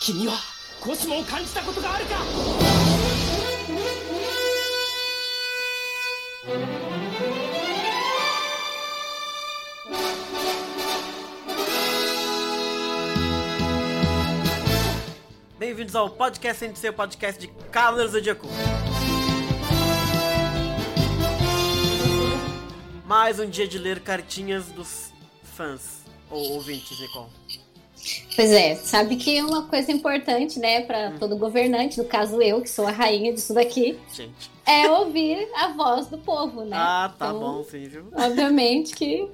君はコスモを感じたことがあるか Bem-vindos ao podcast NC, o podcast de Cavaleiros do Zodíaco. Mais um dia de ler cartinhas dos fãs, ou ouvintes, Nicole. Pois é, sabe que é uma coisa importante, né, para todo governante, no caso eu, que sou a rainha disso daqui, Gente. é ouvir a voz do povo, né? Ah, tá Então, bom, sim, viu? Obviamente que.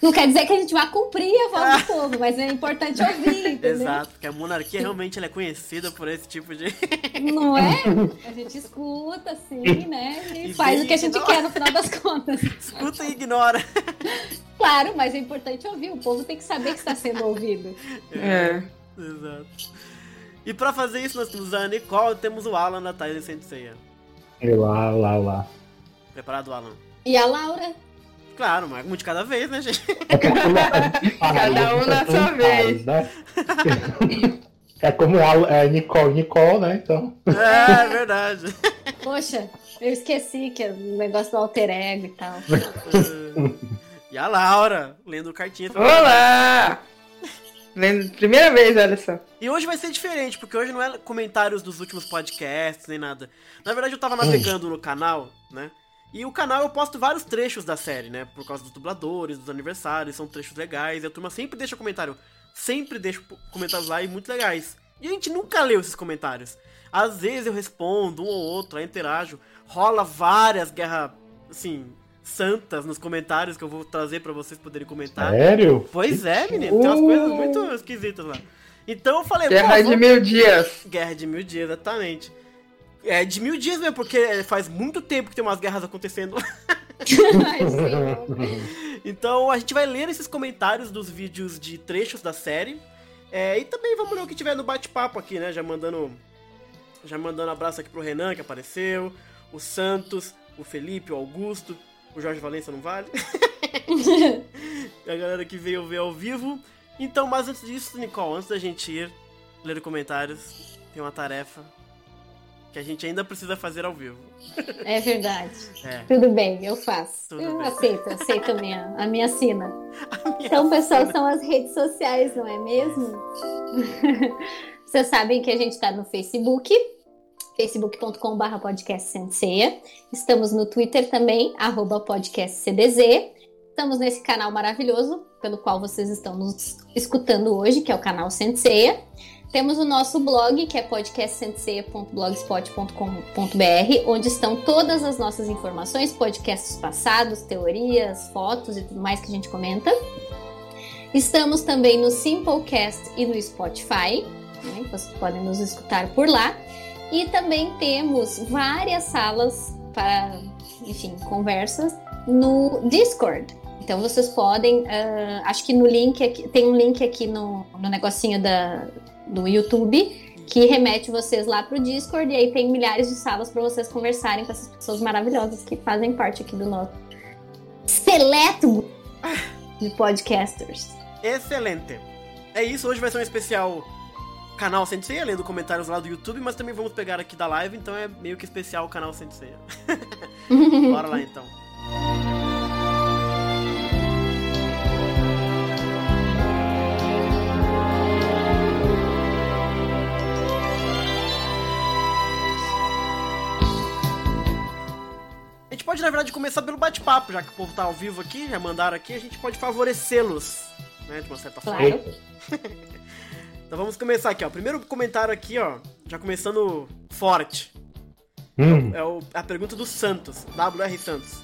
Não quer dizer que a gente vai cumprir a voz do povo, mas é importante ouvir, entendeu? Exato, porque a monarquia realmente ela é conhecida por esse tipo de. Não é? A gente escuta, assim, né? E, E faz o que a gente ignora. quer no final das contas. Escuta e ignora. Claro, mas é importante ouvir. O povo tem que saber que está sendo ouvido. É. Exato. E pra fazer isso, nós temos a Nicole e temos o Alan da Thais Senseiya. Lá, lá, lá. Preparado, Alan? E a Laura? Claro, mas um de cada vez, né, gente? É é Cada um na sua vez. Né? É como a é Nicole, Nicole, né? Então. É, verdade. Poxa, eu esqueci que é o negócio do alter ego e tal. E a Laura, lendo cartinhas. Olá! Lendo- Primeira vez, olha só. E hoje vai ser diferente, porque hoje não é comentários dos últimos podcasts, nem nada. Na verdade, eu tava navegando no canal, né? E o canal eu posto vários trechos da série, né? Por causa dos dubladores, dos aniversários, são trechos legais. E a turma sempre deixa comentário. Sempre deixa comentários lá e muito legais. E a gente nunca leu esses comentários. Às vezes eu respondo um ou outro, aí interajo. Rola várias guerras, assim, santas nos comentários que eu vou trazer pra vocês poderem comentar. Sério? Pois é, menino, tem umas coisas Uh. muito esquisitas lá. Então eu falei, Guerra de mil dias. Guerra de mil dias, exatamente. É de mil dias mesmo, porque faz muito tempo que tem umas guerras acontecendo. Ai, então a gente vai ler esses comentários dos vídeos de trechos da série. É, e também vamos ler o que tiver no bate-papo aqui, né? Já mandando. Já mandando abraço aqui pro Renan, que apareceu. O Santos, o Felipe, o Augusto. O Jorge Valença não vale. A galera que veio ver ao vivo. Então, mas antes disso, Nicole, antes da gente ir ler comentários, tem uma tarefa que a gente ainda precisa fazer ao vivo. É verdade. É. Tudo bem, eu faço. Tudo eu bem. aceito, aceito a minha, a minha sina. A minha Então, pessoal, cena- são as redes sociais, não é mesmo? Vocês sabem que a gente está no Facebook, facebook.com.br podcastsenseia. Estamos no Twitter também, arroba podcastcdz. Estamos nesse canal maravilhoso, pelo qual vocês estão nos escutando hoje, que é o canal Senseia. Temos o nosso blog, que é podcastsenseia.blogspot.com.br, onde estão todas as nossas informações, podcasts passados, teorias, fotos e tudo mais que a gente comenta. Estamos também no Simplecast e no Spotify, né? Vocês podem nos escutar por lá. E também temos várias salas para, enfim, conversas no Discord. Então vocês podem, ah, acho que no link aqui, tem um link aqui no, no negocinho da, do YouTube que remete vocês lá pro Discord e aí tem milhares de salas para vocês conversarem com essas pessoas maravilhosas que fazem parte aqui do nosso seleto de podcasters. Excelente. É isso, hoje vai ser um especial canal Sensei, lendo comentários lá do YouTube, mas também vamos pegar aqui da live, então é meio que especial o canal Sensei. Bora lá então. Pode, na verdade, começar pelo bate-papo, já que o povo tá ao vivo aqui, já mandaram aqui, a gente pode favorecê-los, né, de uma certa forma. Claro. Então vamos começar aqui, ó. Primeiro comentário aqui, ó, já começando forte. Hum, É o- a pergunta do Santos, WR Santos.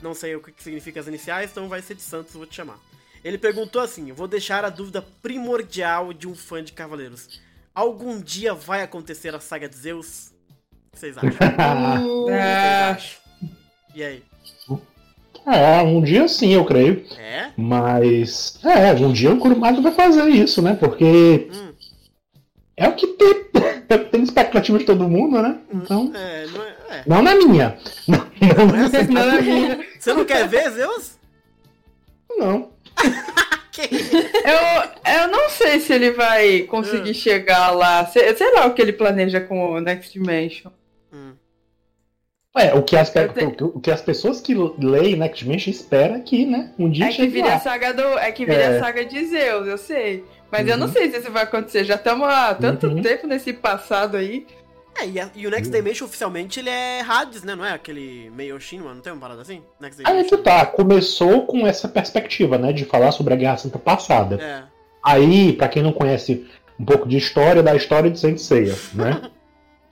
Não sei o que que significa as iniciais, então vai ser de Santos, vou te chamar. Ele perguntou assim: vou deixar a dúvida primordial de um fã de Cavaleiros. Algum dia vai acontecer a saga de Zeus? O que vocês acham? Ah, E aí? é, um dia sim, eu creio. É? Mas. É, um dia o Kurumada vai fazer isso, né? Porque Hum, é o que tem, tem expectativa de todo mundo, né? Então. é, não é, é. Não na minha. Não, não, Não é assim. não, não, Você não quer ver Zeus? não. Eu, eu não sei se ele vai conseguir chegar lá. Sei, sei lá o que ele planeja com o Next Dimension. Hum. É, o que as, o, que as pessoas que leem Next Dimension espera que, né, um dia É que chegue a lá. saga do. É que vira É. a saga de Zeus, eu sei. Mas eu não Uhum. sei se isso vai acontecer. Já estamos há tanto Uhum. tempo nesse passado aí. É, e, a- e o Next Dimension oficialmente ele é Hades, né? Não é aquele meio Shinra, não tem uma parada assim? Next Aí que tá, começou com essa perspectiva, né, de falar sobre a Guerra Santa passada. É. Aí, pra quem não conhece um pouco de história, da história de Saint Seiya, né?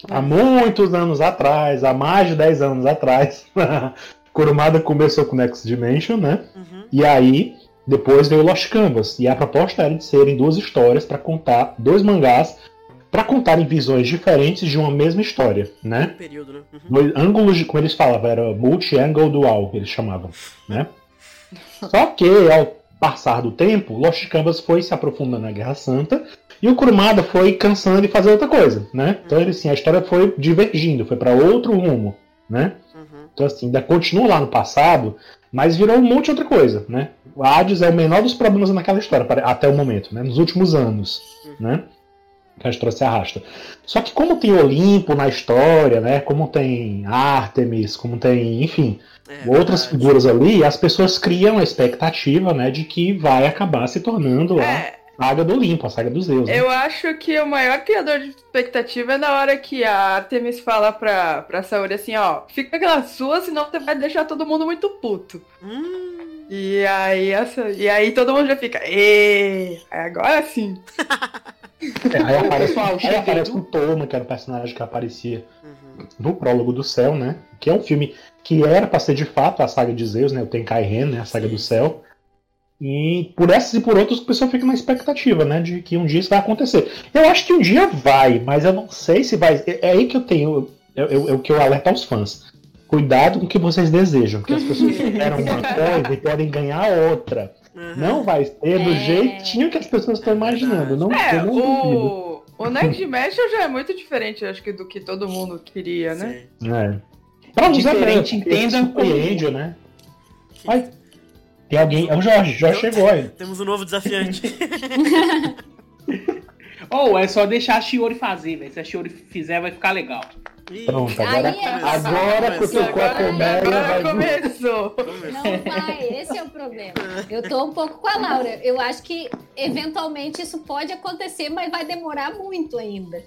há muitos anos atrás, há mais de 10 anos atrás, Kurumada começou com Next Dimension, né? Uhum. E aí, depois veio Lost Canvas. E a proposta era de serem duas histórias pra contar, dois mangás, pra contarem visões diferentes de uma mesma história, né? Um período, né? Uhum. Dois ângulos, de, como eles falavam, era multi-angle dual, eles chamavam, né? Só que, ao passar do tempo, Lost Canvas foi se aprofundando na Guerra Santa e o Kurumada foi cansando de fazer outra coisa, né? Então, ele, assim, a história foi divergindo, foi pra outro rumo, né? Uhum. Então, assim, ainda continua lá no passado, mas virou um monte de outra coisa, né? O Hades é o menor dos problemas naquela história, até o momento, né? Nos últimos anos, né? Que a história se arrasta. Só que como tem Olimpo na história, né? Como tem Artemis, como tem, enfim, É, outras verdade. figuras ali, as pessoas criam a expectativa, né? De que vai acabar se tornando É, a saga do Olimpo, a saga dos deuses. né? eu acho que o maior criador de expectativa é na hora que a Artemis fala pra, pra Saori assim, ó, fica aquela sua, senão você vai deixar todo mundo muito puto. Hum, E aí, essa, e aí todo mundo já fica, "Ê, agora sim. É, aí aparece, aí aparece o Toma, que era o personagem que aparecia uhum. no Prólogo do Céu, né? Que é um filme que era pra ser de fato a saga de Zeus, né? O Tenkai Ren, né? A saga do céu. E por essas e por outras, o pessoal fica na expectativa, né? De que um dia isso vai acontecer. Eu acho que um dia vai, mas eu não sei se vai. É é aí que eu tenho. É, o que eu alerto aos fãs. Cuidado com o que vocês desejam, porque as pessoas esperam uma coisa e podem ganhar outra. Uhum. Não vai ser do É. jeitinho que as pessoas estão imaginando. Não, É, eu não duvido. o, o Next Dimension já é muito diferente, acho que, do que todo mundo queria, né? Sim. É. Pra uns é Diferente, entenda né? Vai. Tem alguém. É o Jorge, Jorge chegou aí. Temos um novo desafiante. Ou é só deixar a Shiori fazer, velho. Se a Shiori fizer, vai ficar legal. Pronto, agora, é agora que eu tô com a Agora, comédia, agora vai começou. Não vai, esse é o problema. Eu tô um pouco com a Laura. Eu acho que eventualmente isso pode acontecer, mas vai demorar muito ainda.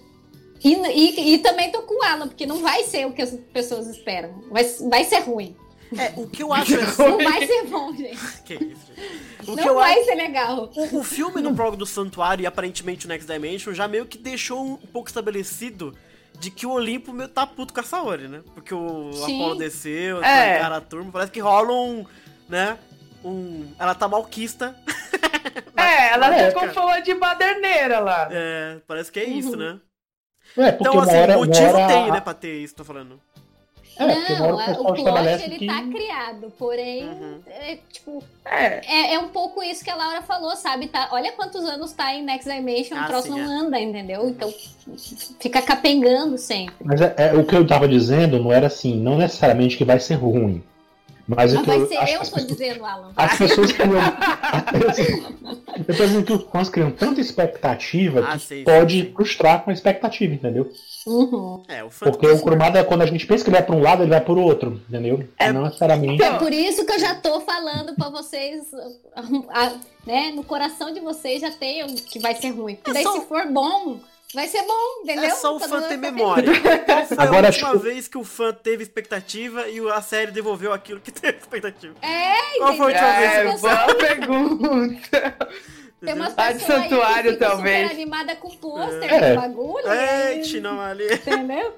E, e, e também tô com o Alan, porque não vai ser o que as pessoas esperam. Vai, vai ser ruim. É, o que eu acho é Não vai ser bom, gente. Que isso, gente. O Não vai acho. ser legal. O, o filme do Prólogo do Santuário e aparentemente o Next Dimension já meio que deixou um, pouco estabelecido de que o Olimpo meio tá puto com a Saori, né? Porque o Sim. Apolo desceu, É. cara a turma, parece que rola um, né? Um. Ela tá malquista. É, ela É, tá com fama de baderneira lá. É, parece que é isso, Uhum. né? É, Então, assim, hora, motivo hora- tem, né, pra ter isso, tô falando. É, porque uma hora não, o a- pessoal o plot ele que. tá criado, porém, Uhum. é, tipo, É. é, é um pouco isso que a Laura falou, sabe? Tá, olha quantos anos tá em Next Dimension, Ah, o troço sim, não é. anda, entendeu? Então fica capengando sempre. Mas é, é, o que eu tava dizendo não era assim, não necessariamente que vai ser ruim. Mas o Mas que vai eu, ser, eu as tô pessoas- dizendo, Alan. As pessoas criam. eu tô dizendo que os fãs criam tanta expectativa Ah, que sim, pode sim. frustrar com a expectativa, entendeu? Uhum. É, o. Porque o Kurumada, quando a gente pensa que ele vai pra um lado, ele vai pro outro, entendeu? É- Não necessariamente. Então- É por isso que eu já tô falando pra vocês, a- né? No coração de vocês já tem o que vai ser ruim. Porque É daí só- se for bom, vai ser bom, entendeu? É só o Todo fã ter memória. Qual foi Agora, a última tipo- vez que o fã teve expectativa e a série devolveu aquilo que teve expectativa? É, Qual foi a última vez? É, que você boa pergunta. Tem umas de pessoas que santuário, super animada com pôster É. bagulho. e aí- Eita, não ali. Entendeu?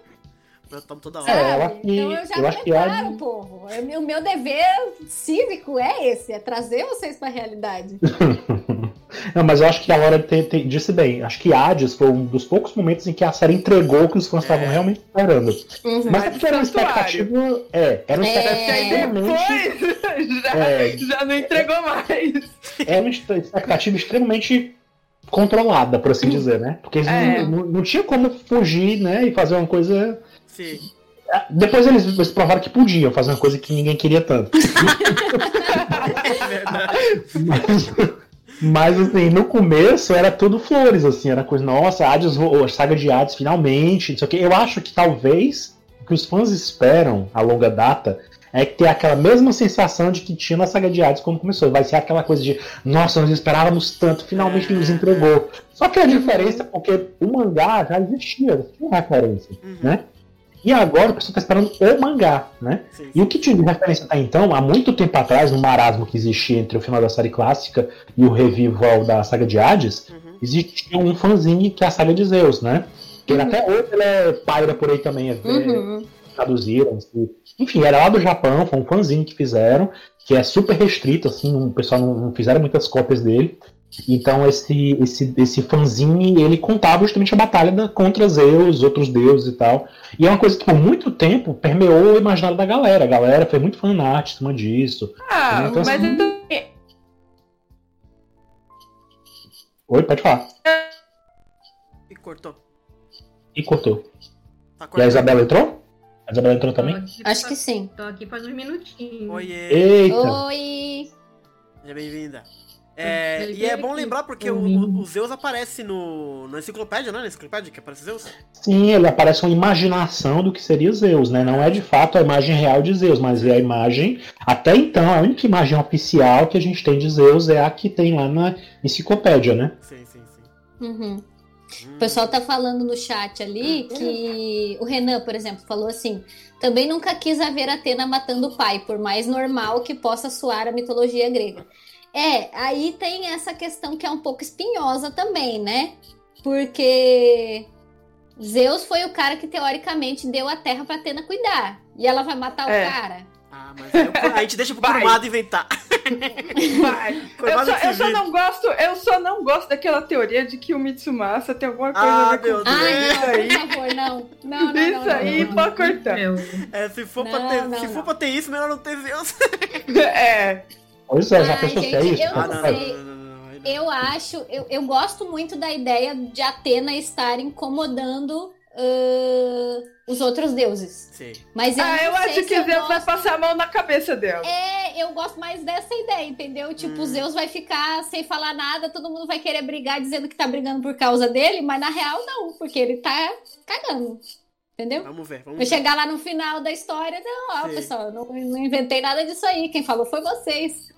Eu tomo toda É, hora. Eu acho que- então eu já eu preparo de- o povo. O meu dever cívico é esse, é trazer vocês pra realidade. Não, mas eu acho que a Laura te- te- disse bem. Acho que Hades foi um dos poucos momentos em que a série entregou o que os fãs É. estavam realmente esperando. Uhum. Mas é porque era uma Santuário. expectativa. É, era uma É. Expectativa extremamente. depois já, É. já não entregou mais. Era uma expectativa extremamente controlada, por assim dizer, né? Porque eles É. não, não- tinha como fugir, né? E fazer uma coisa. Sim. Depois eles, eles provaram que podiam fazer uma coisa que ninguém queria tanto. É verdade. Mas, Mas assim, no começo era tudo flores, assim, era coisa, nossa, Hades, a saga de Hades finalmente, não sei o que. Eu acho que talvez o que os fãs esperam a longa data é que ter aquela mesma sensação de que tinha na saga de Hades quando começou. Vai ser aquela coisa de, nossa, nós esperávamos tanto, finalmente nos entregou. Só que a diferença é porque o mangá já existia, tinha uma referência, Uhum. né? E agora o pessoal está esperando o mangá, né? Sim, E o que tinha de referência até então, há muito tempo atrás, no marasmo que existia entre o final da série clássica e o revival da saga de Hades, Uhum. existia um fanzine que é a saga de Zeus, né? Que ele até hoje ele é paira por aí também, é, Uhum. traduziram. assim. Enfim, era lá do Japão, foi um fanzine que fizeram, que é super restrito, assim, o pessoal não, não fizeram muitas cópias dele. Então esse, esse, esse fanzine, ele contava justamente a batalha da, contra Zeus, outros deuses e tal. E é uma coisa que por muito tempo permeou o imaginário da galera. A galera foi muito fanart em cima disso. Ah, Então, mas assim- então. Oi, pode falar. E cortou. E cortou. Tá E a. Isabela entrou? A Isabela entrou também? aqui Acho que sim. Tô aqui faz uns minutinhos. Oiê, Eita! Oi! seja bem-vinda. É, e é bom aqui lembrar porque o, o- Zeus aparece no, na enciclopédia, né? Na enciclopédia que aparece Zeus. Sim, ele aparece uma imaginação do que seria Zeus, né? Não é de fato a imagem real de Zeus, mas é a imagem. Até então, a única imagem oficial que a gente tem de Zeus é a que tem lá na enciclopédia, né? Sim, sim, sim. Uhum. Hum. O pessoal tá falando no chat ali que o Renan, por exemplo, falou assim: também nunca quis haver Atena matando o pai, por mais normal que possa soar a mitologia grega. É, aí tem essa questão que é um pouco espinhosa também, né? Porque Zeus foi o cara que teoricamente deu a terra pra Atena cuidar. E ela vai matar É. o cara. Ah, mas aí eu- a gente deixa pro Vai. Kurumada inventar. Vai. Eu só, eu só não gosto, eu só não gosto daquela teoria de que o Mitsumasa tem alguma coisa Ah, a ver com meu Deus. Ai, não, por favor, não. Não, não, não. Isso não, aí, não. pode cortar. É, se for, pra, Não, ter, não, se não. for pra ter isso, melhor não ter Zeus. É. Pois é, já pensou que é isso? eu Ah, não sei. não. Eu acho, eu, eu gosto muito da ideia de Atena estar incomodando ãh, os outros deuses. Sim. Mas eu Ah, eu acho que eu Zeus vai gosto- passar a mão na cabeça dela. É, eu gosto mais dessa ideia, entendeu? Tipo, Hum. Zeus vai ficar sem falar nada, todo mundo vai querer brigar dizendo que tá brigando por causa dele, mas na real não, porque ele tá cagando. Entendeu? Vamos ver, vamos Vai ver. chegar lá no final da história, não, ó, Sim. pessoal, eu não, não inventei nada disso aí. Quem falou foi vocês.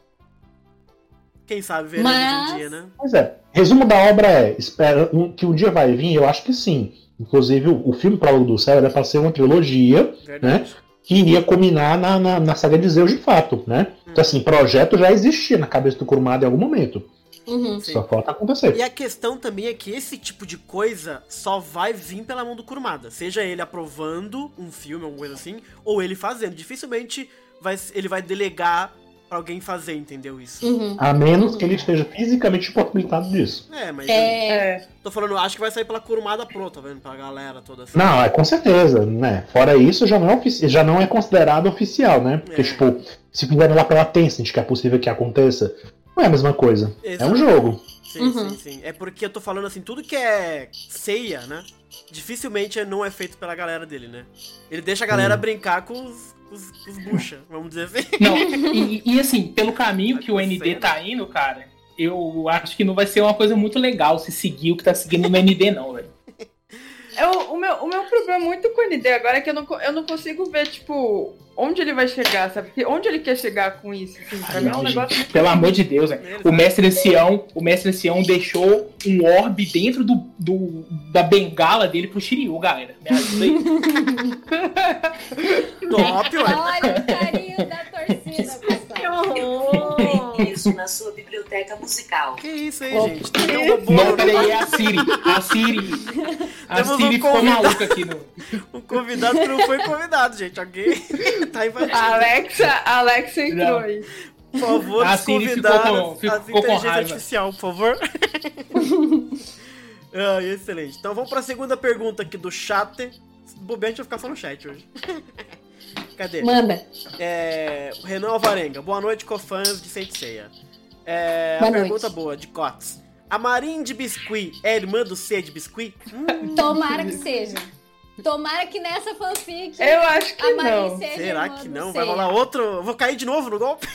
Quem sabe veremos Mas- um dia, né? Pois é. Resumo da obra é: espera um- que o dia vai vir, eu acho que sim. Inclusive, o, o filme Prólogo do Céu era para ser uma trilogia Verdade. que iria culminar na, na, na saga de Zeus de fato, né? Então, assim, projeto já existia na cabeça do Kurumada em algum momento. Uhum. Sim. Só falta acontecer. E a questão também é que esse tipo de coisa só vai vir pela mão do Kurumada. Seja ele aprovando um filme, alguma coisa assim, ou ele fazendo. Dificilmente vai, ele vai delegar alguém fazer, entendeu isso? Uhum. A menos que ele esteja fisicamente possibilitado disso. É, mas É, É. tô falando, eu acho que vai sair pela Kurumada pronta, tá vendo? Pra galera toda assim. Não, é com certeza, né? Fora isso, já não é, ofici- já não é considerado oficial, né? Porque, É. tipo, se fizeram lá pela Tencent, que é possível que aconteça, não é a mesma coisa. É um jogo. Sim, Uhum. sim, sim. É porque eu tô falando assim, tudo que é ceia, né? Dificilmente não é feito pela galera dele, né? Ele deixa a galera Hum. brincar com os, com os, os bucha, vamos dizer assim. Não, e, e, assim, pelo caminho que o ND tá indo, cara, eu acho que não vai ser uma coisa muito legal se seguir o que tá seguindo no ND, não, velho. Eu, o, meu, o meu problema muito com o ND agora é que eu não, eu não consigo ver, tipo, onde ele vai chegar, sabe? Porque onde ele quer chegar com isso? Assim, Ai, mim é um não, gente, pelo amor de Deus, velho. O mestre ancião, o mestre ancião deixou um orbe dentro do, do- da bengala dele pro Shiryu, galera. Me ajuda aí. Top, ué. olha o carinho da torcida, pessoal. Isso na sua biblioteca musical. Que isso aí, gente? Tem um robô, Não, peraí, é a Siri. A Siri. A Temos um Siri ficou convidado. maluca aqui no. um convidado que não foi convidado, gente. Alguém tá invadindo. A Alexa, a Alexa entrou Não. aí. Por favor, A Siri ficou com- as, ficou as inteligência artificial, por favor. ah, excelente. Então vamos pra segunda pergunta aqui do chat. Se bobear, a gente vai ficar só no chat hoje. Cadê? Manda. É, Renan Alvarenga. Boa noite, cofãs de Saint Seiya. É, Boa pergunta boa, de Cotes. A Marin de Biscuit é irmã do C de Biscuit? Hum, Tomara que seja. Tomara que nessa fanfic Eu acho que não. seja será irmã que do não? Vai rolar outro? Eu Vou cair de novo no golpe?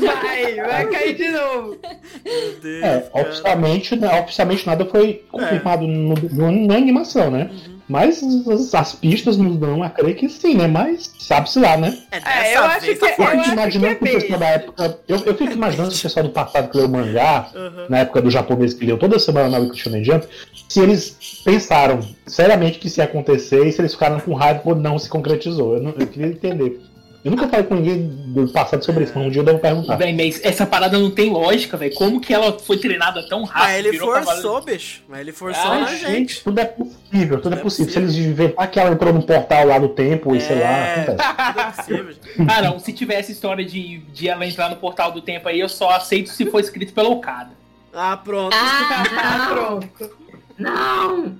Vai, vai cair de novo. Meu Deus, É, oficialmente, né, oficialmente nada foi confirmado no, no- na animação, né? Uhum. Mas as, as pistas nos dão a crer que sim, né? Mas sabe-se lá, né? É, É, eu acho que- tá Eu fico acho imaginando que é o pessoal da época. Eu, eu fico imaginando que o pessoal do passado que leu o mangá, Aham. na época do japonês que leu toda semana na Weekly Shonen Jump, se eles pensaram seriamente que isso ia acontecer e se eles ficaram com raiva por não se concretizou. Eu, não- eu queria entender. Eu nunca falei com ninguém do passado sobre isso, mas um dia eu devo perguntar. Véi, mas essa parada não tem lógica, velho. Como que ela foi treinada tão rápido? Mas ele virou forçou, bicho. Mas ele forçou Ah, na gente. gente. Tudo é possível, tudo é é possível. Se possível. eles inventar que ela entrou no portal lá do tempo e sei lá, É, tudo é possível. Ah, não. Se tivesse história de, de ela entrar no portal do tempo aí, eu só aceito se for escrito pela Okada. Ah, pronto. Ah, Não, pronto. não.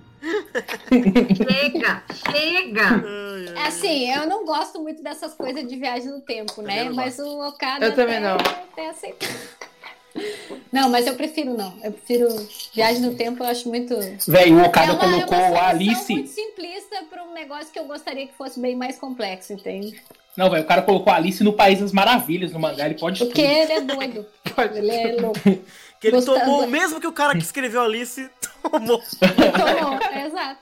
Chega, chega. É assim, eu não gosto muito dessas coisas de viagem no tempo, né? Mas o Okada Eu também até, não. até. Não, mas eu prefiro não. Eu prefiro viagem no tempo, eu acho muito. Velho, o Okada é uma, colocou é uma a Alice. muito simplista para um negócio que eu gostaria que fosse bem mais complexo, entende? Não, velho, o cara colocou a Alice no País das Maravilhas no mangá. Ele pode Porque tudo. ele é doido. Ele é louco. Que ele Gostando. tomou o mesmo que o cara que escreveu Alice tomou. Tomou, exato.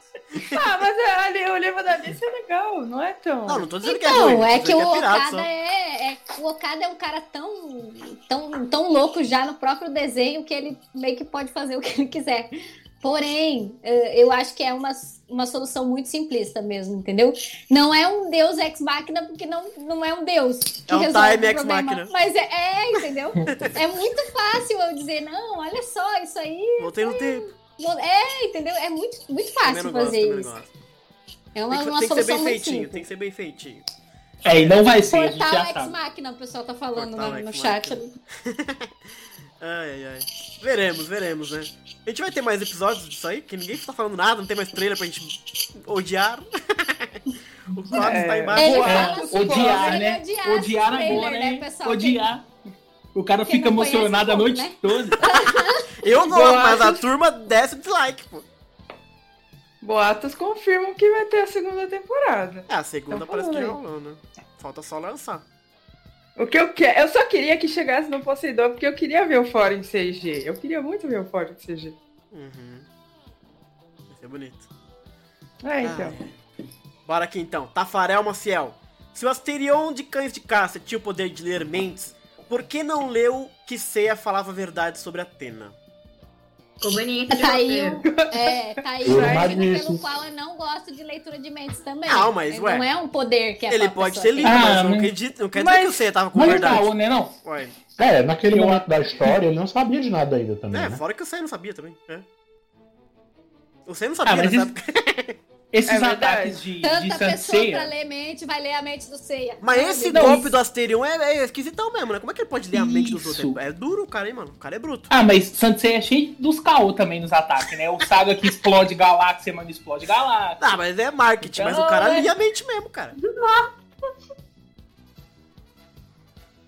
Ah, mas a- ali, o livro da Alice é legal, não é tão. Não, não tô dizendo que é ruim. Então, tô é que o é pirata Okada é, é- O Okada é um cara tão, tão, tão louco já no próprio desenho que ele meio que pode fazer o que ele quiser. Porém, eh, eu acho que é uma, uma solução muito simplista mesmo, entendeu? Não é um deus ex-máquina, porque não, não é um deus que É um resolve time o problema. Mas é, é, entendeu? é muito fácil eu dizer, não, olha só, isso aí... Voltei no tempo. É, entendeu? É muito, muito fácil gosto, fazer isso. gosto. É uma, Tem que, uma tem que ser solução bem feitinho, simples. tem que ser bem feitinho. É, e não vai ser, a Portal já Ex. Machina, o pessoal tá falando no, no chat. Ai, ai, ai. Veremos, veremos, né? A gente vai ter mais episódios disso aí, que ninguém tá falando nada, não tem mais trailer pra gente odiar. o quadro É. está embaixo. Ele fala é, odiar, né? odiar Odiar agora, né, né? pessoal? Odiar. O cara Quem fica emocionado a noite né? toda. Eu gosto, Eu mas a turma desce o dislike, pô. Boatos confirmam que vai ter a segunda temporada. Ah, a segunda Então parece que já falando rolou, né? Falta só lançar. O que eu quero. Eu só queria que chegasse no Poseidon, porque eu queria ver o fora em CG. Eu queria muito ver o fora em CG. Uhum. Vai ser bonito. É, então. Ah, Bora aqui então. Tafarel Maciel. Se o Asterion de Cães de Caça tinha o poder de ler mentes, por que não leu que Seiya falava a verdade sobre Atena? Conveniente de Tá aí, roteiro. é, tá aí Eu imagino pelo isso. qual eu não gosto de leitura de mentes também. Não, mas, Não ué, é um poder que é Ele pra pode ser ter. lindo, Ah, mas não, mas- acredito, não quer dizer mas- que o Seiya tava com Mas não verdade. caô, né, não? Ué. É, naquele Eu- momento da história ele não sabia de nada ainda também, É, né? fora que o Seiya não sabia também. É. O Seiya não sabia Ah, mas nessa esse- época. Esses É ataques de, de Tanta pessoa pra Sanseia. ler mente, vai ler a mente do Ceia. Mas esse Deus. golpe do Asterion é, é esquisitão mesmo, né? Como é que ele pode ler a mente dos Isso. outros? É duro o cara, hein, mano? O cara é bruto. Ah, mas Sansei é cheio dos caô também nos ataques, né? O Saga que explode galáxia, mano, explode galáxia. Ah, mas é marketing, mas o Então, cara é. lia a mente mesmo, cara.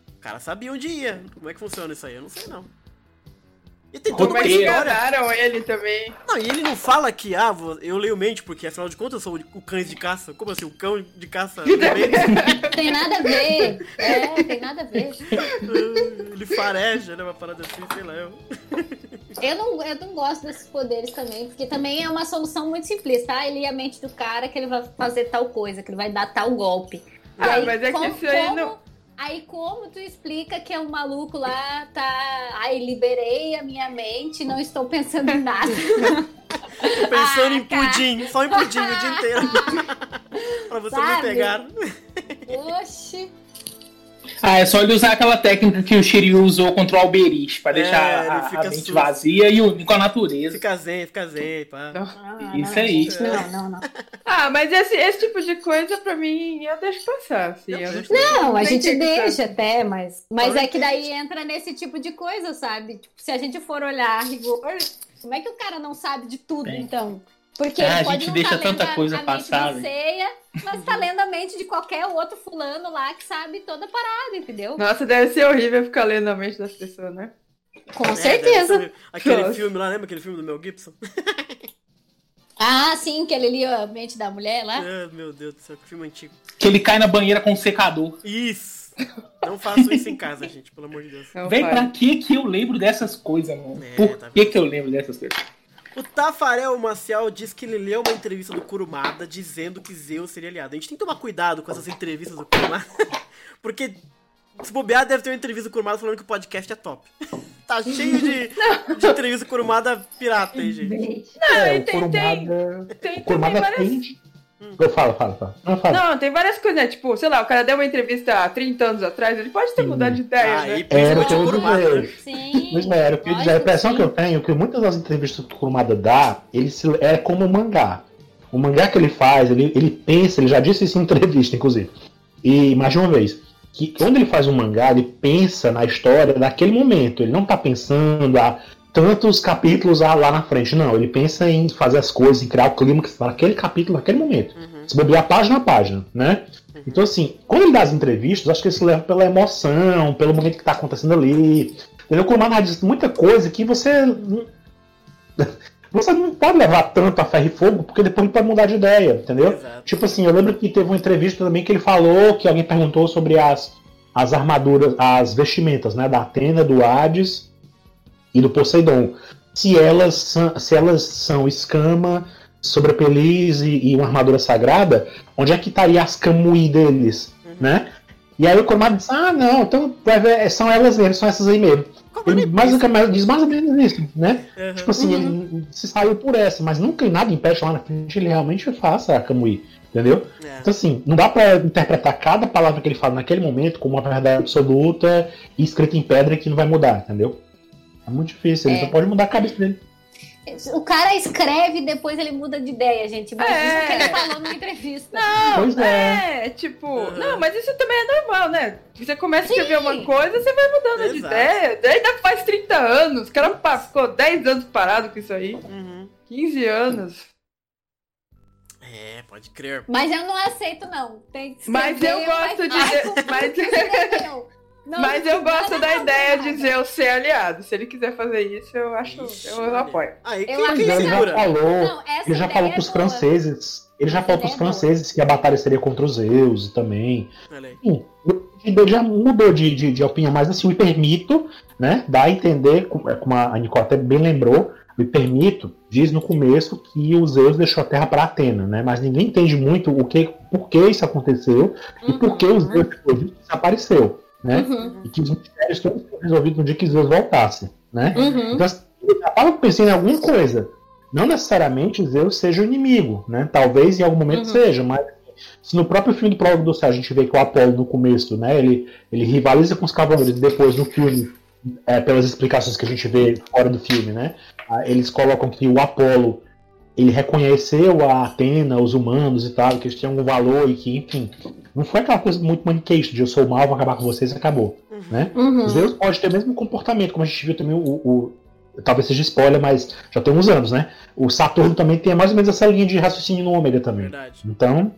O cara sabia onde ia. Como é que funciona isso aí? Eu não sei, não. E tem uma é história. enganaram ele também? Não, e ele não fala que, ah, eu leio mente, porque afinal de contas eu sou o cães de caça. Como assim, o cão de caça? Tem nada a ver. É, tem nada a ver. ele fareja, né? Uma parada assim, sei lá. Eu... Eu não, eu não gosto desses poderes também, porque também é uma solução muito simplista. Ah, ele é a mente do cara que ele vai fazer tal coisa, que ele vai dar tal golpe. Ah, mas é que isso aí como- não- Aí como tu explica que é um maluco lá, tá... Ai, liberei a minha mente, não estou pensando em nada. Tô pensando Ah, em cara. pudim, só em pudim o dia inteiro. pra você me Sabe? pegar. Oxi. Ah, é só ele usar aquela técnica que o Shiryu usou contra o Alberich, pra É, deixar ele a, a mente vazia e unir com a natureza. Fica zen, fica zen, pá. Ah, Isso não, Não, não, não. Ah, mas esse, esse tipo de coisa, pra mim, eu deixo passar. Assim, Eu eu deixo. Não, a gente deixa até, mas, mas é que daí entra nesse tipo de coisa, sabe? Tipo, se a gente for olhar a rigor, como é que o cara não sabe de tudo, Bem. então? Porque É, ele a pode gente não deixa tá tanta a- coisa a mente passar. Ceia, mas tá lendo a mente de qualquer outro fulano lá que sabe toda a parada, entendeu? Nossa, deve ser horrível ficar lendo a mente das pessoas, né? Com É, certeza. Aquele Nossa. filme lá, lembra aquele filme do Mel Gibson? Ah, sim, que ele lia a mente da mulher lá. Ah, meu Deus do céu, que filme antigo. Que ele cai na banheira com um secador. Isso! Não façam isso em casa, gente, pelo amor de Deus. Não Vem, faz. pra que que eu lembro dessas coisas, mano? É, Por tá que que eu lembro dessas coisas? O Tafarel Maciel diz que ele leu uma entrevista do Kurumada dizendo que Zeus seria aliado. A gente tem que tomar cuidado com essas entrevistas do Kurumada, porque se bobear deve ter uma entrevista do Kurumada falando que o podcast é top. Tá cheio de, de entrevista do Kurumada pirata aí, gente. É, e o tem- tem- Kurumada. Tem, O tem Kurumada várias... tem. Eu falo, falo, falo. Não, fala. Não, tem várias coisas, né? Tipo, sei lá, o cara deu uma entrevista há 30 anos atrás, ele pode ter Sim. mudado de ideia, Aí, né? Era o principalmente que eu o ia Kurumada. né? Sim. Mas não era, o que eu a impressão sim. que eu tenho é que muitas das entrevistas que o Kurumada dá, ele se, é como um mangá. O mangá que ele faz, ele, ele pensa, ele já disse isso em entrevista, inclusive. E mais de uma vez, que quando ele faz um mangá, ele pensa na história daquele momento. Ele não tá pensando a tantos capítulos lá na frente. Não, ele pensa em fazer as coisas, em criar o clímax para aquele capítulo, naquele momento. Uhum. Se bobear página a página, né? Então, assim, quando ele dá as entrevistas, acho que ele se leva pela emoção, pelo momento que tá acontecendo ali. Entendeu? O Kurumada diz muita coisa que você. Você não pode levar tanto a ferro e fogo, porque depois ele pode mudar de ideia, entendeu? Exato. Tipo assim, eu lembro que teve uma entrevista também que ele falou que alguém perguntou sobre as, as armaduras, as vestimentas, né? Da Atena, do Hades e do Poseidon. Se elas, são- se elas são escama, sobrepeliz e, e uma armadura sagrada, onde é que estaria as camui deles, né? E aí o Kurumada diz, ah, não, então ver, são elas mesmo, são essas aí mesmo. Ele mais ou menos, diz mais ou menos isso, né? Uhum. Tipo assim, ele se saiu por essa, mas nunca nada impede lá na frente ele realmente faça a Kamui, entendeu? É. Então assim, não dá pra interpretar cada palavra que ele fala naquele momento como uma verdade absoluta e escrita em pedra que não vai mudar, entendeu? É muito difícil, ele É. só pode mudar a cabeça dele. O cara escreve e depois ele muda de ideia, gente. Mas É. isso que ele falou numa entrevista. Não, Pois é. é, tipo, Uhum. não, mas isso também é normal, né? Você começa a escrever Sim. uma coisa, você vai mudando de Exato. ideia. Daí ainda faz 30 anos, o cara ficou 10 anos parado com isso aí, Uhum. 15 anos. É, pode crer. Mas eu não aceito, não. Tem que Mas eu escrever, gosto mas de mas- escreveu. Não mas eu gosto da ideia nada. de Zeus ser aliado. Se ele quiser fazer isso, eu acho, Ixi, eu olha. apoio. Aí, Eu quem, quem Mas ele já falou, Não, ele já falou é pros boa. franceses, ele já Essa falou pros é boa. franceses que a batalha seria contra os Zeus também. Ele já mudou de, de, de opinião, mas assim, me permito, né, dar a entender, como como a Nicole até bem lembrou, me permito, diz no começo que o Zeus deixou a Terra para Atena, né, mas ninguém entende muito o que, por que isso aconteceu e por que o Zeus depois disso desapareceu, né, Uhum, e que os mistérios todos foram resolvidos no dia que Zeus voltasse, né. uhum. Então, assim, já estava pensando em alguma coisa. Não necessariamente Zeus seja o inimigo, né? Talvez em algum momento Uhum. seja, mas se no próprio filme do Prólogo do Céu a gente vê que o Apolo no começo, né? Ele, ele rivaliza com os cavaleiros e depois no filme, é, pelas explicações que a gente vê fora do filme, né? ah, Eles colocam que o Apolo ele reconheceu a Atena, os humanos e tal, que eles tinham algum valor e que, enfim, não foi aquela coisa muito maniqueísta de eu sou o mal, vou acabar com vocês e acabou, né? Uhum. Zeus pode ter o mesmo comportamento, como a gente viu também o, o- Talvez seja spoiler, mas já tem uns anos, né? O Saturno também tem mais ou menos essa linha de raciocínio no Ômega também. Verdade. Então.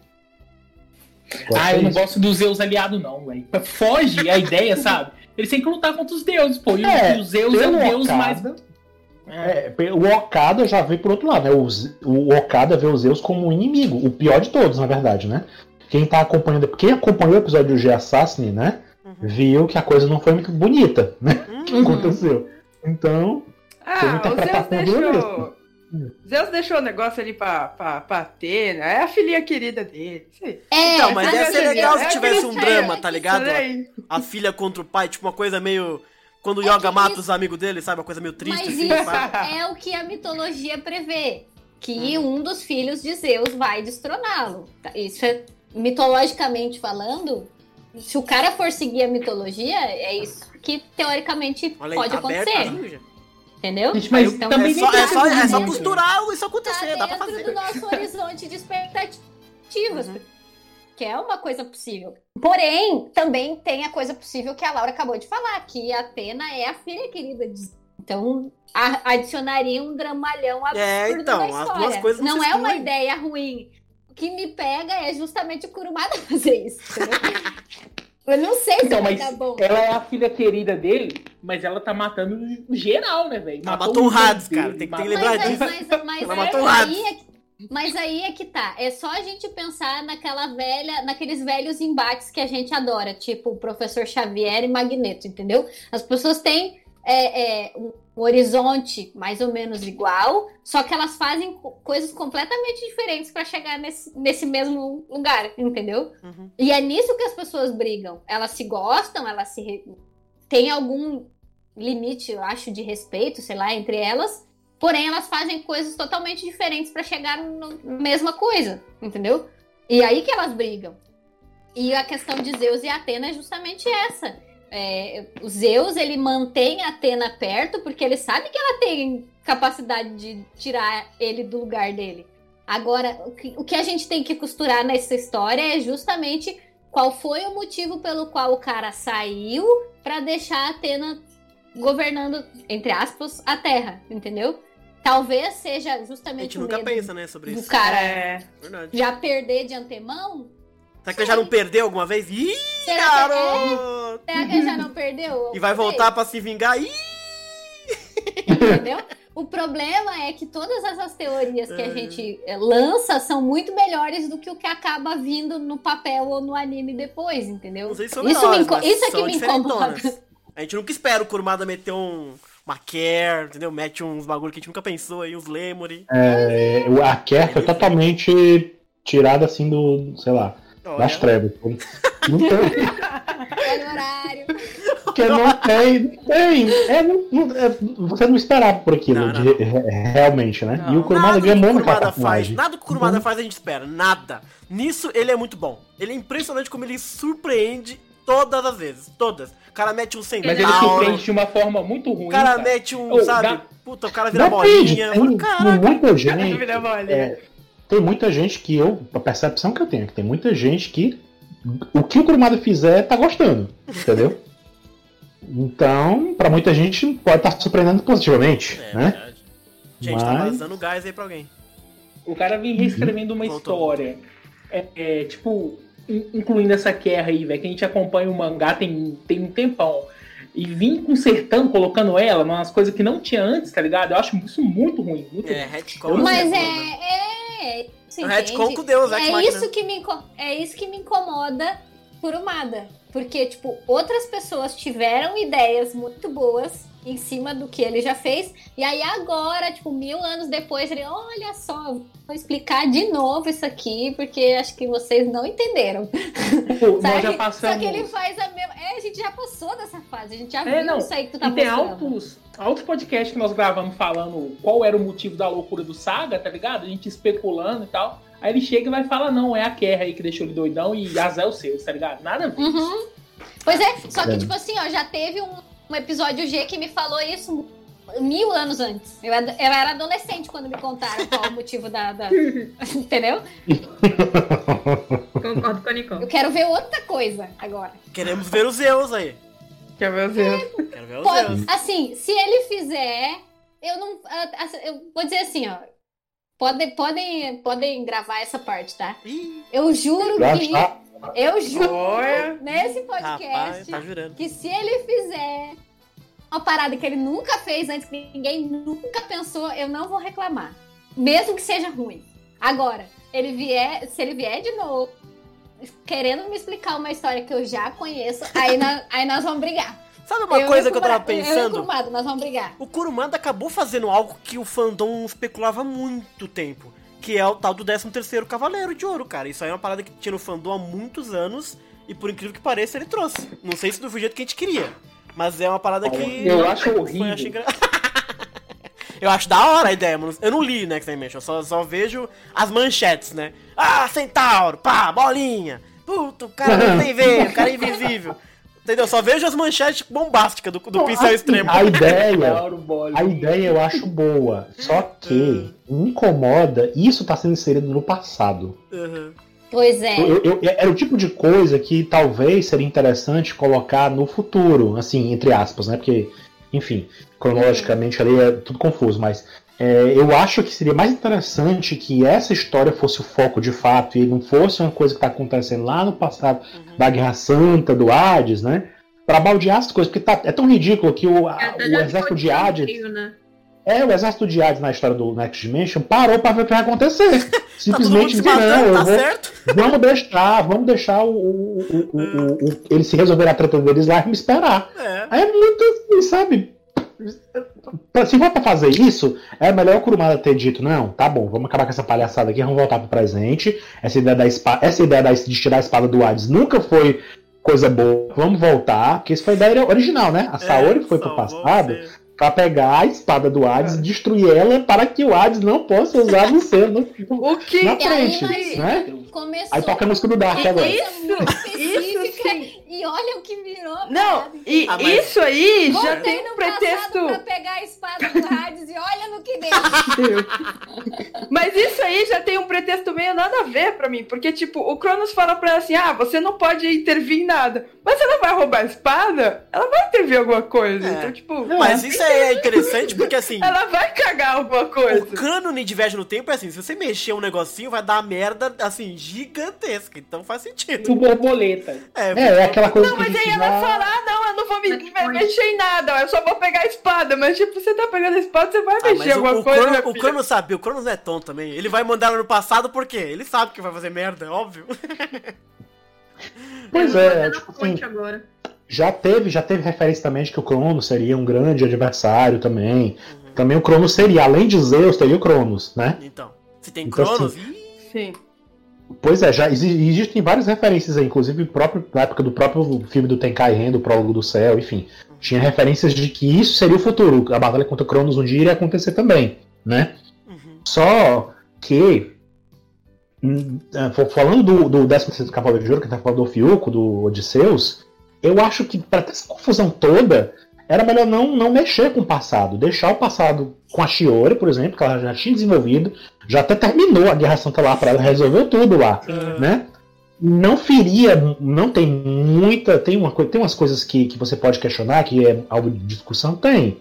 Ah, eu não gosto. gosto dos Zeus aliado, não, velho. Foge a ideia, sabe? Eles têm que lutar contra os deuses, pô. E o- É, o Zeus é o deus mais. É, o Okada já veio por outro lado, né? O, o Okada vê os Zeus como um inimigo, o pior de todos, na verdade, né? Quem tá acompanhando, quem acompanhou o episódio do G Assassin, né? Uhum. Viu que a coisa não foi muito bonita, né? Que Uhum. aconteceu. Então, Tem Ah, o Zeus deixou. Zeus deixou o negócio ali pra, pra, pra Atena. É a filhinha querida dele. É, Então, mas ia ser assim, legal é se tivesse um aquele drama, tá que- ligado? A filha contra o pai, tipo uma coisa meio. Quando o É Yoga que mata isso- os amigos dele, sabe? Uma coisa meio triste Mas assim, isso sabe? é o que a mitologia prevê. Que um dos filhos de Zeus vai destroná-lo. Tá? Isso é mitologicamente falando. Se o cara for seguir a mitologia, é isso que teoricamente Olha pode tá acontecer. já. Entendeu? Gente, mas Então, também É só, é, só, é só desenvolvimento. costurar isso tá acontecer, dá pra dentro fazer. do nosso horizonte de expectativas. Uhum. Que é uma coisa possível. Porém, também tem a coisa possível que a Laura acabou de falar, que a Atena é a filha querida de Então, a- adicionaria um dramalhão absurdo É, então, na as história. duas coisas não não é uma ideia ruim. O que me pega é justamente o Kurumada fazer isso. Eu não sei se Então, vai mas dar bom. ela é a filha querida dele, mas ela tá matando o geral, né, velho? Ela matou o irmão Hades, cara, tem que- tem que matou- lembrar Mas, disso. mas, mas Ela é matou o aí Hades. é que- Mas aí é que tá. É só a gente pensar naquela velha, naqueles velhos embates que a gente adora, tipo o professor Xavier e Magneto, entendeu? As pessoas têm é, é, um horizonte mais ou menos igual, só que elas fazem co- coisas completamente diferentes para chegar nesse, nesse mesmo lugar, entendeu? Uhum. E é nisso que as pessoas brigam. Elas se gostam, elas se. re- Tem algum limite, eu acho, de respeito, sei lá, entre elas. Porém, elas fazem coisas totalmente diferentes para chegar na mesma coisa, entendeu? E aí que elas brigam. E a questão de Zeus e Atena é justamente essa. É, o Zeus, ele mantém Atena perto porque ele sabe que ela tem capacidade de tirar ele do lugar dele. Agora, o que, o que a gente tem que costurar nessa história é justamente qual foi o motivo pelo qual o cara saiu para deixar Atena governando, entre aspas, a Terra, entendeu? Talvez seja A justamente gente o nunca medo pensa, né, sobre do isso. cara É. Já perder de antemão. Será que ele já não perdeu alguma vez? Ih, Será que, é, garoto! será que ele já não perdeu? E vai voltar pra se vingar? Ih! entendeu? O problema é que todas essas teorias que a É. gente eh, lança são muito melhores do que o que acaba vindo no papel ou no anime depois, entendeu? Não sei se são Isso, melhores, me inco- mas isso é que me incomoda. A gente nunca espera o Kurumada meter um... Uma care, entendeu? Mete uns bagulho que a gente nunca pensou aí, uns lemuri. É, o- a Care foi totalmente tirada assim do, sei lá, Olha, das trevas. Não tem, o horário. porque não tem, não tem. É, não- não- é, você não esperava por aquilo, Não, não, de- re- realmente, né? Não. e o Kurumada ganhou naquela Kurumada faz, personagem. nada que o Kurumada faz a gente espera, nada. Nisso ele é muito bom. Ele é impressionante como ele surpreende todas as vezes, todas. O cara mete um centauro, Mas ele surpreende de uma forma muito ruim. o cara cara. mete um, Ô, sabe? dá- Puta, o cara vira bolinha. tem, Caraca, muita gente. Vira bolinha. é, tem muita gente que eu, a percepção que eu tenho, é que tem muita gente que o que o Kurumada fizer tá gostando, entendeu? Então, pra muita gente pode estar surpreendendo positivamente, é né? verdade. Gente, tá Mas- vazando gás aí pra alguém. O cara vem reescrevendo uma Voltou. história. É, é, tipo, incluindo essa guerra aí, velho, que a gente acompanha o mangá tem, tem um tempão. E vim consertando, colocando ela nas coisas que não tinha antes, tá ligado? Eu acho isso muito ruim. Muito É, retcon. Mas é. é você É o retcon com Deus, É Machina. isso, que me, é isso que me incomoda por Umada. Porque, tipo, outras pessoas tiveram ideias muito boas em cima do que ele já fez. E aí agora, tipo, mil anos depois, ele, olha só, vou explicar de novo isso aqui, porque acho que vocês não entenderam. Pô, nós já Só passamos. que ele faz a mesma. É, a gente já passou dessa fase, a gente já É, viu não. isso aí que tu tá E tem mostrando. altos, altos podcasts que nós gravamos falando qual era o motivo da loucura do Saga, tá ligado? A gente especulando e tal. Aí ele chega e vai falar, não, é a Kerra aí que deixou ele doidão e azar é o seu, tá ligado? Nada a ver. Uhum. Pois é, só que, tipo assim, ó, já teve um, um episódio G que me falou isso mil anos antes. Eu, eu era adolescente quando me contaram qual o motivo da. da- Entendeu? Concordo com a Nicole. Eu quero ver outra coisa agora. Queremos ver os Zeus aí. Quer ver o Zeus? Quero ver os Pode- Zeus. assim, se ele fizer, eu não. Eu vou dizer assim, ó. Podem, podem, podem gravar essa parte, tá? Eu juro que. Eu juro Olha. nesse rapaz, podcast tá jurando. que se ele fizer uma parada que ele nunca fez antes, que ninguém nunca pensou, eu não vou reclamar. Mesmo que seja ruim. Agora, ele vier, se ele vier de novo, querendo me explicar uma história que eu já conheço, aí, na- aí nós vamos brigar. Sabe uma Eu coisa e que eu tava Kurumada- Eu e o pensando? Kurumada, nós vamos brigar. O Kurumada acabou fazendo algo que o fandom especulava há muito tempo. Que é o tal do 13 terceiro Cavaleiro de Ouro, cara. Isso aí é uma parada que tinha no fandom há muitos anos. E por incrível que pareça, ele trouxe. Não sei se do jeito que a gente queria. Mas é uma parada que. Eu acho horrível. achei Eu acho da hora a ideia, mano. Eu não li Next Dimension, eu só, só vejo as manchetes, né? Ah, centauro, pá, bolinha. Puta, o cara não tem veio, o cara é invisível. Entendeu? Só vejo as manchetes bombásticas do, do pincel assim, extremo. A ideia, a ideia eu acho boa. Só que me incomoda, isso tá sendo inserido no passado. Uhum. Pois é. Eu- eu- era o tipo de coisa que talvez seria interessante colocar no futuro, assim, entre aspas, né? Porque, enfim, cronologicamente ali é tudo confuso, mas é, eu acho que seria mais interessante que essa história fosse o foco de fato e não fosse uma coisa que tá acontecendo lá no passado Uhum. da Guerra Santa, do Hades, né? Pra baldear as coisas, porque tá, é tão ridículo que o, a- Até o exército de Hades. desafio, né? É, o exército de Hades na história do Next Dimension parou pra ver o que vai acontecer. Tá Simplesmente disse, não, tá vou, vamos deixar, vamos deixar o, o, o, o, eles se resolverem a treta deles lá e me esperar. É. Aí é muito assim, sabe? Pra- Se for pra fazer isso, é melhor o Kurumada ter dito, não, tá bom, vamos acabar com essa palhaçada aqui, vamos voltar pro presente. Essa ideia, da espa- essa ideia da- de tirar a espada do Hades nunca foi coisa boa. Vamos voltar, porque isso foi a ideia original, né? A Saori foi pro É, passado pra pegar a espada do Hades e destruir ela para que o Hades não possa usar no seu, no, O que na aí frente, nós- né? Começou Aí toca a música do Dark agora. Isso, isso. E olha o que virou. Não, parada. e Ah, isso aí já tem um pretexto. pra pegar a espada do Hades e olha no que deu. Mas isso aí já tem um pretexto meio nada a ver pra mim. Porque, tipo, o Cronos fala pra ela assim: ah, você não pode intervir em nada. Mas ela vai roubar a espada, ela vai intervir em alguma coisa. É. Então, tipo, Mas isso é interessante porque assim. ela vai cagar alguma O coisa. cânone de Viagem no Tempo é assim, se você mexer um negocinho, vai dar merda, assim, gigantesca. Então faz sentido. Do borboleta. É, É, é aquela coisa Não, que mas aí ela já- fala, ah, não, eu não vou me, Mas mexer em nada, eu só vou pegar a espada. Mas, tipo, você tá pegando a espada, você vai Ah, mexer em mas o, alguma o, coisa, Crono, o. Cronos sabe, o Cronos não é tonto também. Ele vai mandar ela no passado por quê? Ele sabe que vai fazer merda, é óbvio. Pois é, tipo assim, agora. já teve, já teve referência também de que o Cronos seria um grande adversário também. Também o Cronos seria, além de Zeus, teria o Cronos, né? Então, se tem Então, Cronos, ih, Sim. Pois é, já exi- existem várias referências aí, inclusive próprio, na época do próprio filme do Tenkai Ren, do Prólogo do Céu, enfim. Tinha referências de que isso seria o futuro. A batalha contra o Cronos um dia iria acontecer também, né? uhum. Só que. hum, é, fal- Falando do, do 16 Cavaleiro de Ouro, que tá falando do Fiuco, do Odisseus, eu acho que para ter essa confusão toda, era melhor não, não mexer com o passado. Deixar o passado com a Shiori, por exemplo, que ela já tinha desenvolvido, já até terminou a Guerra Santa lá para ela, resolveu tudo lá, né? Não feria, não tem muita. Tem, uma, tem umas coisas que, que você pode questionar, que é alvo de discussão, tem.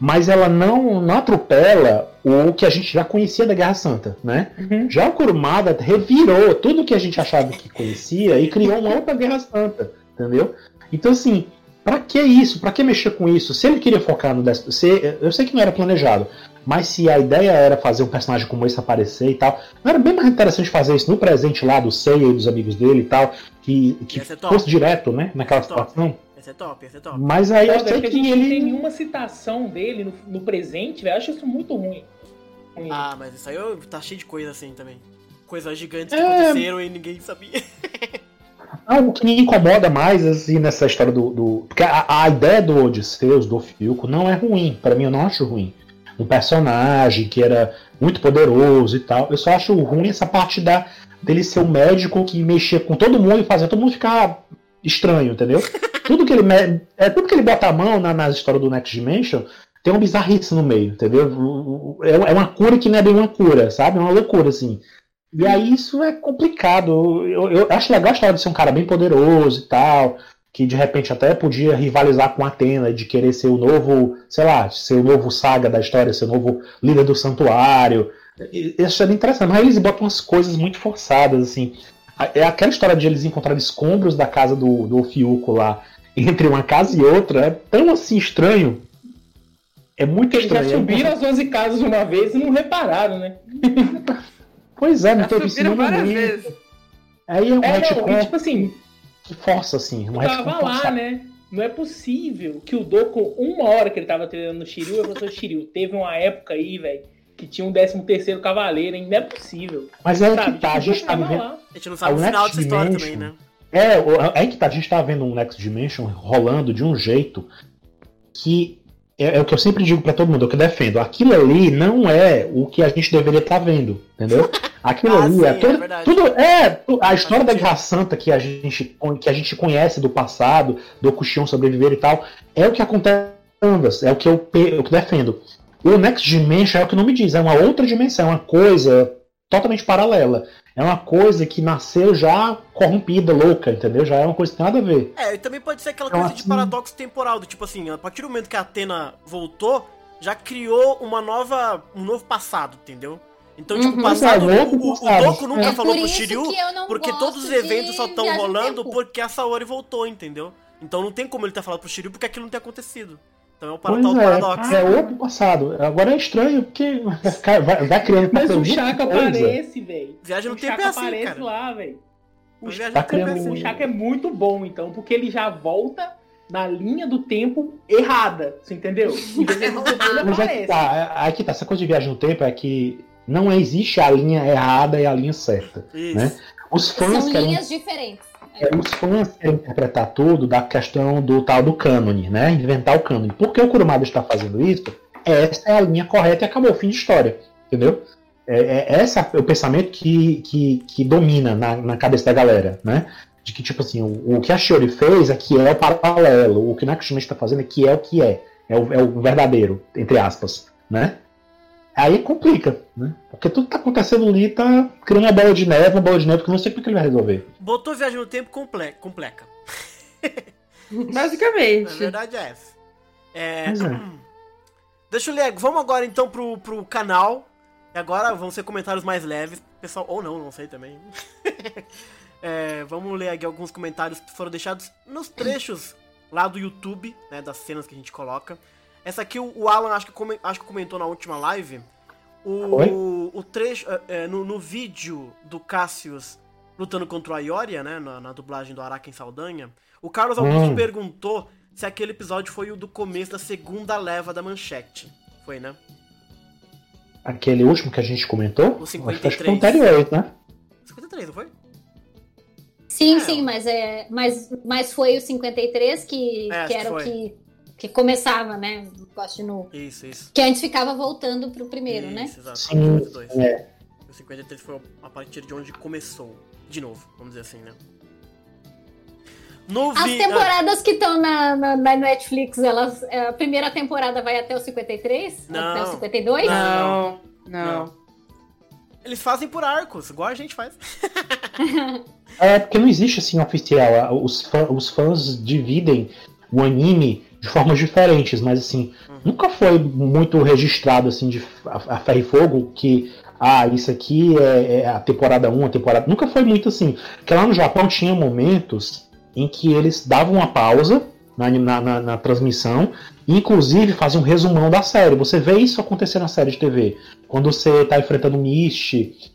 Mas ela não, não atropela o que a gente já conhecia da Guerra Santa, né? Uhum. Já o Kurumada revirou tudo que a gente achava que conhecia e criou uma outra Guerra Santa, entendeu? Então, assim, pra que isso? Pra que mexer com isso? Se ele queria focar no 10, se, eu sei que não era planejado, mas se a ideia era fazer um personagem como esse aparecer e tal, não era bem mais interessante fazer isso no presente lá do Seiya e dos amigos dele e tal, que, que fosse direto, né, naquela situação. Esse é top, esse é top. Mas aí eu Foda, sei que gente não tem ele. nenhuma citação dele no, no presente, velho. Eu acho isso muito ruim. Ruim. Ah, mas isso aí eu- tá cheio de coisa assim também. Coisas gigantes que É. aconteceram e ninguém sabia. Ah, o que me incomoda mais, assim, nessa história do. do- porque a, a ideia do Odisseus, do Fiuco, não é ruim. Pra mim, eu não acho ruim. Um personagem que era muito poderoso e tal. Eu só acho ruim essa parte da, dele ser um médico que mexia com todo mundo e fazia todo mundo ficar estranho, entendeu? tudo que ele é tudo que ele bota a mão na, nas histórias do Next Dimension tem uma bizarrice no meio, entendeu? O- o- É é uma cura que não é bem uma cura, sabe? É uma loucura, assim. E aí isso é complicado. Eu, eu acho legal a história de ser um cara bem poderoso e tal, que de repente até podia rivalizar com Atena, de querer ser o novo, sei lá, ser o novo saga da história, ser o novo líder do santuário. Isso é bem interessante, mas eles botam umas coisas muito forçadas, assim. É aquela história de eles encontrarem escombros da casa do, do Fiuco lá, entre uma casa e outra, é tão assim estranho. É muito Eles já estranho. subiram as 11 casas de uma vez e não repararam, né? Pois é, não Já teve cinema várias vezes. Aí é um É, retcon não, e tipo assim, que força, assim. Um tava lá, forçado. né? Não é possível que o Doku, uma hora que ele tava treinando no Shiryu, eu falei, Shiryu, teve uma época aí, velho, que tinha um 13 terceiro cavaleiro, hein? Não é possível. Mas é Sabe? que tá, a gente tá lá. A gente não sabe Ah, o final Next dessa história Dimension. também, né? É, é que tá, a gente tá vendo um Next Dimension rolando de um jeito que é, é o que eu sempre digo pra todo mundo, é o que eu defendo. Aquilo ali não é o que a gente deveria estar vendo, entendeu? Aquilo Ah, ali sim, é, é tudo, é a história da. Guerra Santa que a gente que a gente conhece do passado, do Kuxion sobreviver e tal, é o que acontece Canvas, é o que eu, eu defendo. O Next Dimension é o que não me diz, é uma outra dimensão, é uma coisa totalmente paralela. É uma coisa que nasceu já corrompida, louca, entendeu? Já é uma coisa que tem nada a ver. É, e também pode ser aquela Então, coisa de assim- paradoxo temporal, do tipo assim, a partir do momento que a Atena voltou, já criou uma nova, um novo passado, entendeu? Então, tipo, Uhum. o passado, é, o, o, o passado. Doku nunca É falou por pro Shiryu, porque todos os de eventos só estão rolando porque a Saori voltou, entendeu? Então não tem como ele ter falado pro Shiryu porque aquilo não tem acontecido. Então é o Pois é, paradoxo. é outro passado. Agora é estranho porque vai, vai, criando Mas o Chaka aparece, velho. Viagem no tempo Chaka é assim, aparece cara. lá, velho. O Chaka, Tá é criando- o assim. Chaka é muito bom, então, porque ele já volta na linha do tempo errada, você entendeu? Mas é que tá, é- aí que tá, essa coisa de viagem no tempo é que não existe a linha errada e a linha certa. Isso. né? Os fãs São querem linhas diferentes. É, os fãs querem interpretar tudo da questão do tal do cânone, né? Inventar o cânone. Por que o Kurumada está fazendo isso? Essa é a linha correta e acabou, fim de história. Entendeu? É, é esse é o pensamento que, que, que domina na, na cabeça da galera, né? De que, tipo assim, o, o que a Shiori fez é que é o paralelo, o que o Nakashima está fazendo é que é o que é. É o, é o verdadeiro, entre aspas, né? Aí complica, né? Porque tudo que tá acontecendo ali tá criando uma bola de neve, uma bola de neve que eu não sei como é que ele vai resolver. Botou Viagem no Tempo comple compleca. Na Basicamente. verdade é essa. É... É. Deixa eu ler. Vamos agora então pro, pro canal. E agora vão ser comentários mais leves. Pessoal, ou não, não sei também. É, vamos ler aqui alguns comentários que foram deixados nos trechos lá do YouTube, né? Das cenas que a gente coloca. Essa aqui o o Alan acho que, come- acho que comentou na última live. Oi? O, o trecho. é, é, no, no vídeo do Cassius lutando contra o Ayoria, né? Na, na dublagem do Araken Saldanha. O Carlos Augusto Hum. perguntou se aquele episódio foi o do começo da segunda leva da manchete. Foi, né? Aquele último que a gente comentou? O Acho que- Acho que foi 53. o anterior, né? 53, não foi? Sim, É. sim, mas, é, mas, mas foi o 53 que, É, que que era o que, que começava, né? O Gosto Nu. Isso, isso. Que antes ficava voltando pro primeiro, né? Isso, exato. Sim, 52. é. O 53 foi a partir de onde começou. De novo, vamos dizer assim, né? No As vi- temporadas que estão na, na, na Netflix, elas, é, a primeira temporada vai até o 53? Não. Até o 52? Não. Não, não. Ah, eles fazem por arcos, igual a gente faz. É porque não existe assim oficial. Os, fã- os fãs dividem o anime de formas diferentes, mas assim, Uhum. nunca foi muito registrado assim de a, a ferro e fogo que ah, isso aqui é, é a temporada 1, a temporada. Nunca foi muito assim. Porque lá no Japão tinha momentos em que eles davam uma pausa na, na, na- na transmissão e inclusive faziam um resumão da série. Você vê isso acontecer na série de TV. Quando você está enfrentando o Mist,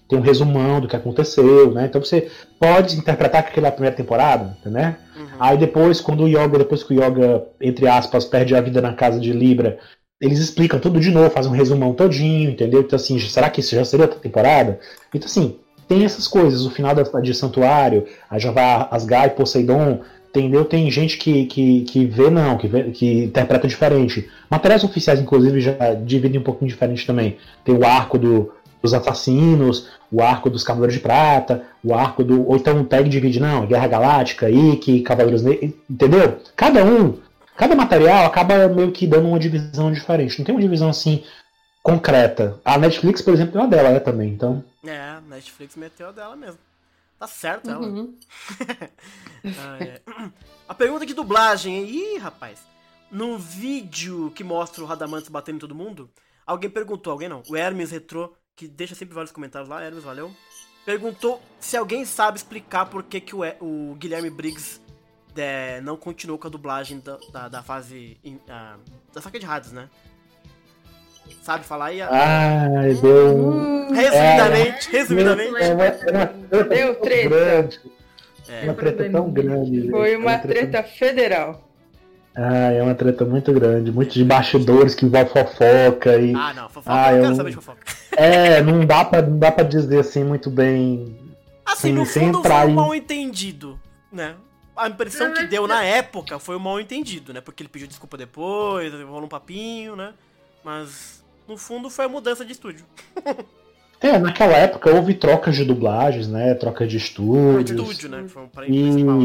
tem um resumão do que aconteceu, né? Então você pode interpretar que aquela é a primeira temporada, né? Aí depois, quando o Yoga, depois que o Yoga, entre aspas, perde a vida na casa de Libra, eles explicam tudo de novo, fazem um resumão todinho, entendeu? Então assim, será que isso já seria outra temporada? Então assim, tem essas coisas, o final da, de Santuário, já vai Asgard Poseidon, entendeu? Tem gente que, que, que vê não, que, vê, que interpreta diferente. Materiais oficiais, inclusive, já dividem um pouquinho diferente também. Tem o arco do, dos assassinos, o arco dos Cavaleiros de Prata, o arco do. Ou então o tag divide, não, Guerra Galáctica, Ikki, Cavaleiros Negros, entendeu? Cada um, cada material acaba meio que dando uma divisão diferente. Não tem uma divisão assim concreta. A Netflix, por exemplo, tem uma dela, né, também. Então. É, a Netflix meteu a dela mesmo. Tá certo ela. Uhum. Ah, é. A pergunta de dublagem. Ih, rapaz. No vídeo que mostra o Radamantes batendo em todo mundo, alguém perguntou, alguém não, o Hermes Retro, que deixa sempre vários comentários lá, Hermes, valeu. Perguntou se alguém sabe explicar por que, que o, o Guilherme Briggs é, não continuou com a dublagem da, da, da fase. in- da saca de rádios, né? Sabe falar aí? Ai, deu. Hum, resumidamente, resumidamente. É uma, é uma treta Deu treta. grande. É. uma treta tão grande. Foi É uma treta federal. Ah, é uma treta muito grande, muitos de bastidores que envolve fofoca e Ah, não, fofoca, Ah, eu não eu- quero saber de fofoca. É, não dá pra, não dá para dizer assim muito bem. Assim, Sem- no fundo foi um mal entendido, né? A impressão que deu na época foi um mal entendido, né? Porque ele pediu desculpa depois, rolou um papinho, né? Mas no fundo foi a mudança de estúdio. É, naquela época houve trocas de dublagens, né? Troca de Foi de estúdios. estúdio, né? Foi um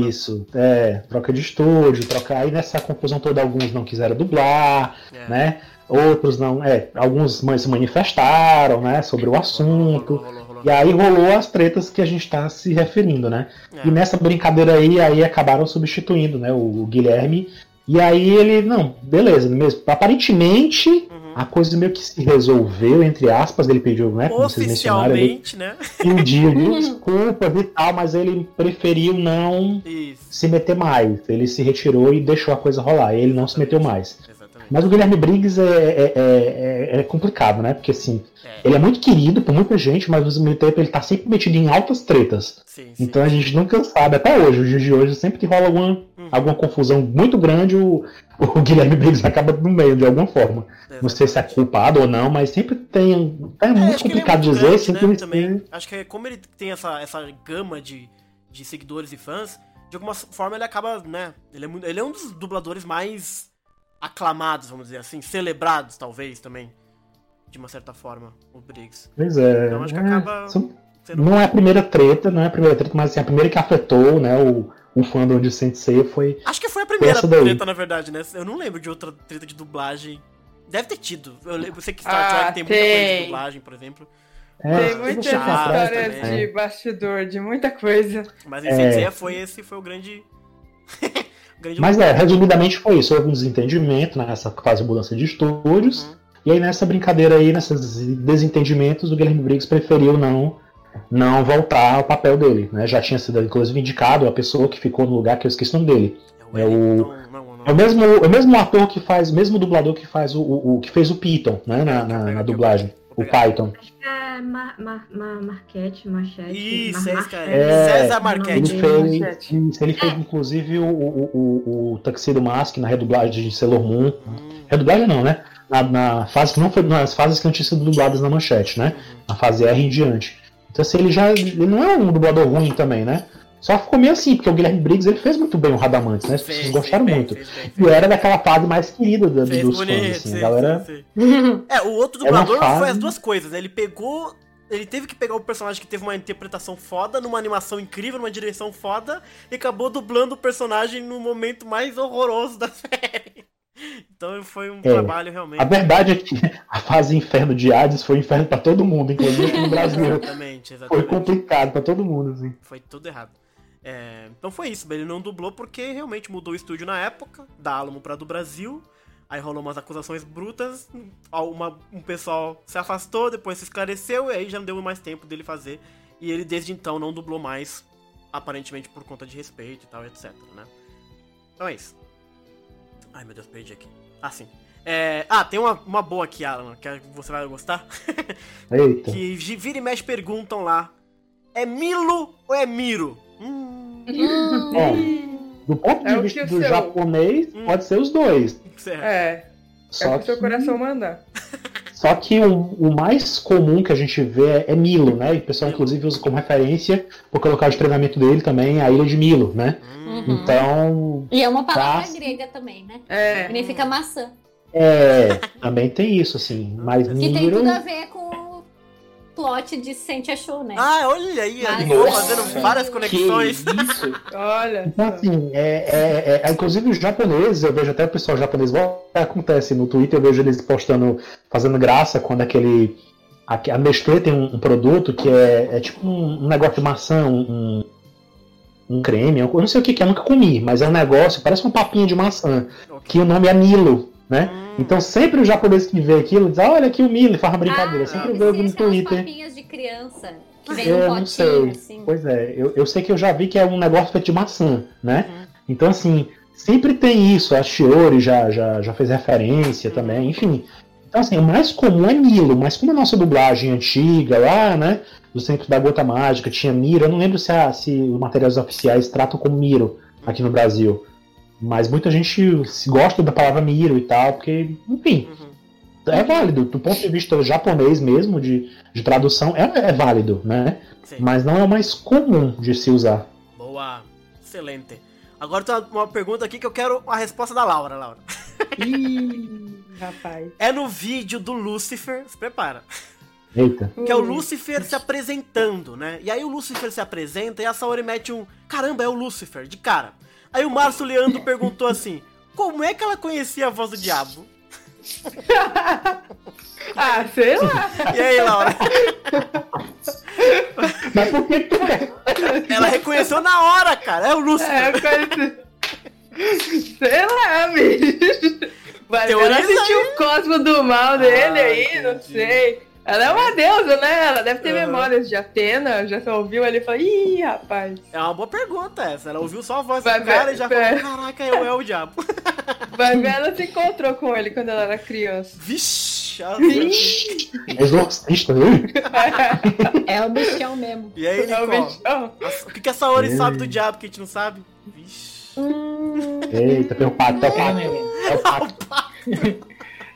né? Isso, é, troca de estúdio, troca. Aí nessa confusão toda, alguns não quiseram dublar, É. né? Outros não, é, alguns se manifestaram, né, sobre o assunto. Rolou, rolou, rolou. E aí rolou as tretas que a gente está se referindo, né? É. E nessa brincadeira aí, aí acabaram substituindo, né, o, o Guilherme. E aí ele, não, beleza, mesmo. Aparentemente, Uhum. a coisa meio que se resolveu, entre aspas, ele pediu, né, como vocês mencionaram, ele Oficialmente, né? pediu desculpas e tal, mas ele preferiu não Isso. se meter mais. Ele se retirou e deixou a coisa rolar. Ele não se meteu mais. Mas o Guilherme Briggs é, é, é- é- é complicado, né? Porque assim, É, ele é muito querido por muita gente, mas ao mesmo tempo ele tá sempre metido em altas tretas. sim, sim. Então a gente nunca sabe, até hoje, os dias de hoje, sempre que rola alguma, Uhum. alguma confusão muito grande, o, o Guilherme Briggs acaba no meio de alguma forma. Não sei se é culpado ou não, mas sempre tem. É, É, muito complicado muito dizer, grande, sempre né, também. tem- Acho que é como ele tem essa, essa gama de, de seguidores e fãs, de alguma forma ele acaba, né? Ele é, muito, ele é um dos dubladores mais aclamados, vamos dizer assim, celebrados, talvez, também. De uma certa forma, o Briggs. Pois é. Então acho que é, acaba são- sendo- Não é a primeira treta, não é a primeira treta, mas assim, a primeira que afetou, né, o, o fandom de Sensei foi. Acho que foi a primeira treta, na verdade, né? Eu não lembro de outra treta de dublagem. Deve ter tido. Eu, lembro, eu sei que Star Ah, Trek tem muita coisa de tem. dublagem, por exemplo. É, Tem muitas histórias de bastidor, de muita coisa. Mas em É. Sensei foi esse foi o grande. grande Mas é, resumidamente foi isso. Houve um desentendimento nessa fase de mudança de estúdios. Uhum. E aí nessa brincadeira aí, nesses desentendimentos, o Guilherme Briggs preferiu não, não voltar ao papel dele. Né? Já tinha sido, inclusive, indicado a pessoa que ficou no lugar que eu esqueci o nome dele. É É o É o mesmo, é o mesmo ator que faz, o mesmo dublador que faz o, o, o que fez o Piton, né, na, na, na dublagem. O Python. Acho que é Mar, Mar, Mar, Marquete, Machete. Isso, Mar- é. Machete. É, César Ele Marchetti. Entendi. fez, ele fez inclusive o, o, o, o Tuxedo Mask na redublagem de Sailor Moon. Hum, Redublagem não, né? Na, na fase que não foi, nas fases que não tinham sido dubladas na manchete, né? Na fase R em diante. Então assim, ele já ele não é um dublador ruim também, né? Só ficou meio assim, porque o Guilherme Briggs ele fez muito bem o Radamantes, né? As fez, pessoas gostaram fez muito. fez E era daquela fase mais querida da- Fez dos bonito, fãs, assim. sim, galera sim, sim. É, o outro É dublador fase- foi as duas coisas, né? Ele pegou. Ele teve que pegar o personagem que teve uma interpretação foda, numa animação incrível, numa direção foda, e acabou dublando o personagem no momento mais horroroso da série. Então foi um trabalho realmente. A verdade é que a fase inferno de Hades foi inferno pra todo mundo, inclusive no Brasil. Exatamente, Foi exatamente. complicado pra todo mundo, assim. Foi tudo errado. É, então foi isso, ele não dublou porque realmente mudou o estúdio na época, da Alamo pra do Brasil. Aí rolou umas acusações brutas, uma- um pessoal se afastou, depois se esclareceu, e aí já não deu mais tempo dele fazer. E ele desde então não dublou mais, aparentemente por conta de respeito e tal, etc, né? Então é isso. Ai meu Deus, perdi aqui. Ah, sim. É, ah, tem uma, uma boa aqui, Alan, que você vai gostar. Eita. que vira e mexe perguntam lá: é Milo ou é Miro? Hum, Bom, do ponto de É vista do seu- japonês, Hum. pode ser os dois. certo. É, é Só o que o seu que, coração manda. só que o, o mais comum que a gente vê é, é Milo, né? E o pessoal, inclusive, usa como referência, porque o local de treinamento dele também é a ilha de Milo, né? Hum, Uhum. Então, E é uma palavra Tá. grega também, né? É. Significa maçã. é, também tem isso, assim. Mas Que tem tudo a ver com plot de Sente Show, né? Ah, olha aí, Mas- Nossa, fazendo várias Que conexões. isso? Olha. Então, assim, é, é- é- inclusive os japoneses, eu vejo até o pessoal japonês, acontece no Twitter, eu vejo eles postando, fazendo graça quando aquele. A, a Nestlé tem um, um produto que é, é tipo um, um negócio de maçã, um, um creme, eu não sei o que, que é, eu nunca comi, mas é um negócio, parece uma papinha de maçã, que o nome é Milo, né? Hum, Então sempre os japoneses que vê aquilo dizem, olha aqui o Milo, e faz uma brincadeira, Ah, sempre ser no Twitter. de criança que vem Eu num não potinho, sei. assim. Pois é, eu, eu sei que eu já vi que é um negócio feito de maçã, né? Uhum. Então, assim, sempre tem isso. A Shiori já, já, já fez referência Uhum. também, enfim. Então, assim, o mais comum é Milo, mas como a nossa dublagem antiga lá, né? Do Centro da Gota Mágica tinha Miro, eu não lembro se, a- se os materiais oficiais tratam como Miro aqui no Brasil. Mas muita gente se gosta da palavra Miro e tal, porque, enfim, uhum, é válido. Do ponto de vista japonês mesmo, de, de tradução, é, é válido, né? sim. Mas não é o mais comum de se usar. Boa. Excelente. Agora tem uma pergunta aqui que eu quero a resposta da Laura, Laura. Ih, rapaz. É no vídeo do Lucifer, se prepara. Eita. Que é o Ui. Lucifer se apresentando, né? E aí o Lucifer se apresenta e a Saori mete um. Caramba, é o Lucifer, de cara. Aí o Márcio Leandro perguntou assim: Como é que ela conhecia a voz do diabo? Ah, sei lá. E aí, Laura? Mas por que? Ela reconheceu na hora, cara. É o É, Lucifer. eu conheci. Sei lá, bicho. Vai ver, Teoria ela sentiu o cosmo do mal dele Ah, aí, não entendi. sei. Ela é uma deusa, né? Ela deve ter Aham. memórias de Atena, já só ouviu ali e falou, ih, rapaz. É uma boa pergunta essa. Ela ouviu só a voz Vai do cara ver- e já é. falou: Caraca, eu é o diabo. Vai ver, ela se encontrou com ele quando ela era criança. Vixe! a- Exorcista, viu? É o bichão mesmo. E aí, É o bichão. Nossa, O que, que a Saori Ei. sabe do diabo que a gente não sabe? Vixe. Eita, tem o pato, tem o É, pato. né, velho? É o pato.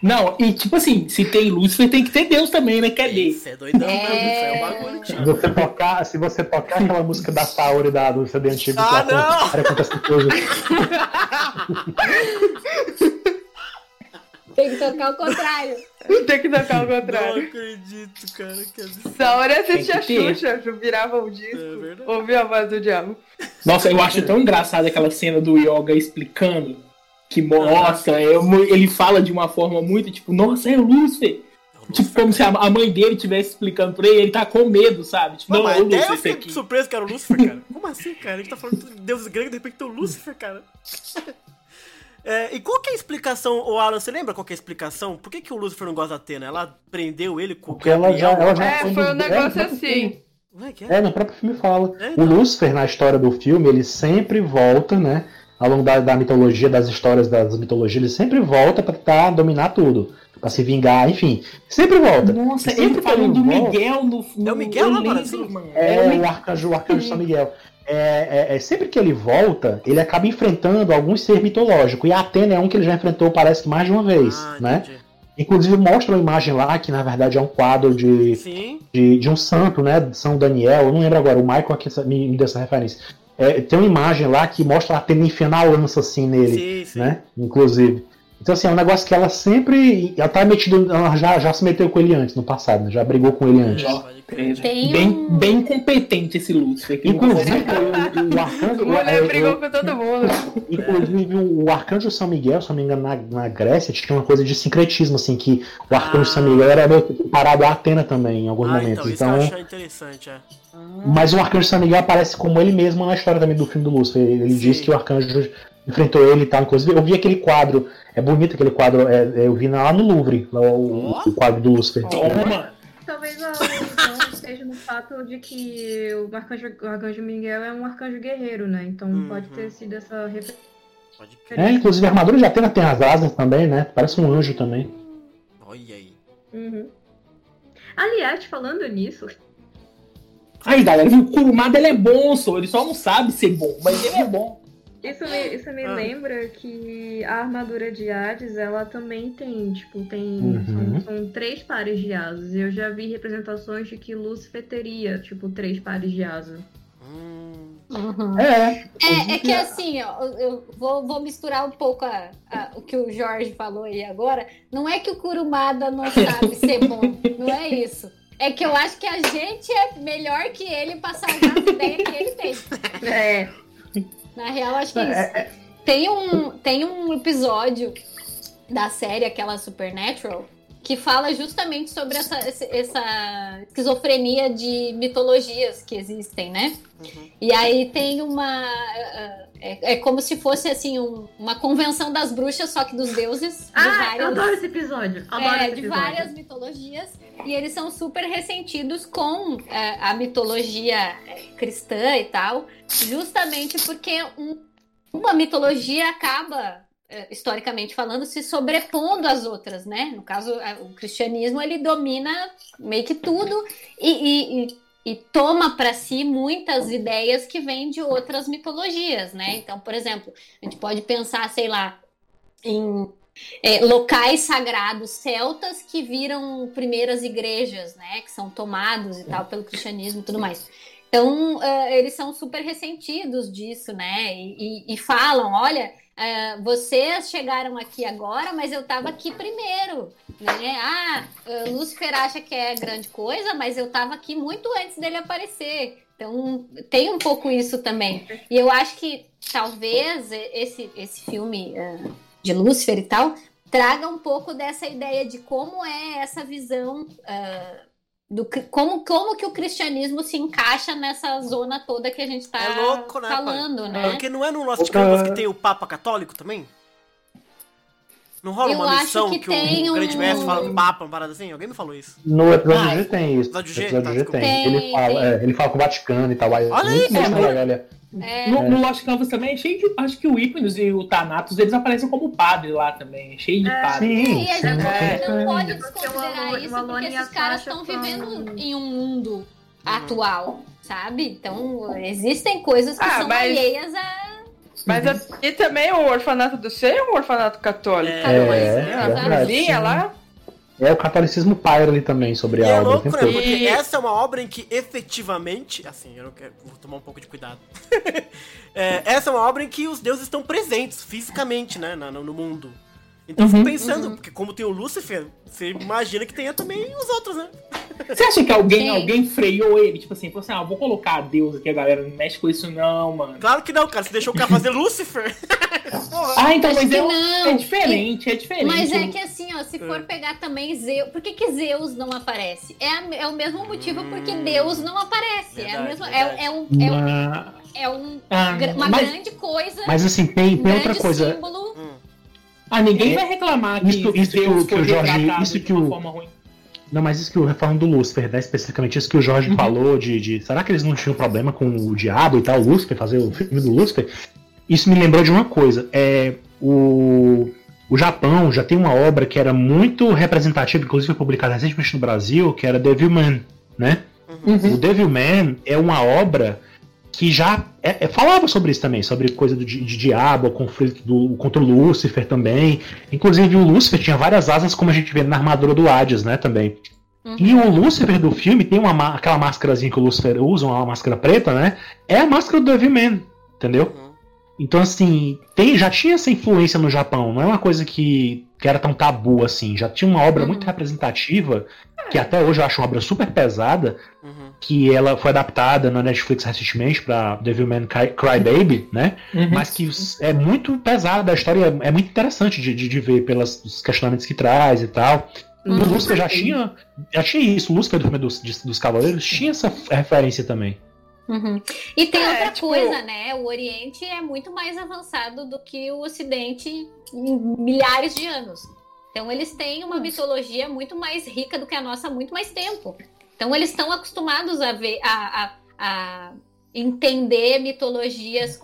Não, e tipo assim, se tem Lúcifer, tem que ter Deus também, né? Cadê? Isso é doidão, É. é um bagulho, Se tio. você tocar, se você tocar aquela música da Saori da, do CD antigo, Ah, não! acontece coisa. Tem que tocar o contrário. Tem que tocar Não contrário. acredito, cara. Que absurdo. Essa hora assistia Tem que ter. Xuxa, virava o disco, É verdade. ouvia a voz do diabo. Nossa, eu acho tão engraçado aquela cena do Yoga explicando que mostra, é ele fala de uma forma muito tipo, nossa, é o Lúcifer. Tipo, como se a mãe dele estivesse explicando pra ele, ele tá com medo, sabe? Tipo, não, mas é o até eu Lúcifer fiquei aqui. surpreso que era o Lúcifer, cara. Como assim, cara? A gente tá falando de deuses gregos, de repente tem o Lúcifer, cara. É, e qual que é a explicação, ô Alan, você lembra qual que é a explicação? Por que, que o Lúcifer não gosta da Atena? Ela prendeu ele com o Porque ela já, ela já É, foi um negócio assim. que é? É, no próprio filme fala. É, O então. Lúcifer, na história do filme, ele sempre volta, né? Ao longo da, da mitologia, das histórias das mitologias, ele sempre volta pra tentar dominar tudo. Pra se vingar, enfim. Sempre volta. Nossa, Sempre ele que falando do volta- Miguel no, no É o Miguel Brasil? mano. É, o arcanjo, o arcanjo São Miguel. É, é- é, sempre que ele volta, ele acaba enfrentando algum ser mitológico. E a Atena é um que ele já enfrentou, parece que mais de uma vez. Ah, né? entendi. Inclusive mostra uma imagem lá que na verdade é um quadro de, Sim. de, de um santo, né? De São Daniel. Eu não lembro agora, o Michael aqui me, me deu essa referência. É, tem uma imagem lá que mostra a Atena enfiando a lança assim nele, Sim, sim. né? Inclusive. Então, assim, é um negócio que ela sempre. Ela tá metida. Ela já, já se meteu com ele antes, no passado, né? Já brigou com ele antes. É. Tem Bem, um... bem competente esse Lúcifer. que Inclusive, o, o arcanjo. O mulher eu- brigou eu- com todo mundo. Inclusive, o arcanjo São Miguel, se não me engano, na, na Grécia, tinha uma coisa de sincretismo, assim, que o arcanjo Ah. São Miguel era meio que comparado a Atena também, em alguns Ah, momentos. então, isso Então, interessante, é. mas o arcanjo São Miguel aparece como ele mesmo na história também do filme do Lúcifer. Ele, ele Sim. diz que o arcanjo enfrentou ele e tal. Inclusive, eu vi aquele quadro, é bonito aquele quadro, é, é, eu vi lá no Louvre, lá o, o quadro do Lúcifer. Toma! Talvez a alusão esteja no fato de que o arcanjo, o arcanjo Miguel é um arcanjo guerreiro, né? Então Uhum. pode ter sido essa referência. Pode crer. É, inclusive a armadura de Atena tem as asas também, né? Parece um anjo também. Olha aí. Uhum. Aliás, falando nisso, Aí, galera, viu? O Kurumada ele é bom, só. Ele só não sabe ser bom, mas ele é bom. Isso me, isso me Ah. lembra que a armadura de Hades, ela também tem, tipo, tem. Uhum. São, são três pares de asas. Eu já vi representações de que Lúcifer teria, tipo, três pares de asa. Hum, Uhum. É. É, é que assim, ó, eu vou, vou misturar um pouco a- a- o que o Jorge falou aí agora. Não é que o Kurumada não sabe ser bom, não é isso. É que eu acho que a gente é melhor que ele pra salvar as ideias que ele tem. É. Na real, acho que é isso. Tem um, tem um episódio da série, aquela Supernatural, que fala justamente sobre essa, essa esquizofrenia de mitologias que existem, né? uhum. E aí tem uma. É, é como se fosse assim um- uma convenção das bruxas, só que dos deuses. de Ah, eu várias- adoro esse episódio. Adoro é, esse de episódio. várias mitologias. E eles são super ressentidos com é, a mitologia é, cristã e tal, justamente porque um- uma mitologia acaba, é, historicamente falando, se sobrepondo às outras, né? No caso, é, o cristianismo ele domina meio que tudo e, e- e- e toma para si muitas ideias que vêm de outras mitologias, né? Então, por exemplo, a gente pode pensar, sei lá, em é, locais sagrados celtas que viram primeiras igrejas, né? Que são tomados e tal pelo cristianismo e tudo mais. Então, eh, eles são super ressentidos disso, né? E, e- e falam: olha, eh, vocês chegaram aqui agora, mas eu estava aqui primeiro, né? Ah, eh, Lúcifer acha que é grande coisa, mas eu estava aqui muito antes dele aparecer. Então, tem um pouco isso também. E eu acho que talvez esse, esse filme eh, de Lúcifer e tal traga um pouco dessa ideia de como é essa visão ah, do como, como que o cristianismo se encaixa nessa zona toda que a gente tá É louco, né, falando, pai? né? Porque não é no nosso Outra- campus que tem o Papa Católico também? Não rola Eu uma missão que que, tem o grande um- mestre fala do Papa, uma parada assim? Alguém me falou isso. No episódio Ah, G tem isso. episódio No G, episódio tá, G tem. Tem, Ele fala, é, ele fala com o Vaticano e tal. Aí, Olha mesmo, cara. olha, É, No, no Lost Canvas também é cheio de. Acho que o Hypnos e o Thanatos eles aparecem como padre lá também. é Cheio de É. padre. Sim, E a sim, gente É. não pode Porque o desconsiderar isso porque e a esses caras estão vivendo em um mundo atual, sabe? Então, existem coisas que Ah, são mas- alheias a. Mas aqui também o orfanato do Seio é um orfanato católico. É, É, a sim. lá. É o catolicismo paira ali também sobre E a é obra. né? Porque E- essa é uma obra em que efetivamente. Assim, eu não quero. Vou tomar um pouco de cuidado. É, essa é uma obra em que os deuses estão presentes fisicamente, né? na- no, mundo. Então eu fico Uhum. pensando, porque como tem o Lúcifer, você imagina que tenha também os outros, né? Você acha que alguém, Sim. alguém freou ele? Tipo assim, falou assim: ah, vou colocar Deus aqui, a galera. Não mexe com isso, não, mano. Claro que não, cara. Você deixou o cara fazer Lúcifer. Porra. Ah, então, mas que é, não. é diferente, é diferente. Mas é que assim, ó, se for É. pegar também Zeus. Por que, que Zeus não aparece? É, a- é o mesmo motivo porque Deus não aparece. é, a Verdade, mesma, verdade. é, é um, é, um, Mas, é um- Ah, uma mas- grande coisa, mas assim, tem, um tem outra grande coisa. símbolo. Ah, ninguém É, vai reclamar que isso- Deus o- que o Jorge- isso de que uma o- forma ruim. Não, mas isso que o falando do Lúcifer, né? Especificamente isso que o Jorge Uhum. falou de, de. Será que eles não tinham problema com o diabo e tal, o Lúcifer, fazer o filme do Lúcifer? Isso me lembrou de uma coisa. É. O. O Japão já tem uma obra que era muito representativa, inclusive foi publicada recentemente no Brasil, que era Devilman, né? Uhum. O Devilman é uma obra que já é- é- falava sobre isso também, sobre coisa do, di- de diabo, o conflito do, contra o Lúcifer também. Inclusive o Lúcifer tinha várias asas, como a gente vê na armadura do Hades, né, também. Uhum. E o Lúcifer do filme tem uma, aquela máscarazinha que o Lúcifer usa, uma máscara preta, né? É a máscara do Devilman, entendeu? Uhum. Então, assim, tem, já tinha essa influência no Japão, não é uma coisa que, que era tão tabu assim. Já tinha uma obra Uhum. muito representativa, que até hoje eu acho uma obra super pesada, Uhum. que ela foi adaptada na Netflix recentemente pra Devilman Cry, Cry Baby, né? Uhum. Mas que é muito pesada, a história é muito interessante de, de, de ver pelos questionamentos que traz e tal. Uhum. O Lúcifer já tinha, já tinha isso, o Lúcifer do filme dos, dos Cavaleiros tinha essa referência também. Uhum. E tem É, outra tipo- coisa, né? O Oriente é muito mais avançado do que o Ocidente em milhares de anos. Então eles têm uma mitologia muito mais rica do que a nossa há muito mais tempo. Então eles estão acostumados a ver, a, a- a entender mitologias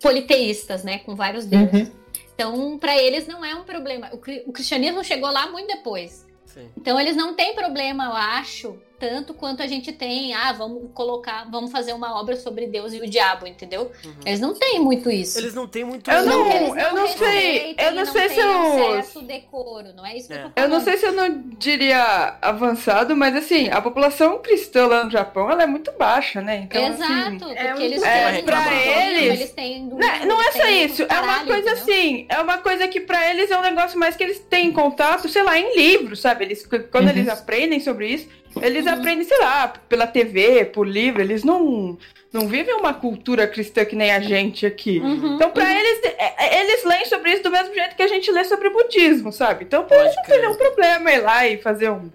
politeístas, né? Com vários deuses. Uhum. Então, para eles não é um problema. O cristianismo chegou lá muito depois. Sim. Então eles não têm problema, eu acho, tanto quanto a gente tem, ah, vamos colocar, vamos fazer uma obra sobre Deus e o diabo, entendeu? Uhum. Eles não têm muito isso. Eles não têm muito. Eu não- eles eu não sei, eu não e sei se eu- acesso decoro, não é isso que É. eu tô Eu não sei se eu não diria avançado, mas assim, a população cristã lá no Japão, ela é muito baixa, né? Então, assim, Exato, porque é um- eles é, têm pra eles- eles têm Não, não é só isso, é uma caralho, coisa entendeu? assim, é uma coisa que pra eles é um negócio mais que eles têm contato, sei lá, em livros, sabe? Eles, quando Uhum. eles aprendem sobre isso, eles Uhum. aprendem, sei lá, pela TV, por livro, eles não, não vivem uma cultura cristã que nem a gente aqui. Uhum, Então, pra uhum. eles, é- é- eles leem sobre isso do mesmo jeito que a gente lê sobre budismo, sabe? Então, pra eles Pode não tem nenhum problema ir lá e fazer um-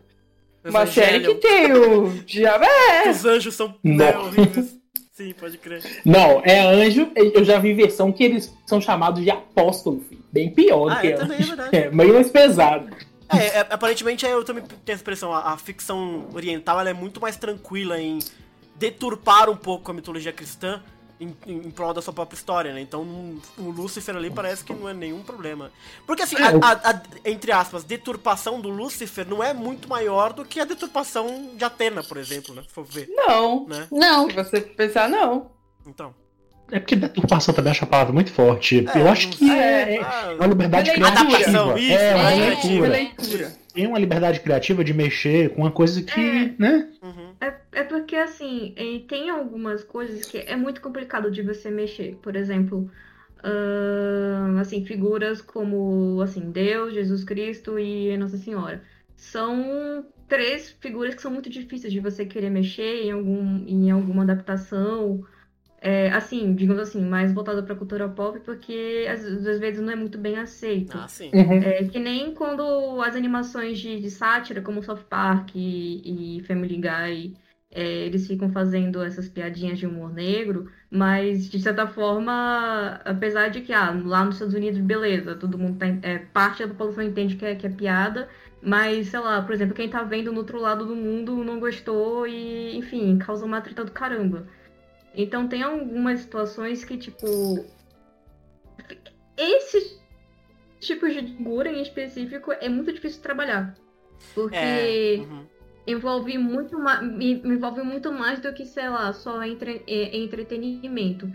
uma série que tem o diabo. É, Os anjos são Não. né, horríveis. Sim, pode crer. Não, é anjo. Eu já vi versão que eles são chamados de apóstolo, filho. Bem pior do Ah, que é, também é anjo. verdade. É, meio mais pesado. É, é, aparentemente eu também tenho essa expressão, a, a ficção oriental ela é muito mais tranquila em deturpar um pouco a mitologia cristã em, em, em prol da sua própria história, né? Então um- o Lúcifer ali parece que não é nenhum problema. Porque assim, a- a- a- entre aspas, deturpação do Lúcifer não é muito maior do que a deturpação de Atena, por exemplo, né? Se for ver, não. né? Não, Se você pensar, não. Então. É porque deturpação também acho a palavra muito forte. É, eu acho que é, é Ah, uma liberdade criativa. Adaptação, isso, é, uma é, releitura. Releitura. Tem uma liberdade criativa de mexer com uma coisa que, É. né? uhum. É, é porque, assim, tem algumas coisas que é muito complicado de você mexer. Por exemplo, ahn, assim, figuras como, assim, Deus, Jesus Cristo e Nossa Senhora. São três figuras que são muito difíceis de você querer mexer em, algum, em alguma adaptação. É, assim, digamos assim, mais voltada para a cultura pop, porque às, às vezes não é muito bem aceito. Ah, sim. Uhum. É que nem quando as animações de, de sátira, como South Park e, e Family Guy, é, eles ficam fazendo essas piadinhas de humor negro, mas de certa forma, apesar de que ah, lá nos Estados Unidos, beleza, todo mundo tá, é, parte da população entende que é, que é piada, mas sei lá, por exemplo, quem tá vendo no outro lado do mundo não gostou e, enfim, causa uma treta do caramba. Então tem algumas situações que, tipo. Esse tipo de figura em específico é muito difícil de trabalhar. Porque É. uhum. envolve muito mais envolve muito mais do que, sei lá, só entre, é, entretenimento.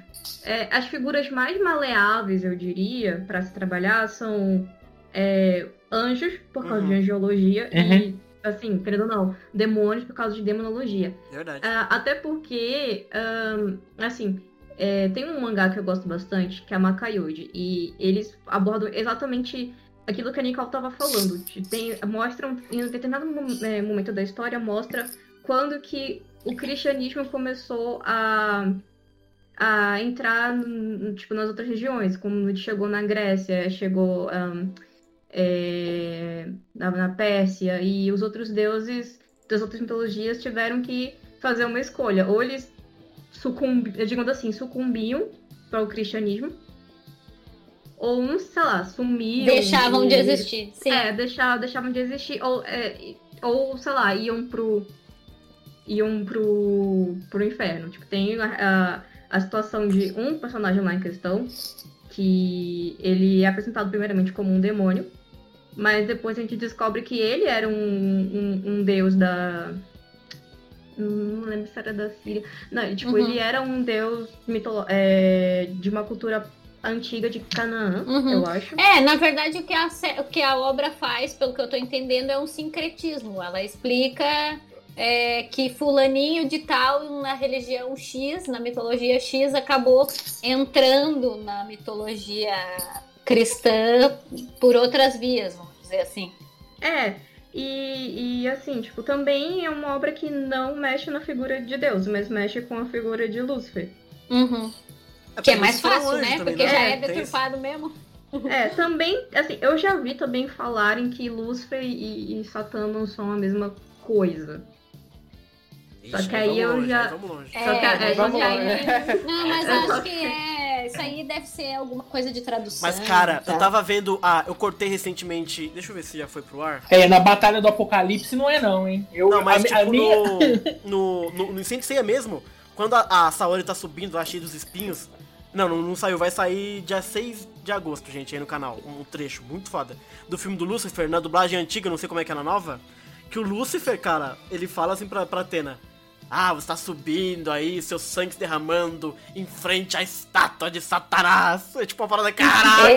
É, as figuras mais maleáveis, eu diria, para se trabalhar são é, anjos, por causa Uhum. de angiologia, Uhum. e, assim, querendo ou não, demônios por causa de demonologia. Verdade. Ah, até porque, ahn, assim, é, tem um mangá que eu gosto bastante, que é a Makayode, e eles abordam exatamente aquilo que a Nicole estava falando. Tem, mostram, em um determinado é, momento da história, mostra quando que o cristianismo começou a, a entrar tipo, nas outras regiões, como chegou na Grécia, chegou ahn, é, na, na Pérsia, e os outros deuses das outras mitologias tiveram que fazer uma escolha. Ou eles sucumbiam, digamos assim, sucumbiam para o cristianismo, ou, um, sei lá, sumiam. Deixavam de e- existir. Sim. É, deixavam, deixavam de existir, ou, é, ou sei lá, iam pro. iam pro, pro inferno. Tipo, tem a, a, a situação de um personagem lá em questão, que ele é apresentado primeiramente como um demônio, mas depois a gente descobre que ele era um, um, um deus da. Não lembro se era da Síria. Não, tipo, Uhum. ele era um deus mitolo é, de uma cultura antiga de Canaã, Uhum. eu acho. É, na verdade, o que, a, o que a obra faz, pelo que eu tô entendendo, é um sincretismo. Ela explica é, que fulaninho de tal, na religião X, na mitologia X, acabou entrando na mitologia cristã por outras vias, dizer assim. É, e, e assim, tipo, também é uma obra que não mexe na figura de Deus, mas mexe com a figura de Lúcifer. Uhum. Que é mais fácil, né? também, Porque já é isso. deturpado mesmo. É, também, assim, eu já vi também falarem que Lúcifer e, e Satã não são a mesma coisa. Só Ixi, que aí vamos eu longe, já- Vamos longe. Só que- é, só vamos aí- né? Não, mas É, acho só que- é. Isso aí deve ser alguma coisa de tradução. Mas, cara, tá? eu tava vendo. Ah, eu cortei recentemente. Deixa eu ver se já foi pro ar. É, na Batalha do Apocalipse não é não, hein? Eu, Não, mas a, tipo, a minha... no, no, no, no Incêndio Ceia mesmo, quando a, a Saori tá subindo lá cheio dos espinhos. Não, não, não saiu, vai sair dia 6 de agosto, gente, aí no canal. Um trecho muito foda. Do filme do Lucifer, na dublagem antiga, não sei como é que é na nova. Que o Lucifer, cara, ele fala assim pra, pra Atena. Ah, você tá subindo aí, seu sangue se derramando em frente à estátua de Satanás. É tipo uma parada, caraca,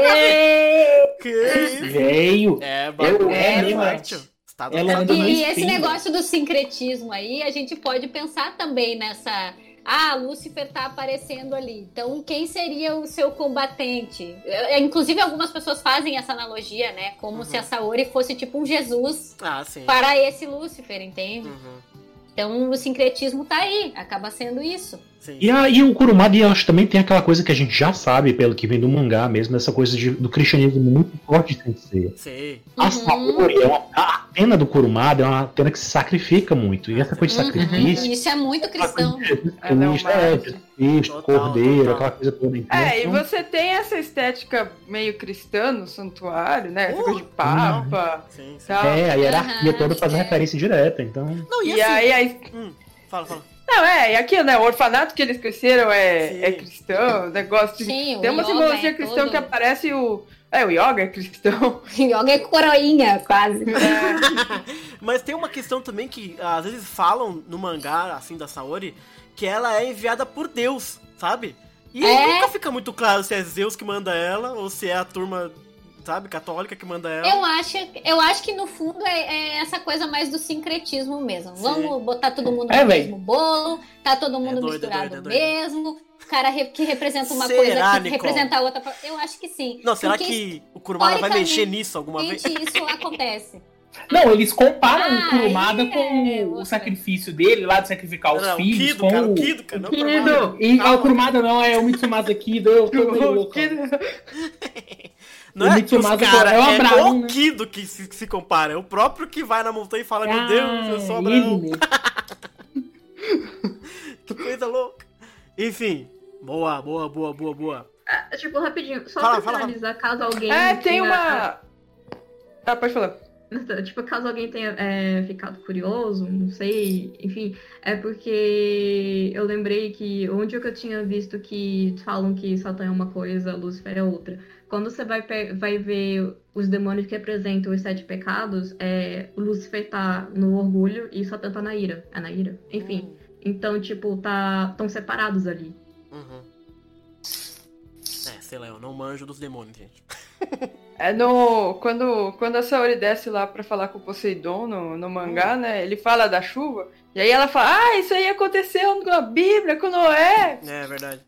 que isso? Veio. É, bagulho é é forte. Ela anda no E, e esse negócio do sincretismo aí, a gente pode pensar também nessa. Ah, Lúcifer tá aparecendo ali. Então, quem seria o seu combatente? É, Inclusive, algumas pessoas fazem essa analogia, né? Como Uhum. se a Saori fosse tipo um Jesus Ah, sim. para esse Lúcifer, entende? Uhum, Então, o sincretismo tá aí, acaba sendo isso. Sim. E, a, e o Kurumada, eu acho, também tem aquela coisa que a gente já sabe, pelo que vem do mangá mesmo, essa coisa de- do cristianismo muito forte de Sensei. Sei. A Uhum. Saori, é uma, a Atena do Kurumada é uma Atena que se sacrifica muito. E essa coisa de Uhum. sacrifício. Isso é muito cristão. é uma Cristo, é, Cristo, Cordeiro, total. aquela coisa toda. Então, É, e então, você tem essa estética meio cristã no santuário, né? Essa Uh, coisa de papa Sim, sim. tal. É, a hierarquia Aham, toda faz é. referência direta, então. Não, e, E assim... aí, aí. Hum, fala, fala. Não, é, e aquilo, né? O orfanato que eles cresceram é, Sim. é cristão, o negócio de. Sim, o Tem uma simbologia é cristã que aparece o. É, o yoga é cristão. Yoga é coroinha, quase. Mas tem uma questão também que às vezes falam no mangá, assim, da Saori, que ela é enviada por Deus, sabe? E É. nunca fica muito claro se é Zeus que manda ela ou se é a turma, sabe, católica que manda ela. Eu acho, eu acho que no fundo é, é essa coisa mais do sincretismo mesmo. Sim. Vamos botar todo mundo É, no véi. mesmo bolo, tá todo mundo doido, é misturado doido, é doido. mesmo. O cara re- que representa uma Será, coisa que Nicole? representa a outra. Eu acho que sim. Não, será Porque que o Kurumada vai mexer nisso alguma vez? Isso acontece. Não, eles comparam Ah, o Kurumada aí com é o sacrifício dele lá de sacrificar os Não, o filhos. Kido, com cara, o o... Kido, cara, não Kido. Kurumada. E, ah, o Kurumada não, é o Mitsumasa Kido, eu tô meio louco. Não O é que os caras, é o é Abraão, o né? Kido que se, que se compara. É o próprio que vai na montanha e fala, meu Ah, Deus, eu sou Abraão. Que coisa louca. Enfim, boa, boa, boa, boa, boa. Ah, tipo, rapidinho, só Fala, pra fala, finalizar, caso alguém. É, tem tenha- uma. Ah, pode falar. Tipo, caso alguém tenha é, ficado curioso, não sei, enfim, é porque eu lembrei que onde eu tinha visto que falam que Satã é uma coisa, Lúcifer é outra. Quando você vai, vai ver os demônios que representam os sete pecados, é, Lúcifer tá no orgulho e Satã tá na ira. É na ira? Enfim. Então, tipo, tá. estão separados ali. Uhum. É, sei lá, eu não manjo dos demônios, gente. É no. Quando, quando a Saori desce lá pra falar com o Poseidon no, no mangá, né? Ele fala da chuva. E aí ela fala: Ah, isso aí aconteceu na Bíblia com Noé. É verdade.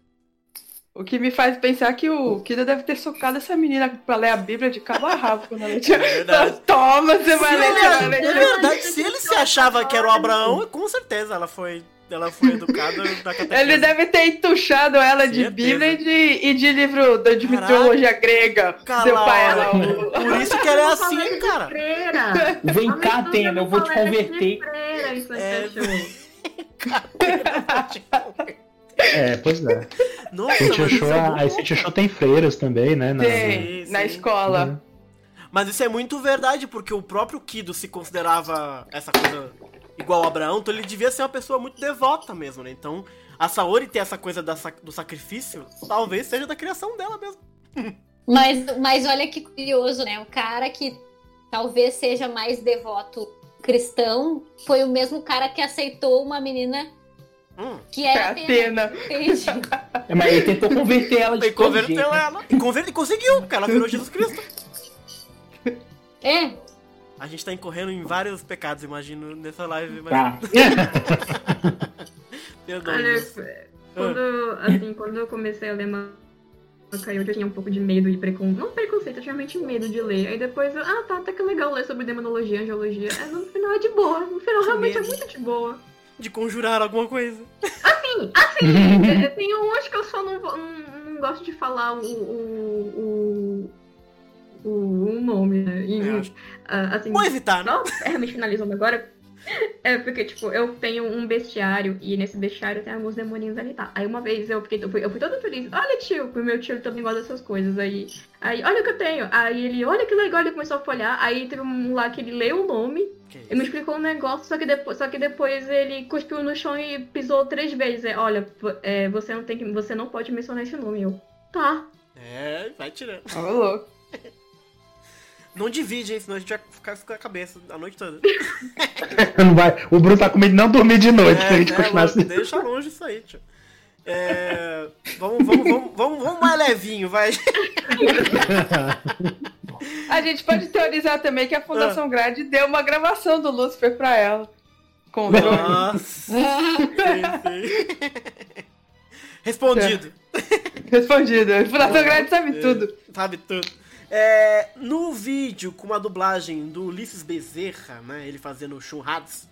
O que me faz pensar que o Kida deve ter socado essa menina pra ler a Bíblia de cabo a rabo quando ela tinha. É verdade. Toma, você vai ler, você vai É ler. verdade, se ele se achava que era o Abraão, com certeza ela foi, ela foi educada na catequese. Ele deve ter entuchado ela de. Bíblia e de, e de livro da de Caraca. mitologia grega. Seu pai a era hora. o- Por isso que ela é assim, cara. Freira. Vem A cá, Tena, eu vou te converter. Freira, isso É, é, É, pois é. Nossa, City Show, é a, City Show tem freiras também, né? na- Tem, Sim, na sim. escola. Mas isso é muito verdade, porque o próprio Kido se considerava essa coisa igual a Abraão, então ele devia ser uma pessoa muito devota mesmo, né? Então, a Saori ter essa coisa da do sacrifício, talvez seja da criação dela mesmo. Mas, mas olha que curioso, né? O cara que talvez seja mais devoto cristão foi o mesmo cara que aceitou uma menina Hum, que É era a Atena. Atena. É, Mas ele tentou converter ela de e todo converteu jeito. ela. E converteu e conseguiu, porque ela virou Jesus Cristo. É, A gente tá incorrendo em vários pecados, imagino, nessa live. Mas... Tá. Perdão, Olha, Deus. quando, assim, quando eu comecei a ler manga, eu já tinha um pouco de medo e preconceito. Não preconceito, eu tinha realmente medo de ler. Aí depois, eu, ah, tá, até que legal ler sobre demonologia, angiologia. É, no final é de boa. No final Que realmente medo. é muito de boa. De conjurar alguma coisa. Assim, assim, é, tem uns que eu só não, não, não gosto de falar o. o, o, o, o nome, né? E, acho. ah, assim, Vou evitar? Não, é, realmente finalizando agora. É porque, tipo, eu tenho um bestiário e nesse bestiário tem alguns demoninhos ali, tá? Aí uma vez eu fiquei, eu fui, eu fui toda feliz. Olha, tio, o meu tio também gosta dessas coisas. Aí, aí, olha o que eu tenho. Aí ele, olha que legal, ele começou a folhar. Aí teve um lá que ele leu o nome Que e me explicou um negócio, só que depois, só que depois ele cuspiu no chão e pisou três vezes. É, olha, é, você não tem que. Você não pode mencionar esse nome. Eu. Tá. É, vai tirando. Ô, louco. Não divide, hein? Senão a gente vai ficar com a cabeça a noite toda. Não vai, o Bruno tá com medo de não dormir de noite, se a gente é, continuar assim. Deixa longe isso aí, tio. É, vamos, vamos, vamos, vamos, vamos mais levinho, vai. A gente pode teorizar também que a Ah. Fundação Grade deu uma gravação do Lucifer pra ela. Com o. Nossa. Sim, sim. Respondido. Respondido. A Fundação Grade sabe É, tudo. Sabe tudo. É, no vídeo com uma dublagem do Ulisses Bezerra, né? Ele fazendo churrados.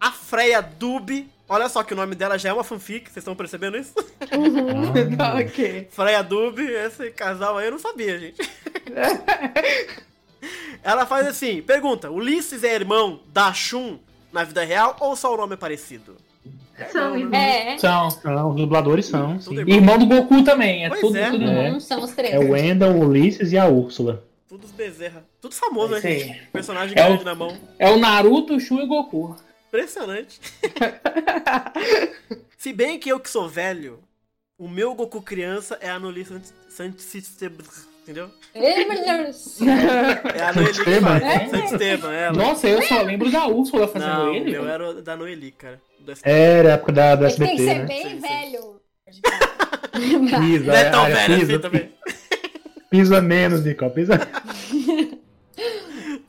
A Freya Dub. Olha só que o nome dela já é uma fanfic, vocês estão percebendo isso? Tá, ok. Freya Dub, esse casal aí eu não sabia, gente. Ela faz assim, pergunta, Ulisses é irmão da Shun na vida real ou só o nome é parecido? São é. São. Não, os dubladores são, Irmão do Goku também. É Pois tudo, é. tudo É. são os três. É o Wendell, o Ulisses e a Úrsula. Tudo Bezerra. Tudo famoso, né, gente? Personagem É o- grande na mão. É o Naruto, o Shu e o Goku. Impressionante. Se bem que eu que sou velho, o meu Goku criança é a Noli Santistebr, entendeu? É a Noeli que faz. Ela. Nossa, eu só lembro da Úrsula fazendo Não, o ele. meu era o da Noeli, cara. Do SBT. Era a época da, do Ele tem que SBT, ser né? bem Sim, sim. velho. Pisa, Não é tão é, velho assim pisa, também. pisa menos, Nicole, pisa.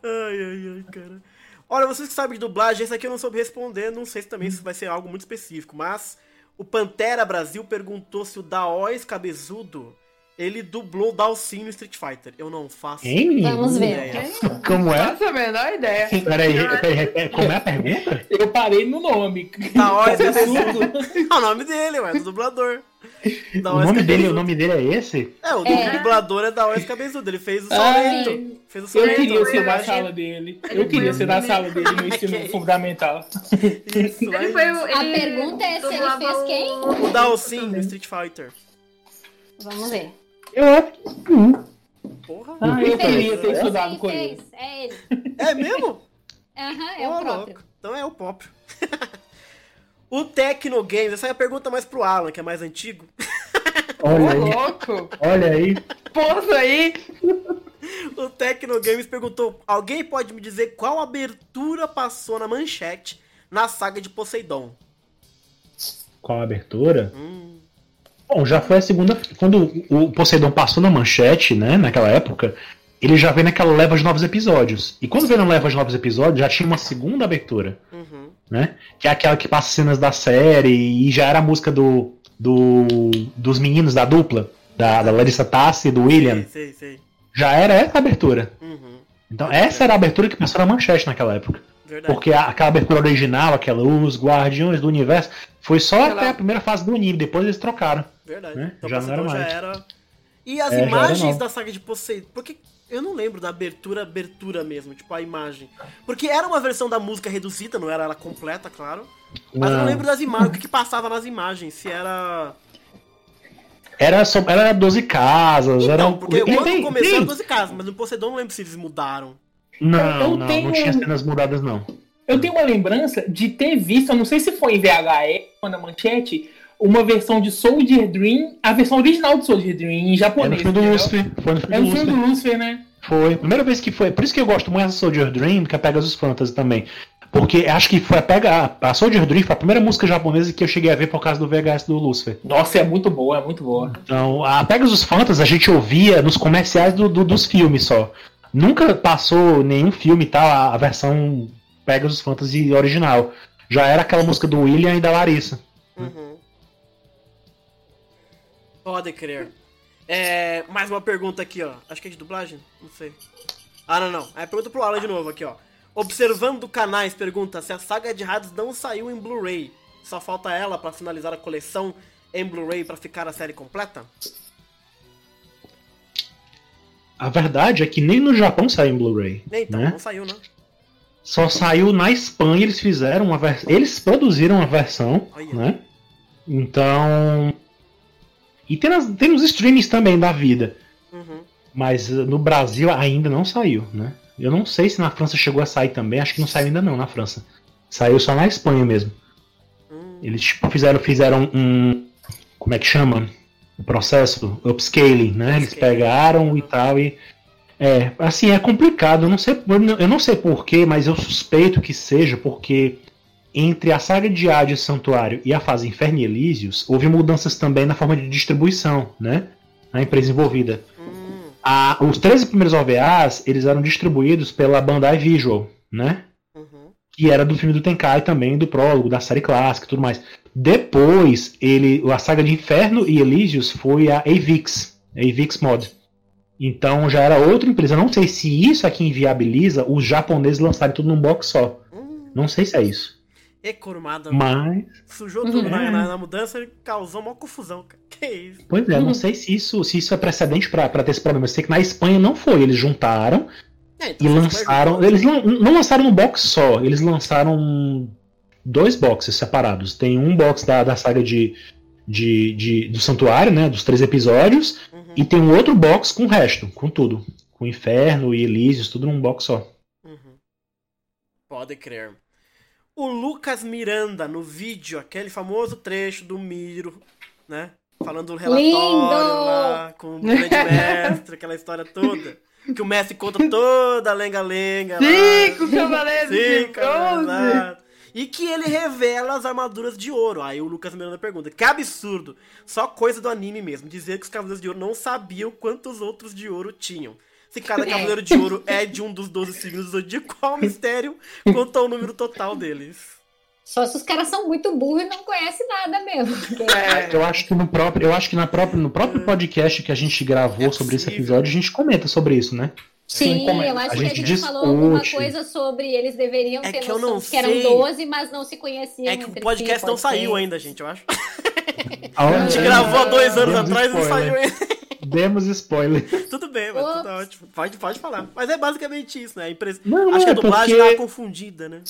Ai, ai, ai, cara. Olha, vocês que sabem de dublagem, esse aqui eu não soube responder, não sei se também isso vai ser algo muito específico, mas o Pantera Brasil perguntou se o Daois Cabezudo, ele dublou Dalsin no Street Fighter. Eu não faço Hein? Vamos ver. ideia. Como é? Nossa, a menor ideia. Peraí, como é a pergunta? Eu parei no nome. Daois Cabeçudo. É o nome dele, ué, do dublador. O Daois nome dele, o nome dele é esse? É, o É. dublador é Daois Cabezudo, ele fez o Ah, Sorrento. Fez o Eu Sorrento. queria ser da sala dele. Ele Eu queria ser o da sala dele no ensino Ok. fundamental. Isso, Ele aí. foi o. A ele pergunta é se ele fez quem? o- O Dalsin no Street Fighter. Vamos ver. Eu acho que sim. Porra. Ah, eu queria ter estudado com ele. fez, É ele. É mesmo? Aham, é Ô, o próprio. louco. Então é o próprio. o Tecno Games, essa é a pergunta mais pro Alan, que é mais antigo. Olha aí, louco. olha aí. Poxa aí. O Tecno Games perguntou: alguém pode me dizer qual abertura passou na manchete na saga de Poseidon? Qual abertura? Hum, Bom, já foi a segunda. Quando o Poseidon passou na manchete, né, naquela época, ele já veio naquela leva de novos episódios. E quando veio na leva de novos episódios, já tinha uma segunda abertura, uhum. né? Que é aquela que passa cenas da série e já era a música do, do dos meninos da dupla, da, da Larissa Tassi e do William. Sei, sei, sei. Já era essa a abertura. Uhum. Então, essa era a abertura que passou na manchete naquela época. Verdade. Porque a- aquela abertura original, aquela Os Guardiões do Universo, foi só Aquela- até a primeira fase do anime, depois eles trocaram. Verdade. né? Então Já não era já era. E as É, era imagens da saga de Poseidon. Porque eu não lembro da abertura, abertura mesmo, tipo a imagem. Porque era uma versão da música reduzida, não era ela completa, claro. Mas eu não Não. lembro das imagens, o que, que passava nas imagens, se era. Era, só, era 12 casas, era. Então, porque e quando tem- começou tem- era 12 casas, mas no Poseidon eu não lembro se eles mudaram. Não, Eu não, tenho não tinha cenas mudadas, não. Eu tenho uma lembrança de ter visto, eu não sei se foi em VHS ou na manchete, uma versão de Soldier Dream, a versão original de Soldier Dream em É no japonês. filme do? Lucifer. Foi no filme É do Lucifer. do Lucifer, né? Foi. Primeira vez que foi. Por isso que eu gosto muito da Soldier Dream, que é a Pegasus Fantasy também. Porque acho que foi a Pega. A Soldier Dream foi a primeira música japonesa que eu cheguei a ver por causa do VHS do Lucifer. Nossa, é muito boa, é muito boa. Então, a Pegasus Fantasy a gente ouvia nos comerciais do- do- dos filmes só. Nunca passou nenhum filme tal, a, a versão Pegasus Fantasy original. Já era aquela música do William e da Larissa. Uhum. Pode crer. É, mais uma pergunta aqui, ó. Acho que é de dublagem? Não sei. Ah, não, não. É pergunta pro Alan de novo aqui, ó. Observando canais, pergunta se a saga de Hades não saiu em Blu-ray. Só falta ela pra finalizar a coleção em Blu-ray pra ficar a série completa? A verdade é que nem no Japão saiu em Blu-ray. Então, né? não saiu, não. Só saiu na Espanha, eles fizeram uma versão. Eles produziram uma versão, Olha. né? Então. E tem, nas, tem nos streamings também da vida. Uhum. Mas uh, no Brasil ainda não saiu, né? Eu não sei se na França chegou a sair também, acho que não saiu ainda não na França. Saiu só na Espanha mesmo. Hum, Eles tipo, fizeram, fizeram um. Como é que chama? O processo? Upscaling, né? Eles Upscaling. pegaram e tal e. É, assim, é complicado. Eu não sei, eu não sei porquê, mas eu suspeito que seja porque entre a saga de Hades Santuário e a fase Inferno e Elísios, houve mudanças também na forma de distribuição, né? Na empresa envolvida. hum, A- os 13 primeiros OVAs, eles eram distribuídos pela Bandai Visual, né? uhum. que era do filme do Tenkai também, do prólogo, da série clássica e tudo mais. Depois, ele, a saga de Inferno e Elísios foi a Avix, a Avix Mod. Então já era outra empresa. Eu não sei se isso é que inviabiliza os japoneses lançarem tudo num box só. Hum, Não sei se é isso. E Kurumada Mas, sujou tudo Uhum. na, na- na mudança e causou uma confusão, cara. Que isso? pois é, não sei se isso, se isso é precedente pra pra ter esse problema. Eu sei que na Espanha não foi. Eles juntaram É, e então, lançaram. Eles lan- não lançaram no box só, eles lançaram dois boxes separados. Tem um box da, da saga de, de, de- do Santuário, né? Dos três episódios, Uhum. e tem um outro box com o resto, com tudo. Com Inferno e Elísios, tudo num box só. Uhum. Pode crer. O Lucas Miranda, no vídeo, aquele famoso trecho do Miro, né? Falando do relatório Lindo! lá, com o grande mestre, aquela história toda. Que o mestre conta toda a lenga-lenga. Cinco cavaleiros de bronze. E que ele revela as armaduras de ouro. Aí o Lucas Miranda pergunta: Que absurdo! Só coisa do anime mesmo. Dizer que os cavaleiros de ouro não sabiam quantos outros de ouro tinham. Se cada cavaleiro de ouro é de um dos 12 signos do zodíaco, qual mistério quanto ao número total deles? Só se os caras são muito burros e não conhecem nada mesmo. É, Eu acho que no próprio, eu acho que na própria, no próprio podcast que a gente gravou É sobre esse episódio, a gente comenta sobre isso, né? Sim, é? eu acho A que a gente gente falou alguma discute. coisa sobre eles deveriam É ter que eu noção que eram sei. 12, mas não se conheciam. É que o podcast si, não saiu ser. ainda, gente, eu acho. A gente gravou há dois anos atrás e não saiu ainda. Demos spoiler. Tudo bem, mas tudo ótimo. Pode, pode falar. Mas é basicamente isso, né? A empresa... Não, Acho que a é dublagem porque- tá confundida, né?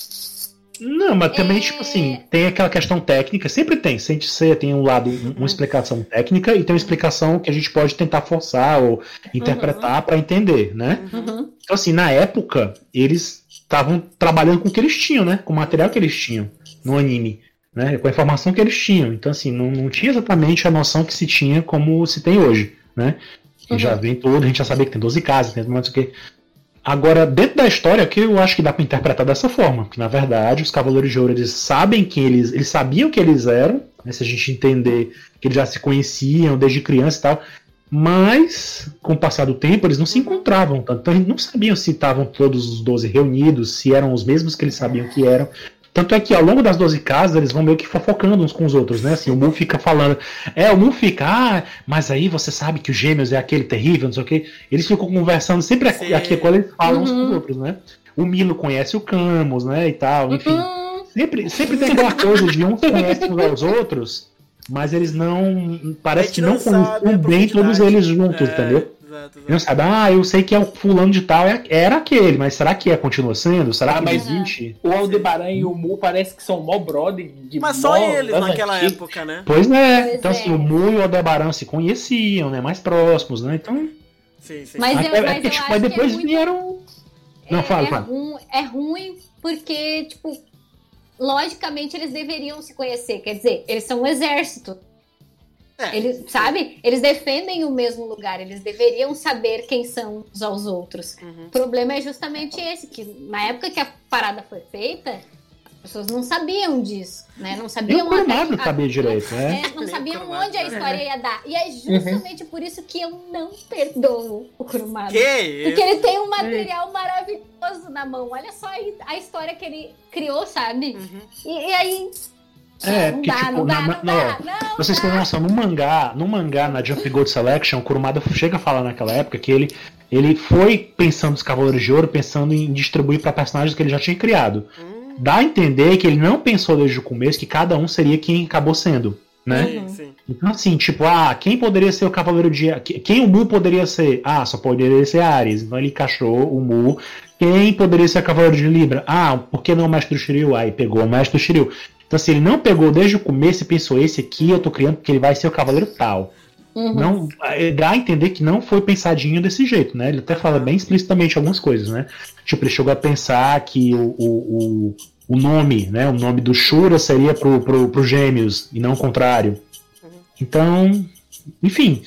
Não, mas também, É. tipo assim, tem aquela questão técnica, sempre tem, sem ser, tem um lado, um- uma explicação técnica e tem uma explicação que a gente pode tentar forçar ou interpretar pra entender, né? Uhum. Então, assim, na época, eles estavam trabalhando com o que eles tinham, né? Com o material que eles tinham no anime, né? Com a informação que eles tinham. Então, assim, não, não tinha exatamente a noção que se tinha como se tem hoje, né? E já vem todo, a gente já sabia que tem 12 casas, tem sei o quê. Agora, dentro da história, que eu acho que dá pra interpretar dessa forma, que na verdade os Cavaleiros de Ouro eles sabem quem eles, eles sabiam que eles eram, né, se a gente entender que eles já se conheciam desde criança e tal, mas com o passar do tempo eles não se encontravam tanto, então eles não sabiam se estavam todos os 12 reunidos, se eram os mesmos que eles sabiam que eram. Tanto é que ao longo das 12 casas eles vão meio que fofocando uns com os outros, né? Assim, o Mu fica falando. É, o Mu fica, ah, mas aí você sabe que o Gêmeos é aquele terrível, não sei o quê. Eles ficam conversando sempre aqui, Sim. aqui quando eles falam uns com os Uhum. outros, né? O Milo conhece o Camus, né? E tal, enfim. Uhum. Sempre, sempre tem aquela coisa de uns conhecem uns aos outros, mas eles não. Parece que não não conheciam bem todos eles juntos, É, entendeu? Exato, Não sabe, ah, eu sei que é o fulano de tal, é- era aquele, mas será que é, continua sendo? Será Ah, que mas- existe? O Aldebaran e o Mu parece que são mó brother. De Mas só eles naquela antigas. época, né? Pois é. Pois então, é. assim, o Mu e o Aldebaran se conheciam, né? Mais próximos, né? Então. Sim, sim. Mas eu- mas é porque, eu tipo, acho aí que é depois muito- vieram. Não, é, fala, é fala. ru- é ruim porque, tipo, logicamente eles deveriam se conhecer. Quer dizer, eles são um exército. É, Eles, sabe? Eles defendem o mesmo lugar. Eles deveriam saber quem são uns aos outros. Uhum. O problema é justamente esse, que na época que a parada foi feita, as pessoas não sabiam disso, né? Não Nem sabiam o Kurumada até- sabia direito, né? É, não Nem sabiam onde a história ia dar. E é justamente por isso que eu não perdoo o Kurumada. Que Porque isso? ele tem um material maravilhoso na mão. Olha só a história que ele criou, sabe? Uhum. E, e aí. É, não porque, dá, tipo, não dá, na- não na- dá, não. Pra vocês terem noção, no mangá, no mangá, na Jump Gold Selection, o Kurumada chega a falar naquela época que ele, ele foi pensando os Cavaleiros de Ouro, pensando em distribuir para personagens que ele já tinha criado. Hum, Dá a entender que ele não pensou desde o começo que cada um seria quem acabou sendo, né? sim, Uhum. sim. Então, assim, tipo, ah, quem poderia ser o Cavaleiro de. que- Quem o Mu poderia ser? Ah, só poderia ser Ares. Então ele encaixou o Mu. Quem poderia ser o Cavaleiro de Libra? Ah, por que não o Mestre do Shiryu? Aí pegou o Mestre do Shiryu. Então, assim, ele não pegou desde o começo e pensou: esse aqui eu tô criando porque ele vai ser o Cavaleiro tal. Uhum. Não, é, dá a entender que não foi pensadinho desse jeito, né? Ele até fala bem explicitamente algumas coisas, né? Tipo, ele chegou a pensar que o, o, o, o nome, né? O nome do Shura seria pro, pro, pro Gêmeos e não o contrário. Então, enfim.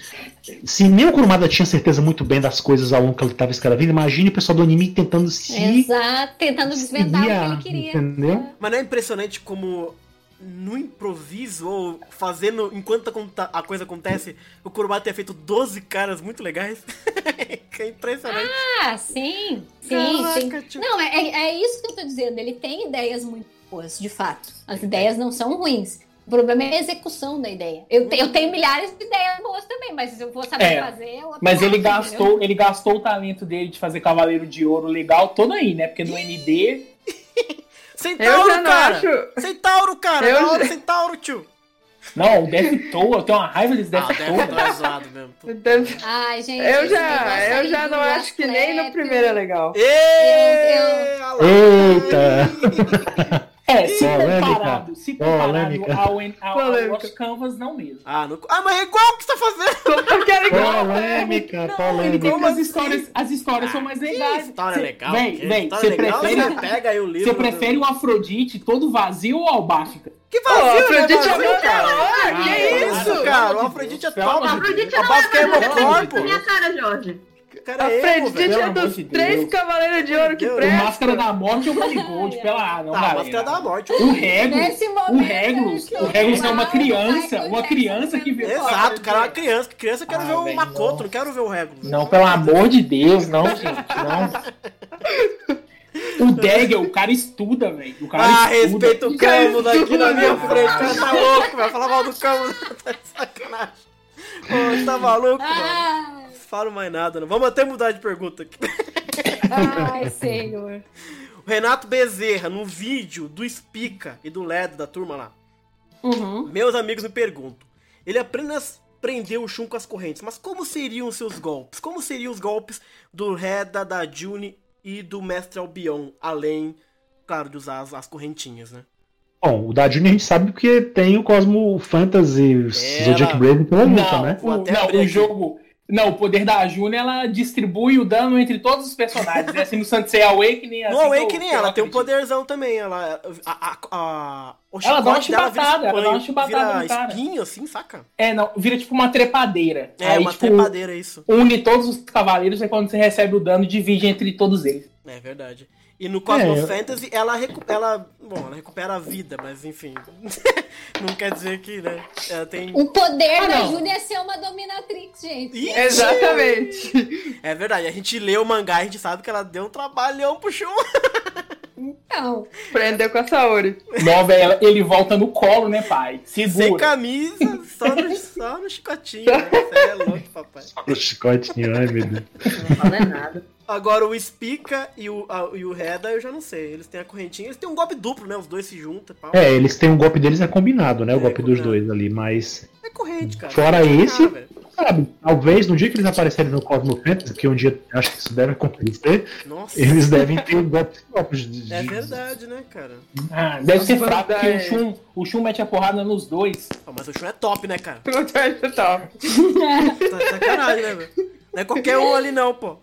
Se nem o Kurumada tinha certeza muito bem das coisas ao longo que ele estava escrevendo, imagine o pessoal do anime tentando se. Exato, tentando desvendar o que ele queria. Entendeu? Mas não é impressionante como no improviso ou fazendo enquanto a coisa acontece, o Kurumada ter feito 12 caras muito legais? que é impressionante. Ah, sim, sim, Caraca, sim. tipo- Não, é, é é isso que eu tô dizendo. Ele tem ideias muito boas, de fato. As ideias não são ruins. O problema é a execução da ideia. Eu, te- eu tenho milhares de ideias boas também, mas se eu vou saber É, fazer. é Mas ele entendeu? gastou, ele gastou o talento dele de fazer Cavaleiro de Ouro legal todo aí, né? Porque no ND. Centauro, Eu cara! acho. Centauro, cara! Eu hora, Centauro, tio! Não, o Death Toll, eu tenho uma raiva desse Ah, Death estar zoado mesmo. Puta. Deve- Ai, gente. Eu já, eu já não acho que nem no primeiro é legal. Olha lá. Eita! É, se Polêmica. comparado, se comparado Polêmica. ao, ao, ao Polêmica. Lost Canvas, não mesmo. Ah, não... ah, mas é igual o que você tá fazendo! Eu quero igual. Polêmica, Não, ele polêmica. tem Como as histórias, as histórias são mais Que legais. história Cê- legal. Vem, vem, história você legal, prefere, Você pega aí o livro. você prefere o Afrodite todo vazio ou Albáfica? Que vazio, né, Afrodite é da cara? hora, Ah, que cara, isso? Cara, o Afrodite é top. Deus. Afrodite A não Bafka é é hemocorpo. Minha cara, Jorge. O cara A é emo, velho. É dos de três Deus. cavaleiros de ouro que Deus. O presta. Máscara da Morte ou o Marigold? Pela ah, não, Ah, a galera. máscara da morte. O Regulus, Nesse o momento, Regulus, o Regulus é uma criança, uma criança que viu. Exato, cara, é uma criança. Que criança eu quero Ah, ver o Makoto, não. não quero ver o Regulus. Não, pelo amor de Deus, não, gente, não. O Dagger, o cara estuda, velho. O cara Ah, estuda. respeita o Camus aqui na minha frente. O cara tá louco, vai falar mal do Camus. Tá de sacanagem. Pô, você tá maluco, mano? Falo mais nada, não. Vamos até mudar de pergunta aqui. ai, senhor. O Renato Bezerra, no vídeo do Spica e do LED da turma lá. Uhum. Meus amigos me perguntam. Ele apenas prendeu o Shun com as correntes, mas como seriam os seus golpes? Como seriam os golpes do Reda, da June e do Mestre Albion, além claro, de usar as, as correntinhas, né? Bom, o da Junior a gente sabe porque tem o Cosmo Fantasy Zodiac Brave pela luta, Não, né? O, até não, o aqui. jogo. Não, o poder da Juna ela distribui o dano entre todos os personagens. né? Assim no Sansei Awakening. No assim, Awakening que eu- ela tem um poderzão também. Ela, a, a, a, o Ela dá uma vira chibatada, ela dá uma chibatada vira no cara. espinho, assim, saca? É, não, vira tipo uma trepadeira. É, Aí, uma tipo, trepadeira, isso. une todos os cavaleiros e quando você recebe o dano, divide entre todos eles. É verdade. E no Cosmo É, eu- Fantasy, ela, recu ela. Bom, ela recupera a vida, mas enfim. não quer dizer que, né? Ela tem. O poder Ah, da. Júlia é ser uma dominatrix, gente. Ih, Exatamente. É verdade, a gente lê o mangá e a gente sabe que ela deu um trabalhão pro Shun. Então, Prendeu com a Saori. Não, velho, ele volta no colo, né, pai? Sem Segura. camisa, só no, só no chicotinho. Né? Você é louco, papai. O chicotinho, ai meu Deus. Não fala nada. Agora o Spica e o, a- e o Reda eu já não sei. Eles têm a correntinha, eles têm um golpe duplo, né? Os dois se juntam pau. É, eles têm um golpe deles é combinado, né? O É, golpe dos combinado. dois ali, mas. É corrente, cara. Fora tem esse- velho. Sabe, talvez no dia que eles aparecerem no Cosmo Fantasy, que um dia acho que isso deve acontecer, Nossa. eles devem ter golpes próprios. de- É de- tá né, cara? Ah, deve ser fraco, porque o Verdade. Shun, o Shun mete a porrada nos dois. Ah, mas o Shun é top, né, cara? Muito top. Tá sacanagem, né, velho? Não é qualquer um ali não, pô.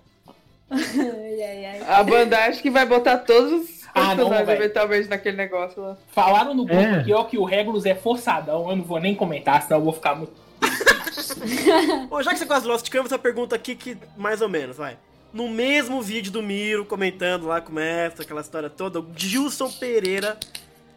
ai, ai, ai. A Bandai acho que vai botar todos os Ah, não, eventualmente naquele negócio lá. Falaram no grupo É. aqui, ó, que o Regulus é forçadão. Eu não vou nem comentar, senão eu vou ficar muito. Bom, já que você de Lost Canvas, a pergunta aqui que mais ou menos, vai. No mesmo vídeo do Miro, comentando lá com o mestre, aquela história toda, o Gilson Pereira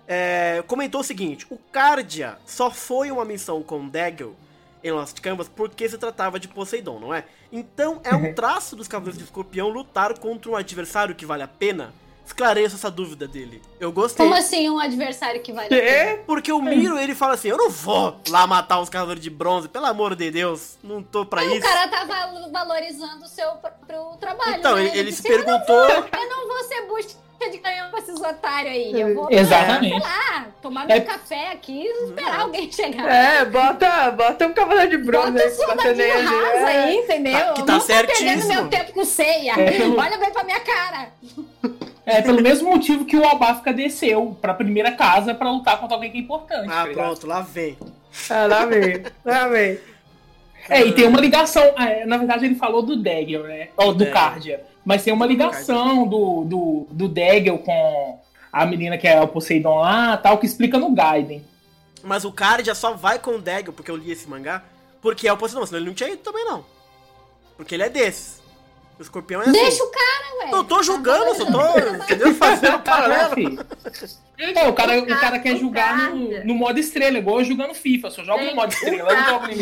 é, comentou o seguinte: o Cardia só foi uma missão com Daggle em Lost Canvas porque se tratava de Poseidon, não é? Então é um traço dos Cavaleiros de Escorpião lutar contra um adversário que vale a pena? Esclareça essa dúvida dele. Eu gostei. Como assim um adversário que pena? Que? Porque o Miro, ele fala assim, eu não vou lá matar os Cavaleiros de Bronze, pelo amor de Deus, não tô pra O isso. cara tá val- valorizando o seu próprio trabalho. Então, né? ele, ele se perguntou... Eu não vou ser bucha de canhão com esses otários aí. Eu vou, Exatamente. sei lá, tomar meu É- café aqui e esperar alguém chegar. É, bota, bota um cavaleiro de bronze Bota aí um soldadinho nele. rasa É. aí, entendeu? Tá- que Eu tá não tô perdendo meu tempo com ceia. É, Olha bem pra minha cara. É pelo mesmo motivo que o Albafica desceu pra primeira casa pra lutar contra alguém que é importante. Ah, tá pronto, lá vem. Ah, lá vem, lá vem. É, e tem uma ligação. ah, é, Na verdade, ele falou do Dagger, né? Ou do Dagger. Cardia. Mas tem uma ligação do, do, do Dagger com a menina que é o Poseidon lá, tal, que explica no Gaiden. Mas o Cardia só vai com o Daggle, porque eu li esse mangá, porque é o Poseidon, senão ele não tinha ido também não. Porque ele é desses. O escorpião é assim. Deixa o cara, ué. Eu tô julgando, só tô, entendeu? Fazendo paralelo. É, o cara, o cara quer Cardia- no, no modo estrela, igual eu jogando FIFA. Eu só jogo no modo estrela, eu não jogo no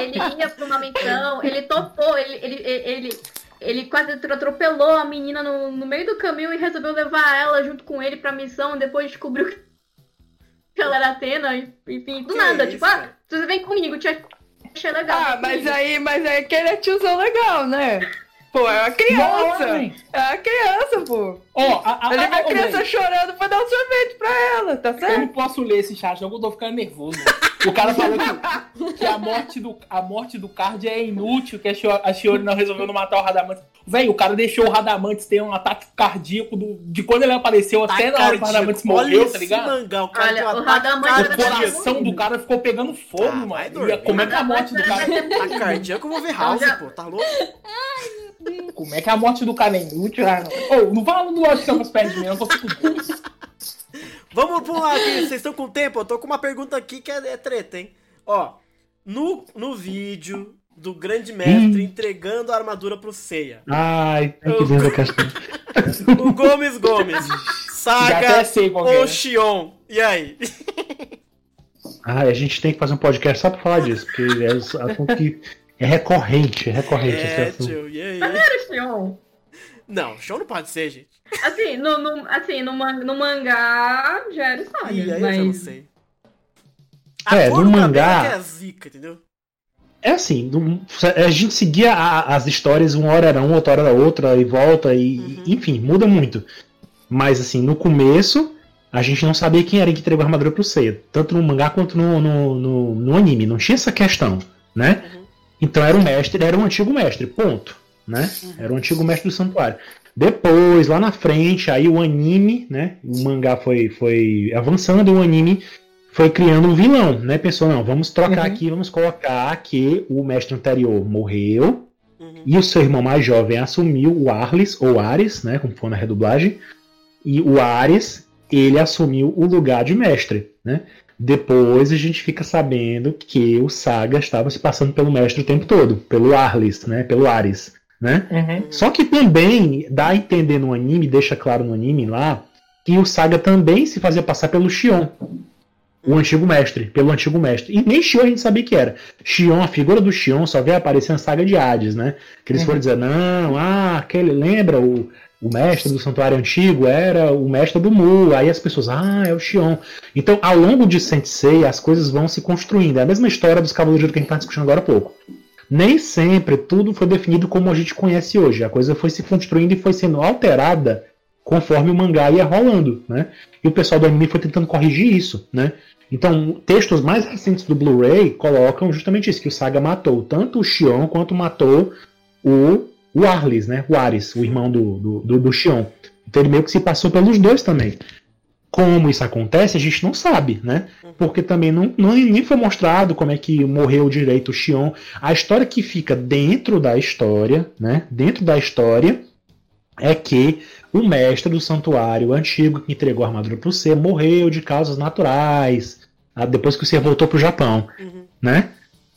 ele ia pra uma missão, ele topou, ele, ele, ele, ele quase atropelou a menina no, no meio do caminho e resolveu levar ela junto com ele pra missão, depois descobriu que ela era Atena, e- enfim, do nada, isso, tipo, ah, você vem comigo, te achei legal. Ah, mas aí, mas aí que ele é tiozão legal, né? Pô, é uma criança. Não, É uma criança, pô. Ó, a, Ele criança chorando pra dar um sorvete pra ela, tá eu certo? não posso ler esse chat, eu tô ficando nervoso. O cara falou que, que a, morte do, a morte do Card é inútil, que a Shio- a Shiori não resolveu não matar o Radamantes. Velho, o cara deixou o Radamantes ter um ataque cardíaco do- de quando ele apareceu até na hora que o Radamantes Olha morreu, esse tá ligado? mangá, o cara Olha, o Radamantes O coração do cara ficou pegando fogo, Ah, mano. como é que a morte do cara. Ataque cardíaco eu vou ver House, pô, tá louco? Como é que a morte do cara é inútil? Ah, não. Ô, não fala do Lost Campus perto de mim, eu não consigo dois. Vamos pro lado aqui, vocês estão com tempo? Eu tô com uma pergunta aqui que é, é treta, hein? Ó, no, no vídeo do grande mestre entregando a armadura pro Seiya, Ai, tem que ver a questão. o Gomes Gomes, Saga é. ou Xion, e aí? Ai, a gente tem que fazer um podcast só pra falar disso, porque é um assunto que é recorrente, é recorrente É, tio, e aí? Era Xion. Não, Xion não pode ser, gente. Assim, no, no, assim no, man- no mangá já era Saga, aí eu mas... não sei. A É, no mangá- é zica, entendeu? É assim, não- a gente seguia a- as histórias, uma hora era uma, outra hora era outra, e volta, e Uhum. enfim, muda muito. Mas assim, no começo, a gente não sabia quem era que entregou a armadura pro Seiya, tanto no mangá quanto no, no, no, no anime, não tinha essa questão, né? Uhum. Então era o mestre, era um antigo mestre, ponto, né? Uhum. Era o antigo mestre do santuário. Depois, lá na frente, aí o anime, né? O mangá foi, foi avançando e o anime foi criando um vilão, né? Pensou, não, vamos trocar Uhum. aqui, vamos colocar que o mestre anterior morreu Uhum. e o seu irmão mais jovem assumiu o Arlis, ou Ares, né? Como for na redublagem. E o Ares, ele assumiu o lugar de mestre, né? Depois a gente fica sabendo que o Saga estava se passando pelo mestre o tempo todo, pelo Arlis, né? Pelo Ares, né? Uhum. Só que também dá a entender no anime, deixa claro no anime lá, que o Saga também se fazia passar pelo Shion, o antigo mestre, pelo antigo mestre. E nem Shion a gente sabia que era. Shion, a figura do Shion só veio aparecer na saga de Hades, né? Que eles Uhum. foram dizer, não, ah, aquele, lembra o, o mestre do santuário antigo era o mestre do Mu. Aí as pessoas, ah, é o Shion. Então, ao longo de Sensei, as coisas vão se construindo. É a mesma história dos Cavaleiros que a gente está discutindo agora há pouco. Nem sempre tudo foi definido como a gente conhece hoje. A coisa foi se construindo e foi sendo alterada conforme o mangá ia rolando, né? E o pessoal do anime foi tentando corrigir isso, né? Então, textos mais recentes do Blu-ray colocam justamente isso, que o Saga matou tanto o Shion quanto matou o, o Arlis, né? O Ares, o irmão do, do, do, do Shion. Então ele meio que se passou pelos dois também. Como isso acontece, a gente não sabe, né? Porque também não, não nem foi mostrado como é que morreu direito o Shion. A história que fica dentro da história, né? Dentro da história é que o mestre do santuário antigo que entregou a armadura para o ser morreu de causas naturais, ah, depois que o ser voltou para o Japão, Uhum. né?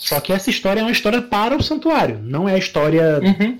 Só que essa história é uma história para o santuário, não é a história Uhum.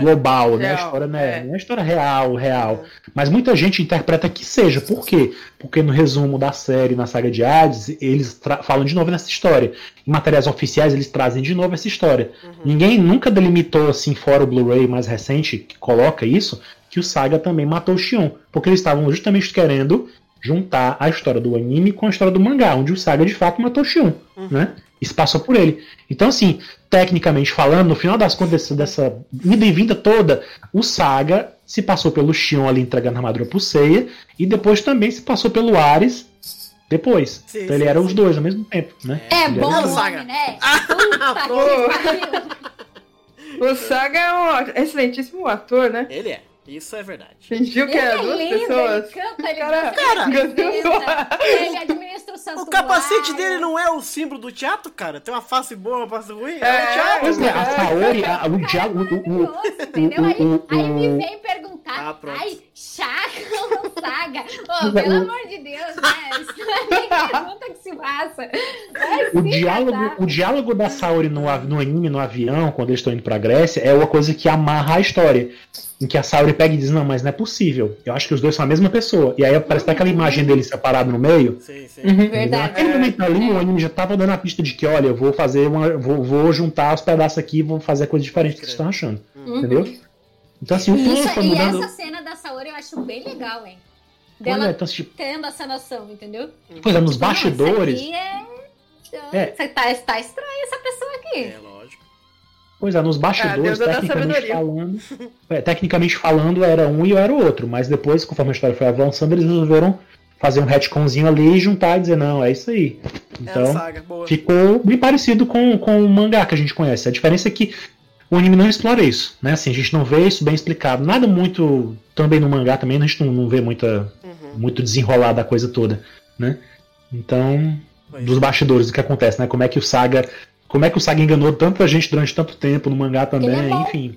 Global, né? A Real, história né? é. não é a história real, real. Mas muita gente interpreta que seja. Por quê? Porque no resumo da série, na saga de Hades, eles falam de novo nessa história. Em materiais oficiais, eles trazem de novo essa história. Uhum. Ninguém nunca delimitou, assim, fora o Blu-ray mais recente, que coloca isso, que o Saga também matou o Shion. Porque eles estavam justamente querendo juntar a história do anime com a história do mangá, onde o Saga de fato matou o Shion, Uhum. né? Isso passou por ele. Então, assim, tecnicamente falando, no final das contas dessa, dessa ida e vinda toda, o Saga se passou pelo Shion ali entregando a armadura pro Seiya, e depois também se passou pelo Ares depois. Sim, então ele sim, era sim. os dois ao mesmo tempo, né? É Ele bom era- Saga. né? Ah, Puta. O Saga é um excelentíssimo ator, né? Ele é. Isso é verdade. Fingiu que Ele era é duas lindo, pessoas. ele canta, ele Cara, cara, ele administra, o O santuário. capacete dele não é o símbolo do teatro, cara? Tem uma face boa, uma face ruim? É, É, o teatro. É, a. Saori, a- o. O, o, Maravilhoso, entendeu? Aí, o- o- aí me o- vem perguntar, Ah, pronto. ai, chaca ou saga? Mas pelo o- amor de Deus, né? Isso é pergunta que se. Vai O diálogo, o diálogo da Saori no, no anime, no avião, quando eles estão indo pra Grécia, é uma coisa que amarra a história. Em que a Saori pega e diz: Não, mas não é possível. Eu acho que os dois são a mesma pessoa. E aí aparece até aquela imagem dele separado no meio. Sim, sim. Uhum. Verdade. Naquele momento ali, o anime já tava dando a pista de que, olha, eu vou fazer uma. Vou, vou juntar os pedaços aqui e vou fazer coisa diferente do que vocês estão achando. Uhum. Entendeu? Então, assim, o plano Isso, e mudando. essa cena da Saori eu acho bem legal, hein? Olha, Dela então, tipo, tendo essa noção, entendeu? pois é, nos Tipo, não, bastidores. Isso aqui é... É. Você tá, tá estranha essa pessoa aqui. É, lógico. Pois é, nos bastidores, Ah, Deus da tecnicamente falando, é, tecnicamente falando, era um e eu era o outro, mas depois, conforme a história foi avançando, eles resolveram fazer um retconzinho ali e juntar e dizer, não, é isso aí. é Então, saga, boa. ficou bem parecido com, com o mangá que a gente conhece. A diferença é que o anime não explora isso, né? Assim, a gente não vê isso bem explicado. Nada muito, também no mangá também, a gente não, não vê muita, Uhum. muito desenrolar da coisa toda, né? Então, Pois dos é. bastidores do que acontece, né? Como é que o Saga, como é que o Saga enganou tanta gente durante tanto tempo no mangá também, Ele é enfim.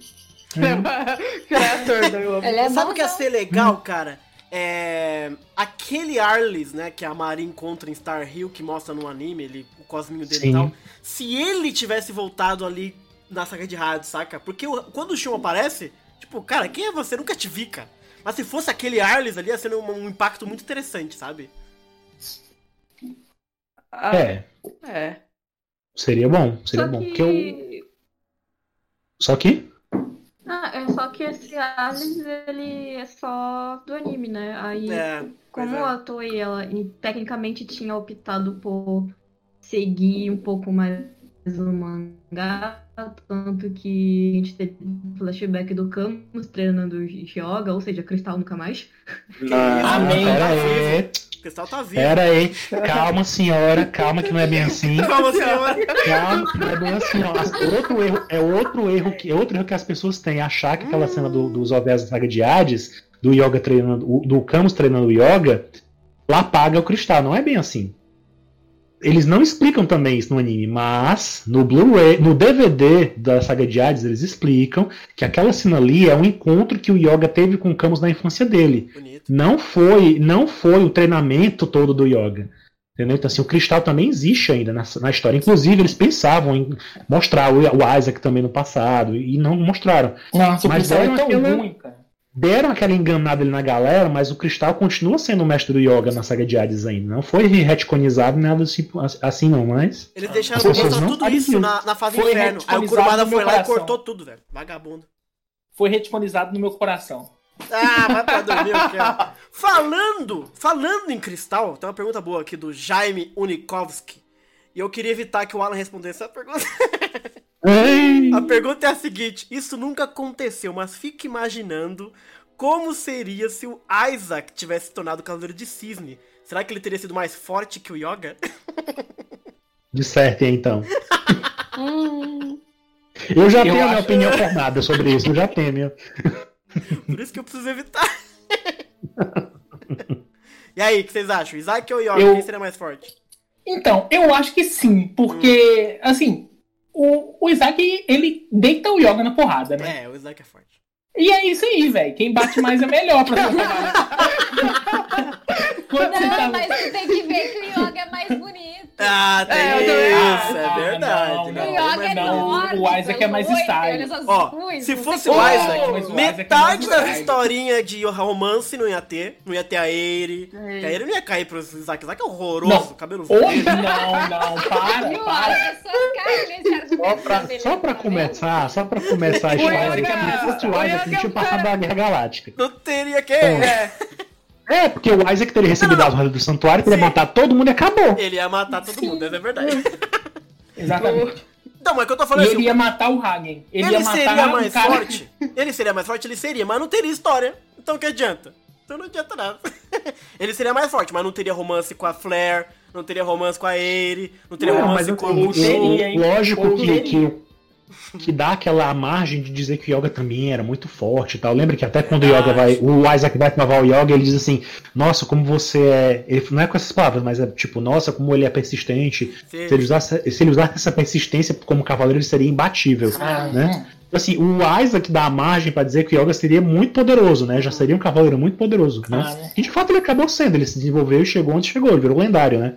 Criador da Globo. Ele é Sabe o que ia ser legal, cara? É. Aquele Arlis, né, que a Mari encontra em Star Hill, que mostra no anime, ele, o cosminho dele Sim. e tal. Se ele tivesse voltado ali na saga de rádio, saca? Porque o- quando o Shun aparece, tipo, cara, quem é você? Nunca te vi, cara. Mas se fosse aquele Arlis ali, ia ser um, um impacto muito interessante, sabe? Ah, É, é. seria bom, seria Só bom. que... Porque eu... Só que Ah, é só que esse Alice, ele é só do anime, né? Aí, É. como é. a Toei, ela tecnicamente tinha optado por seguir um pouco mais o mangá, tanto que a gente teve um flashback do Camus treinando Yoga, ou seja, Cristal nunca mais. Não, Amém. pera aí. Cristal tá vivo. Pera aí, calma senhora, calma que não é bem assim. Calma, senhora. Calma, que não é bem assim, ó. Outro erro, é outro erro que é outro erro que as pessoas têm, achar que aquela cena do- dos Ovéis da saga de Hades, do Yoga treinando, do Camus treinando o Yoga, lá apaga o cristal. Não é bem assim. Eles não explicam também isso no anime, mas no Blu-ray, no DVD da saga de Hades, eles explicam que aquela cena ali é um encontro que o Yoga teve com o Camus na infância dele Bonito. não foi não foi o treinamento todo do yoga. Entendeu? Então, assim, o cristal também existe ainda na, na história. Inclusive, eles pensavam em mostrar o, o Isaac também no passado e não mostraram. Nossa, o Mas cristal é deram tão aquela- ruim, cara. Deram aquela enganada ali na galera, mas o cristal continua sendo o mestre do yoga na saga de Hades ainda. Não foi retconizado nada assim, assim não, mas. Eles deixaram não tudo isso na, na fase Foi inferno. Aí o Kurumada foi lá e coração. cortou tudo, velho. Vagabundo. Foi retconizado no meu coração. Ah, vai pra dormir, eu quero. Falando, falando em cristal, tem uma pergunta boa aqui do Jaime Unikovski. E eu queria evitar que o Alan respondesse essa pergunta. A pergunta é a seguinte: Isso nunca aconteceu, mas fique imaginando como seria se o Isaac tivesse se tornado Cavaleiro de Cisne. Será que ele teria sido mais forte que o Yoga? Dissertem então. Hum, Eu já Eu tenho a minha acho- opinião formada sobre isso, eu já tenho. minha. Por isso que eu preciso evitar. e aí, o que vocês acham? Isaac ou Yoga? Eu- Quem seria mais forte? Então, eu acho que sim, porque, assim, o, o Isaac, ele deita o Yoga na porrada, né? É, o Isaac é forte. E é isso aí, velho. Quem bate mais é melhor pra trabalhar. Quando você não, tá... mas tu tem que ver que o yoga é mais bonito. Ah, tem É, eu também isso, é Ah, verdade. não, o não, yoga é não, o Isaac é mais style. Ó, coisas, se fosse o o. Isaac, o Isaac é metade das historinhas de romance não ia ter. Não ia ter a Eri. Que a Eri não ia cair pro Isaac. Isaac é horroroso, Não. cabelo verde. não, não, para, para. Olha só, cara, esse argumento Só pra, só pra tá começar, só pra começar a história aqui, o Isaac, não é tinha passado da Guerra Galáctica. Não teria que. É, É, porque o Isaac teria recebido Não, as ordens do santuário, teria Sim. matado todo mundo e acabou. Ele ia matar todo mundo, essa é verdade. Exatamente. Não, mas o que eu tô E falando é ele assim, ia matar o Hagen. Ele, ele ia matar seria um mais cara... forte. Ele seria mais forte, ele seria, mas não teria história. Então o que adianta? Então não adianta nada. ele seria mais forte, mas não teria romance com a Flair, não teria romance com a Eri, não teria Não, romance mas com o hein? lógico que, que, que dá aquela margem de dizer que o Yoga também era muito forte e tal. Lembra que até quando o Yoga vai. O Isaac vai salvar o Yoga, ele diz assim, nossa, como você é. Ele não é com essas palavras, mas é tipo, nossa, como ele é persistente. Sim. Se ele usasse, se ele usasse essa persistência como cavaleiro, ele seria imbatível. Ah, né? Assim, o Isaac dá a margem pra dizer que o Yoga seria muito poderoso, né? Já seria um cavaleiro muito poderoso, né? Ah, né? E de fato ele acabou sendo, ele se desenvolveu e chegou onde chegou, ele virou lendário, né?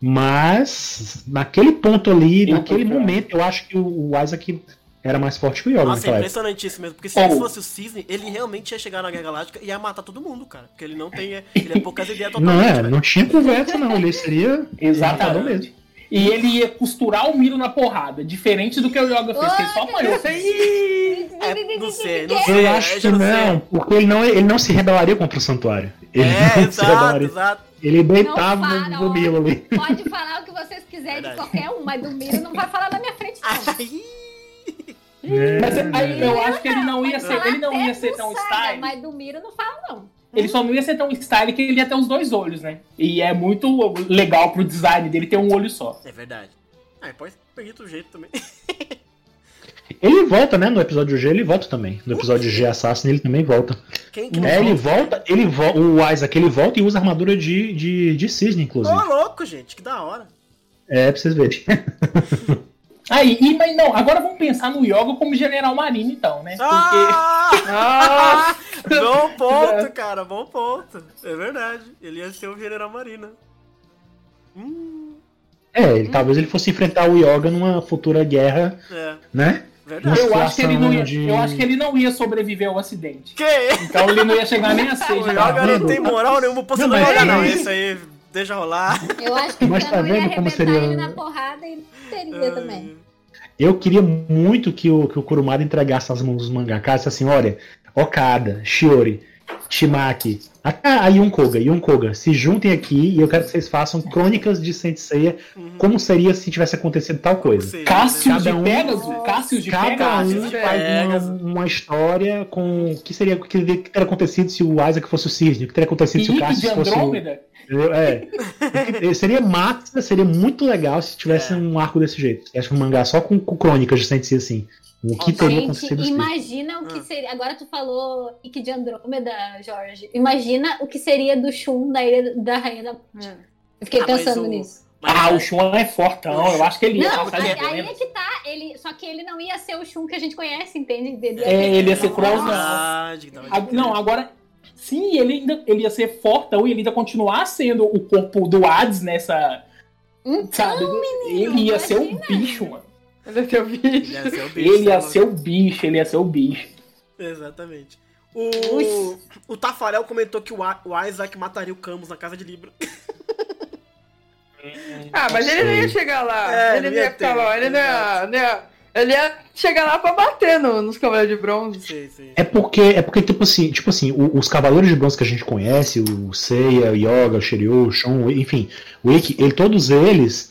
Mas naquele ponto ali, Eu naquele concordo. momento, eu acho que o Isaac era mais forte que o Yoga Nossa, é impressionante isso mesmo. Porque se Oh. ele fosse o Cisne, ele realmente ia chegar na Guerra Galáctica e ia matar todo mundo, cara. Porque ele não tem. Ele é poucas ideias totalmente. Não, é, velho. não tinha conversa, não. Ele seria Exatamente. mesmo. E ele ia costurar o Miro na porrada, diferente do que o Yoga fez, que ele só apanhou. É, não sei, não sei. Eu é, acho já que não, porque ele não, ele não se rebelaria contra o santuário. Ele É, não se exato, rebelaria. exato. Ele deitava Não no, no Milo ali. Pode falar o que vocês quiserem de Verdade. qualquer um, mas do Miro não vai falar na minha frente, não. Aí, Mas É. aí eu acho que ele não ia ser, ele não ia ser tão Saga, style. Mas do Miro não fala, não. Ele só não ia ser tão style que ele ia ter os dois olhos, né? E é muito legal pro design dele ter um olho só. é verdade. Ah, pode pedir do jeito também. Ele volta, né? No episódio G ele volta também. No episódio G Assassin ele também volta. Quem que É, ele volta, ele vo o Isaac ele volta e usa armadura de, de, de cisne, Ô, inclusive. louco, gente, que da hora. É, pra vocês verem. Aí, e, mas não, agora vamos pensar no Yoga como General Marino, então, né? Porque Ah! bom ponto, cara, bom ponto. É verdade. Ele ia ser o General Marina. Hum, É, ele, talvez ele fosse enfrentar o Yoga numa futura guerra, é, né? Verdade. eu acho, que ele não ia, de- eu acho que ele não ia sobreviver ao acidente. Que? Então ele não ia chegar nem a O seis. Yoga não tem moral nenhuma pra você Não, não jogar, é não. isso. Aí, deixa rolar. Eu acho que Mas tá Cano ia como seria- ele na porrada e teria também. Eu queria muito que o, que o Kurumada entregasse as mãos dos mangakas e disse assim, olha, Okada, Shiori, Shimaki, a Yun Koga, Yun Koga, se juntem aqui e eu quero que vocês façam crônicas de Saint Seiya, como seria se tivesse acontecido tal coisa. Sei, Cássio Cada de um- Pegasus, Cássio de Cada Pegasus. um de faz uma, uma história com o que seria o que teria acontecido se o Isaac fosse o Cisne, o que teria acontecido se o Cassius fosse o. É. seria massa, seria muito legal se tivesse É. um arco desse jeito. Acho que um mangá só com, com crônicas de Saint Seiya assim. O que teria Gente, acontecido imagina o que Ah. seria. Agora tu falou Ike de Andrômeda, Jorge. Imagina o que seria do Shun da ilha da Rainha da Morte. É. Eu fiquei Ah, mas pensando o- nisso. Mas- Ah, o Shun é fortão. Eu acho que ele ia Não, passar aí, de aí é que tá. Ele, só que ele não ia ser o Shun que a gente conhece, entende? Ele É, ele ia ser dá uma Ah, Não, agora. Sim, ele ainda ele ia ser fortão e ele ainda continuar sendo o corpo do Hades nessa. Então, sabe? ele ia ser o imagina. bicho, mano. Ele é bicho. ia ser o bicho. Ele ia sei ser o bicho, ele ia ser o bicho. Exatamente. O, o Tafarel comentou que o, Isaac mataria o Camus na casa de Libra. Ah, mas ele não ia chegar lá. É, ele não ia ia ficar lá. Ele não ia, não ia- Ele ia chegar lá pra bater no- nos cavaleiros de bronze. Sim, sim. É porque, é porque tipo assim, tipo assim, o- os cavaleiros de bronze que a gente conhece, o Seiya, o Yoga, o Shiryu, o Shun, enfim, o Ikki, ele, todos eles,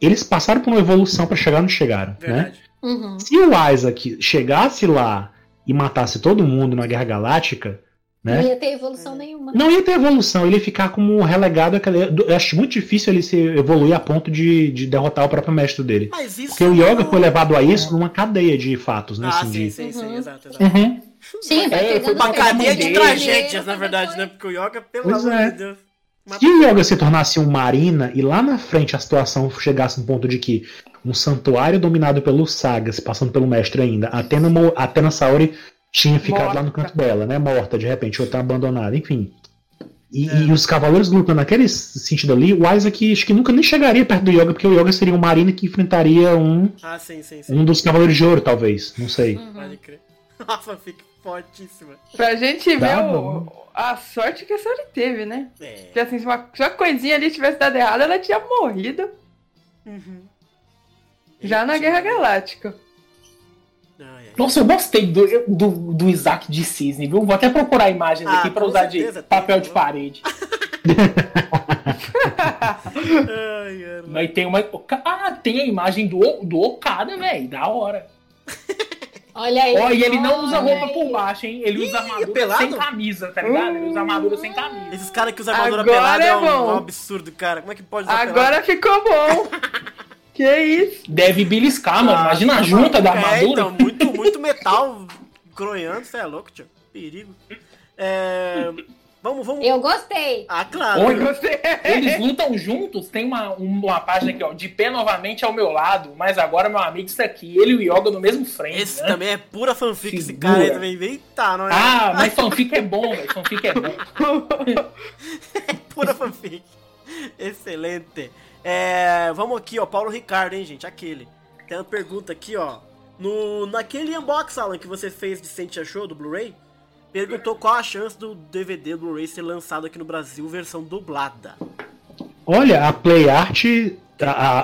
eles passaram por uma evolução pra chegar onde chegaram, né? Verdade. Uhum. Se o Isaac chegasse lá e matasse todo mundo na Guerra Galáctica, Não né? ia ter evolução nenhuma. Não ia ter evolução, ele ia ficar como relegado. Eu acho muito difícil ele se evoluir a ponto de, de derrotar o próprio mestre dele. Mas isso. Porque o Yoga foi levado a isso numa cadeia de fatos, né? Ah, assim, sim, de- sim, sim, Uhum. exato, exato. Uhum. Sim, vai É, foi Uma cadeia de tragédias, na verdade, né? Porque o Yoga, pelo Pois amor é. de Se o Yoga se tornasse um Marina e lá na frente a situação chegasse no ponto de que um santuário dominado pelos sagas, passando pelo mestre ainda, Atena, Mo- Atena Saori tinha ficado lá no Morta. canto dela, né? Morta, de repente, ou tá abandonada, enfim. E, É. e os cavaleiros lutando naquele sentido ali, o Isaac acho que nunca nem chegaria perto do Yoga, porque o Yoga seria um Marina que enfrentaria um, Ah, sim, sim, sim. um dos cavaleiros de ouro, talvez. Não sei. Uhum. Pode crer. Nossa, fica fortíssima. Pra gente ver Dá, o- a sorte que a Sori teve, né? É. Porque assim, se uma, se uma coisinha ali tivesse dado errado, ela tinha morrido Uhum. já na Guerra Galáctica. Ai, ai. Nossa, eu gostei do, do, do Isaac de Cisne, viu? Vou até procurar imagens Ah, aqui pra usar certeza, de papel tem, de parede. Ai. Mas tem uma. Ah, tem a imagem do, do Okada, velho. Da hora. Olha aí. Ó, e ele não usa roupa aí. por baixo, hein? Ele usa armadura pelado? sem camisa, tá ligado? Ele usa armadura sem camisa. Esses caras que usam armadura Agora pelada é é um, bom. um absurdo, cara. Como é que pode usar Agora ficou bom. que isso? Deve beliscar, mano. pelada? Imagina Ah, a junta da É, armadura. então, muito, muito metal cronhando, você é louco, tio. Perigo. É, Vamos, vamos. Eu gostei. Ah, claro. Olha, Gostei. Eles lutam juntos, tem uma, uma página aqui, ó. De pé novamente ao meu lado, mas agora, meu amigo, isso aqui, ele e o Yoga no mesmo frame. Esse né? também é pura fanfic, esse cara aí também. Eita, não é? Ah, mas fanfic é bom, velho. Fanfic é bom. Pura fanfic. Excelente. É, vamos aqui, ó. Paulo Ricardo, hein, gente? Aquele. Tem uma pergunta aqui, ó. No, naquele unbox, Alan, que você fez de Sentia Show do Blu-ray, perguntou qual a chance do DVD do Blu-ray ser lançado aqui no Brasil, versão dublada. Olha, a PlayArt. A, a,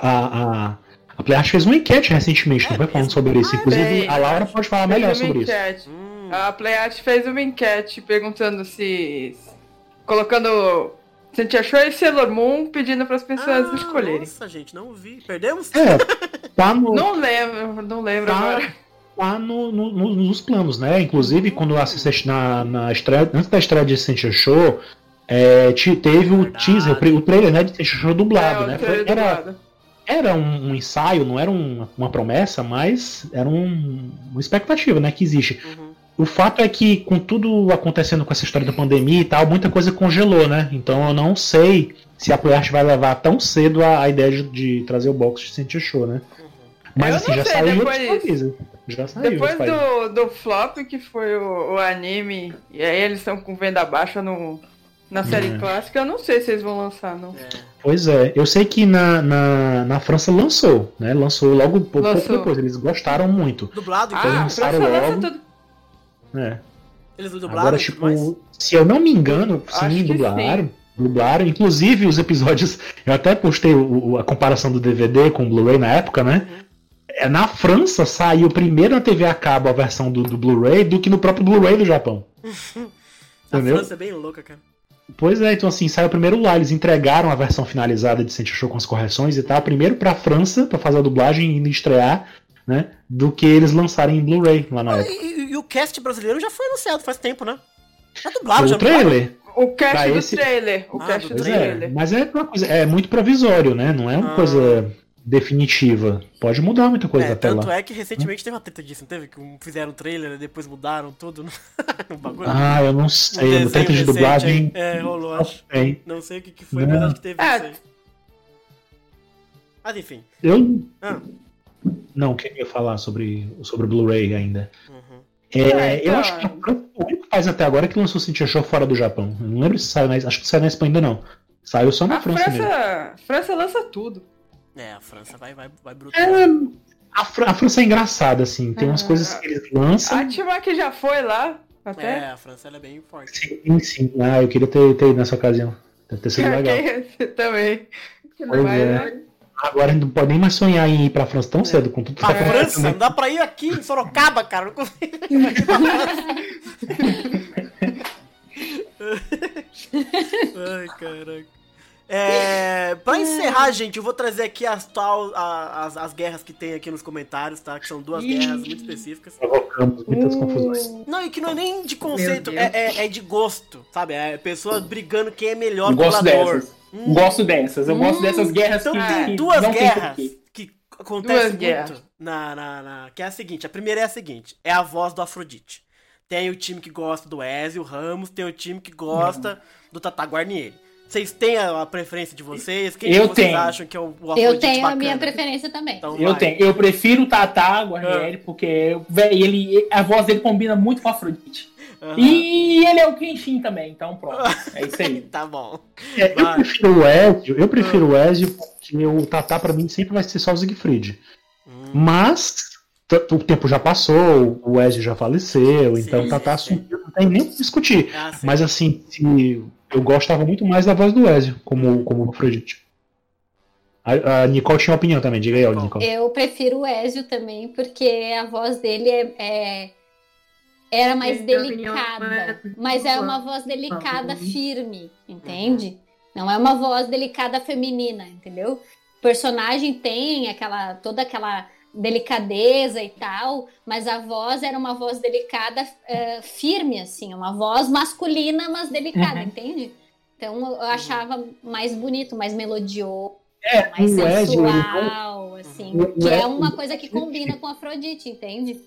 a, a PlayArt fez uma enquete recentemente, não foi falando sobre isso. Inclusive, bem. a Laura pode falar melhor Fez uma sobre isso. enquete. Hum, A Playart fez uma enquete perguntando se. colocando. Se a gente achou e Sailor Moon pedindo para as pessoas ah, escolherem. Nossa, gente, não vi. Perdemos? É, tá no. Não lembro, não lembro Tá, agora. Tá no, no- no- nos planos, né? Inclusive, quando assisti na, na estreia, antes da estreia de Sentia Show, é, te- teve o Verdade. teaser, o trailer né, de Sentia Show dublado, É, né? Foi- era, era um, um ensaio, não era um- uma promessa, mas era um- uma expectativa, né? Que existe. Uhum. O fato é que, com tudo acontecendo com essa história da pandemia e tal, muita coisa congelou, né? Então eu não sei se a PlayArt vai levar tão cedo a, a ideia de, de trazer o box de Sentia Show, né? Mas Eu assim, não já sei, saiu depois-. Já saiu Depois do, do flop, que foi o, o anime, e aí eles estão com venda baixa no, na série É. clássica, eu não sei se eles vão lançar, não. É. Pois é, eu sei que na, na, na França lançou, né? Lançou logo pou- pouco Lançou. depois, eles gostaram muito. Dublado, então. Ah, a lançaram França lança logo. tudo. né? Eles dublaram Agora, tipo, se eu não me engano, Acho sim, que dublaram. Dublaram, inclusive os episódios. Eu até postei o- o- a comparação do DVD com o Blu-ray na época, né? Uhum. É, Na França saiu primeiro na TV a cabo a versão do, do Blu-ray do que no próprio Blu-ray do Japão. A Entendeu? França é bem louca, cara. Pois é, então assim, saiu primeiro lá, eles entregaram a versão finalizada de Saint Show com as correções e tal, primeiro pra França, pra fazer a dublagem e estrear, né? Do que eles lançarem em Blu-ray lá na Ah, época. E, e- e o cast brasileiro já foi anunciado faz tempo, né? Já dublaram, Foi já o trailer. O cast Pra do esse- trailer. O Ah, cast do é, trailer. mas é uma coisa, é muito provisório, né? Não é uma Ah. coisa definitiva. Pode mudar muita coisa É, até tanto lá. é que recentemente teve uma treta disso, não teve? Que um- fizeram um trailer e depois mudaram tudo no, no bagulho. Ah, eu não Um sei. No desenho treta de dublagem. É, rolou, acho. Não sei o que, que foi, Não. mas acho que teve Ah. isso aí. Mas enfim. Eu. Ah. Não, o que eu ia falar sobre, sobre o Blu-ray ainda? Uhum. É, Ah, então. Eu acho que o único país até agora que lançou Cintia Show fora do Japão. Eu não lembro se saiu na. Acho que saiu na Espanha ainda não. Saiu só na A França, mesmo. França, França lança tudo. É, a França vai, vai, vai brutal. É, a, Fran- a França é engraçada, assim. Tem umas Ah. coisas que eles lançam. A Tima que já foi lá, até. É, a França ela é bem forte. Sim, sim. Ah, eu queria ter, ter ido nessa ocasião. Deve ter sido legal. Também. Pois é. Agora a gente não pode nem mais sonhar em ir pra França tão cedo com tudo que A tá. França, não dá pra ir aqui em Sorocaba, cara. Não consigo. Ai, caraca. É, pra encerrar, gente, eu vou trazer aqui as, tal, a- as, as guerras que tem aqui nos comentários, tá? Que são duas guerras muito específicas. Provocamos muitas confusões. Não, e que não é nem de conceito, é, é, é de gosto, sabe? É pessoas brigando quem é melhor Eu gosto dublador. dessas. Gosto dessas. Eu gosto dessas guerras Então que, tem que duas não tem guerras porquê. que acontecem Duas muito guerras. na, na, na- Que é a seguinte: a primeira é a seguinte: é a voz do Afrodite. Tem o time que gosta do Ezio Ramos, tem o time que gosta do Tata Guarnieri. Vocês têm a, a preferência de vocês? Quem Eu vocês tenho. acham que é o, o Eu tenho a bacana? minha preferência também. Então Eu vai. tenho. Eu prefiro o Tata Guarnieri, porque véi, ele, a voz dele combina muito com a Afrodite. Aham. E ele é o Kenshin também, então pronto. É isso aí. Tá bom. É, eu prefiro o Ezio, eu prefiro o Ezio porque o Tatá pra mim sempre vai ser só o Siegfried. Hum, Mas o tempo já passou, o Ezio já faleceu, Sim, então o Tatá sim, não tem nem o que discutir. ah. Mas assim, se- eu gostava muito mais da voz do Ezio como, como Afrodite. A, a Nicole tinha opinião também, diga aí, Nicole. Eu prefiro o Ezio também, porque a voz dele é, é- era mais opinião delicada. é- Mas é uma voz delicada, firme, entende? Não é uma voz delicada feminina, entendeu? O personagem tem aquela toda aquela delicadeza e tal, mas a voz era uma voz delicada, eh, firme, assim, uma voz masculina, mas delicada, Uhum. entende? Então eu achava mais bonito, mais melodioso, É, mais o Ezio, ele não- sensual, assim, O- o que é Ezio- uma coisa que combina com Afrodite, entende?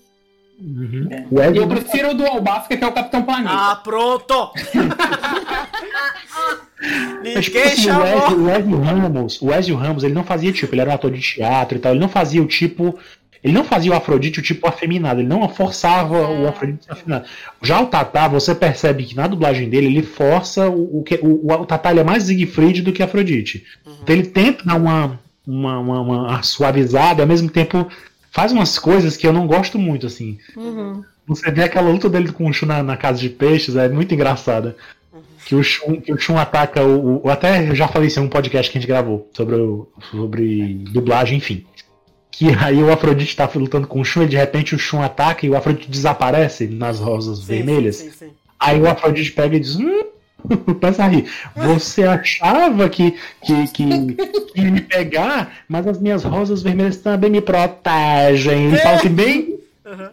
Uhum. É. O Ezio Eu prefiro o do Albafka, que é o Capitão Planeta. Ah, pronto! Mas, tipo Ninguém assim, o chamou. Ezio, o Ezio Ramos, o Ezio Ramos, ele não fazia tipo, ele era um ator de teatro e tal, ele não fazia o tipo, ele não fazia o Afrodite o tipo afeminado, ele não forçava o Afrodite afeminado. Já o Tatá, você percebe que na dublagem dele, ele força o, o que o, o, Tatá ele é mais Siegfried do que Afrodite. Então ele tenta dar uma, uma, uma, uma suavizada e ao mesmo tempo faz umas coisas que eu não gosto muito, assim. Uhum. Você vê aquela luta dele com o Shun na, na casa de peixes, é muito engraçada. Que o Shun, que o Shun ataca o, o- Até eu já falei isso em um podcast que a gente gravou sobre, o- sobre dublagem, enfim. Que aí o Afrodite tá lutando com o Shun e de repente o Shun ataca e o Afrodite desaparece nas rosas Sim, vermelhas. Sim, sim. Aí o Afrodite pega e diz. Hum, começa a rir. Você achava que, que, que, que ia me pegar, mas as minhas rosas vermelhas também me protegem. Ele fala assim, bem. Aham.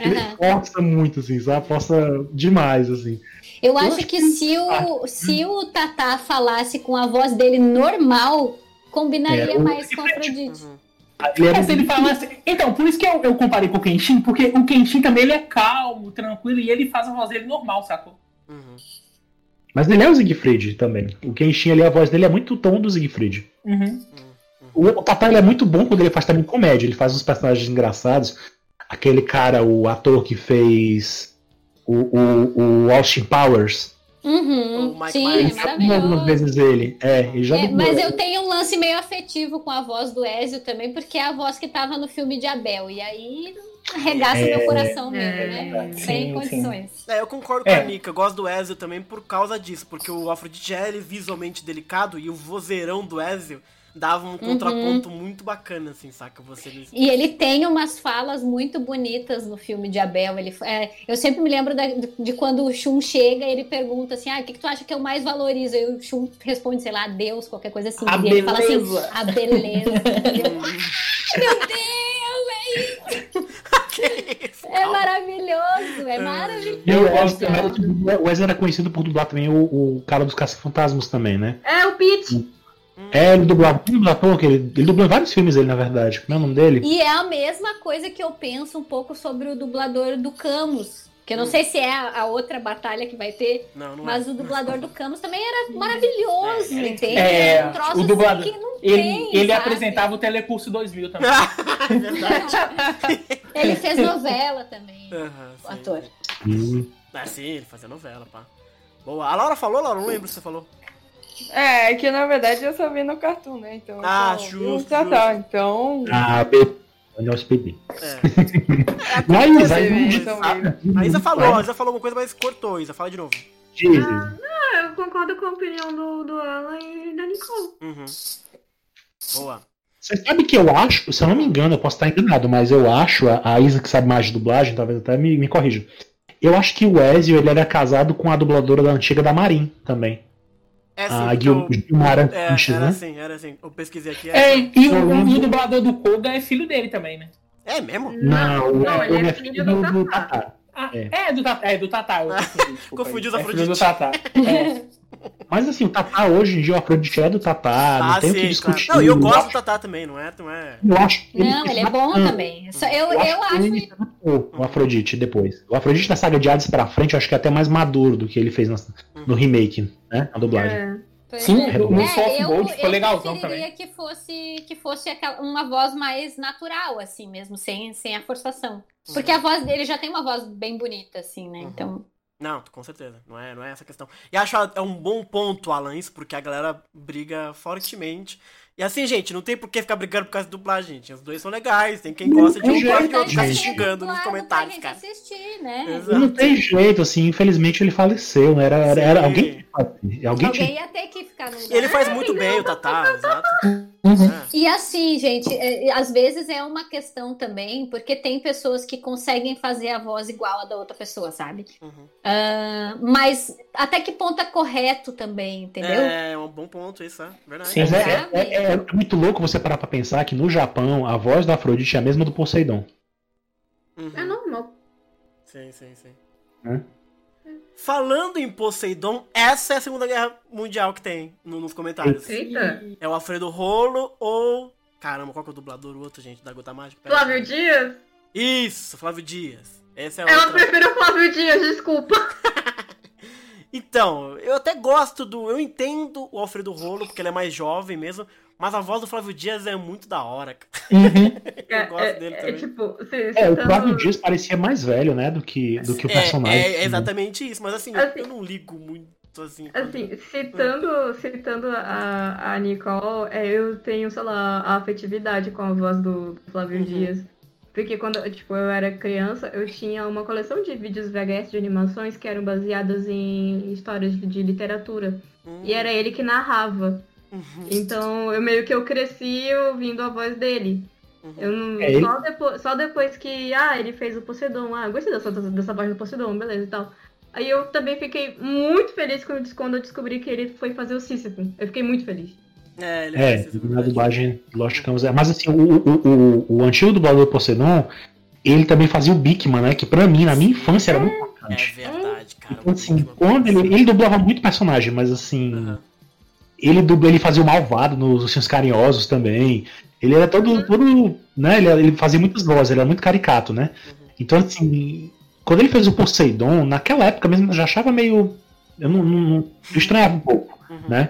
Ele força muito, assim, sabe? Força demais, assim. Eu acho que se o, se o Tatá falasse com a voz dele normal, combinaria É, o- mais com a Afrodite. Uhum. É, se ele falasse... Então, por isso que eu, eu comparei com o Kenshin, porque o Kenshin também ele é calmo, tranquilo, e ele faz a voz dele normal, sacou? Uhum. Mas ele é o Siegfried também. O Kenshin ali, a voz dele é muito tom do Siegfried. Uhum. O, o Tata ele é muito bom quando ele faz também comédia. Ele faz uns personagens engraçados. Aquele cara, o ator que fez o, o, o Austin Powers. Uhum, O Mike sim, Myers. é já algumas vezes ele. É, ele já É, mas eu tenho um lance meio afetivo com a voz do Ezio também, porque é a voz que tava no filme de Abel. E aí arregaça meu coração mesmo, né? Sim, Sem sim. condições. É, eu concordo É. com a Nika. Eu gosto do Ezio também por causa disso. Porque o Afrodite é ele visualmente delicado e o vozeirão do Ezio dava um contraponto muito bacana, assim, saca? Você não- E ele tem umas falas muito bonitas no filme de Abel. Ele, é, eu sempre me lembro da- de, quando o Shun chega e ele pergunta assim: ah, o que, que tu acha que eu mais valorizo? E o Shun responde, sei lá, Deus, qualquer coisa assim. A e ele fala assim: beleza. a beleza. Meu Deus, Que isso? é, é maravilhoso, é maravilhoso. Eu gosto gosto também. O Wesley era conhecido por dublar também o, o cara dos Caça-Fantasmas também, né? É o Pete. É, ele dublava. Dublava ator, que ele, ele dublou vários filmes, ele, na verdade. Como é o nome dele? E é a mesma coisa que eu penso um pouco sobre o dublador do Camus. Que eu não sei se é a, a outra batalha que vai ter, Não, não mas é. o dublador do Camus também era maravilhoso, É, entende? é, Era um troço o dublador- assim que não Ele, tem, ele sabe? apresentava o Telecurso 2000 também. É verdade. Ele fez novela também, Aham, o sim. ator. Hum. Ah, sim, ele fazia novela, pá. Boa. A Laura falou, Laura? Não lembro se você falou. É, que na verdade eu só vi no cartoon, né? Então, Ah, então, justo, Já tá, então. A B. Daniel SPD. É. Mas aí Você vê, não então, A Isa falou, a Isa falou alguma coisa, mas cortou, Isa. Fala de novo. Ah, eu concordo com a opinião do, do Alan e da Nicole. Uhum. Boa. Você sabe que eu acho, se eu não me engano, eu posso estar enganado, mas eu acho, a, a Isa que sabe mais de dublagem, talvez até me, me corrija. Eu acho que o Ezio ele era casado com a dubladora da antiga da Marin também. É a Gil, eu- Gilmara É, Sanches, era né? assim, era assim. Eu pesquisei aqui. É, É, e o, e o dublador do Koga é filho dele também, né? é mesmo? Não, Não, o ele ele é é filho do do, Tatá. Ah, É. é. do Tatá. É do Tatá. confundi, os É filho do. Tatá. É. Mas assim, o Tatá hoje em dia, o Afrodite é do Tatá, não Ah, tem o que sim, claro. discutir. Não, e eu gosto do acho- Tatá também, não é? Não é... Eu acho que Não, ele é bom bacana. também. Só- Eu, Eu, eu acho que acho ele o Afrodite depois. O Afrodite da saga de Hades pra frente, eu acho que é até mais maduro do que ele fez na- no remake, né? A dublagem. É. Pois Sim, é. no É, Soft eu, Gold ficou eu legalzão preferiria que fosse que fosse aquela- uma voz mais natural, assim mesmo, sem, sem a forçação. Porque a voz dele já tem uma voz bem bonita, assim, né? Uhum. Então. Não, com certeza. Não é, não é essa a questão. E acho é um bom ponto, Alan, isso, porque a galera briga fortemente. E assim, gente, não tem por que ficar brigando por causa de dublagem, gente. Os dois são legais, tem quem gosta de um gosta de outro, ficar xingando nos comentários, cara. assistir, né? Exato. Não tem jeito, assim, infelizmente ele faleceu, né? Era, era, era alguém alguém Alguém tinha ia ter que ficar no lugar. E ele faz muito bem o Tatá, exato. Uhum. É. E assim, gente, é, às vezes é uma questão também, porque tem pessoas que conseguem fazer a voz igual a da outra pessoa, sabe? Uhum. Ah, mas até que ponto é correto também, entendeu? É um bom ponto isso, é verdade. Sim. É, Sabe? é- é- é muito louco você parar pra pensar que no Japão a voz do Afrodite é a mesma do Poseidon. Uhum. É normal. Sim, sim, sim. Hã? Falando em Poseidon, essa é a Segunda Guerra Mundial que tem no- nos comentários. Eita. É o Alfredo Rolo ou. Caramba, qual que é o dublador? O outro, gente, da Gota Mágica? Pera Flávio aí. Dias? Isso, Flávio Dias. Essa é a Ela outra. prefere o Flávio Dias, desculpa. Então, eu até gosto do. Eu entendo o Alfredo Rolo, porque ele é mais jovem mesmo. Mas a voz do Flávio Dias é muito da hora, cara. Uhum. Eu É, gosto é- dele é também. tipo, se, É, o Flávio Dias parecia mais velho, né, do que, do que o É, personagem. É, é exatamente isso, mas assim, Assim- eu não ligo muito assim. Assim, citando, citando a, a Nicole, é, eu tenho, sei lá, a afetividade com a voz do Flávio Uhum. Dias. Porque quando tipo, eu era criança, eu tinha uma coleção de vídeos VHS de animações que eram baseadas em histórias de, de literatura. Hum, E era ele que narrava. Uhum, Então, eu meio que eu cresci ouvindo a voz dele. uhum. Eu não, É, só, depois, só depois que, ah, ele fez o Poseidon, ah, eu gostei dessa, dessa voz do Poseidon, beleza e tal. Aí eu também fiquei muito feliz quando, quando eu descobri que ele foi fazer o Sísifo. Eu fiquei muito feliz. É, ele É, na dublagem Lost Canvas é. Mas assim, o, o, o, o antigo dublador do Poseidon, ele também fazia o Bigman, né? Que pra mim, na minha infância, era muito É marcante. verdade, cara. Então, assim, quando ele, ele dublava muito personagem, mas assim, Aham. Ele ele fazia o malvado nos Ursinhos Carinhosos também. Ele era todo, todo né? Ele, ele fazia muitas vozes, ele era muito caricato, né? Uhum. Então, assim, quando ele fez o Poseidon, naquela época mesmo, eu já achava meio. Eu não, não, não eu estranhava um pouco, Uhum. né?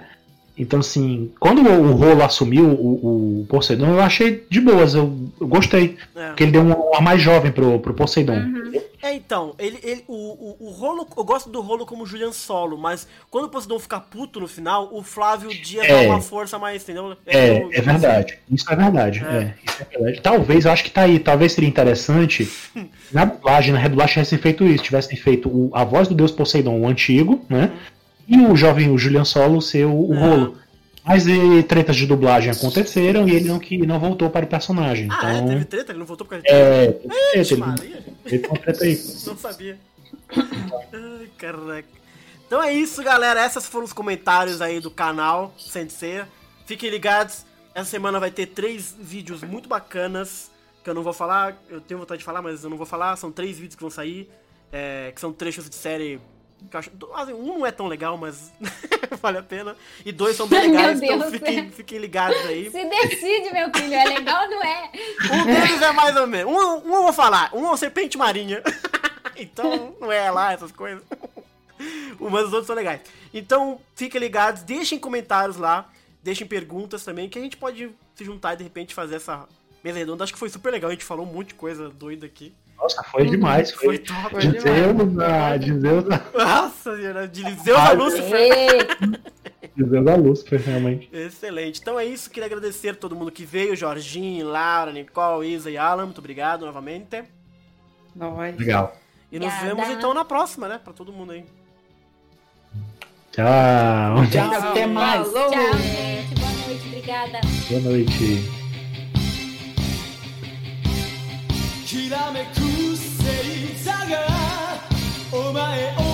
Então, assim, quando o Rolo assumiu o, o Poseidon, eu achei de boas, eu, eu gostei. É. Porque ele deu um ar mais jovem pro, pro Poseidon. Uhum. É, então, ele, ele, o, o, o rolo, eu gosto do rolo como Julian Solo, mas quando o Poseidon ficar puto no final, o Flávio Dias É. dá uma força mais, entendeu? É, eu- é verdade. Isso é verdade. É. É. isso é verdade. Talvez, eu acho que tá aí. Talvez seria interessante na dublagem, na redublagem tivessem feito isso. Tivessem feito o- a voz do Deus Poseidon, o antigo, né? E o jovem, o Julian Solo, ser o, o É. rolo. Mas e tretas de dublagem aconteceram e ele não, que, não voltou para o personagem. Ah, é? então, Teve treta? Ele não voltou por causa de é, treta? é, Ixi, teve, Maria. teve uma treta aí. Não sabia. Ai, caraca. Então é isso, galera. Esses foram os comentários aí do canal Sensei. Fiquem ligados. Essa semana vai ter três vídeos muito bacanas. Que eu não vou falar. Eu tenho vontade de falar, mas eu não vou falar. São três vídeos que vão sair. é, que são trechos de série. Acho, assim, um não é tão legal, mas vale a pena. E dois são bem legais, então fiquem, fiquem ligados aí. Se decide, meu filho, é legal ou não é? Um deles é mais ou menos. Um, um eu vou falar. Um é o Serpente Marinha. então, não é lá essas coisas. Mas os outros são legais. Então, fiquem ligados. Deixem comentários lá. Deixem perguntas também. Que a gente pode se juntar e de repente fazer essa mesa redonda. Acho que foi super legal. A gente falou um monte de coisa doida aqui. Nossa, foi demais. Foi Foi, top. de Zeus a, de Zeus a, Nossa. De Liseu a Lúcifer. De Zeus a Lúcifer, realmente. Excelente. Então é isso. Queria agradecer a todo mundo que veio. Jorginho, Laura, Nicole, Isa e Alan. Muito obrigado novamente. Nós. Legal. E nos Obrigada. vemos então na próxima, né? Pra todo mundo aí. Tchau. Tchau, até mais. Tchau, gente. Boa noite, obrigada. Boa noite. きらめく星座がお前を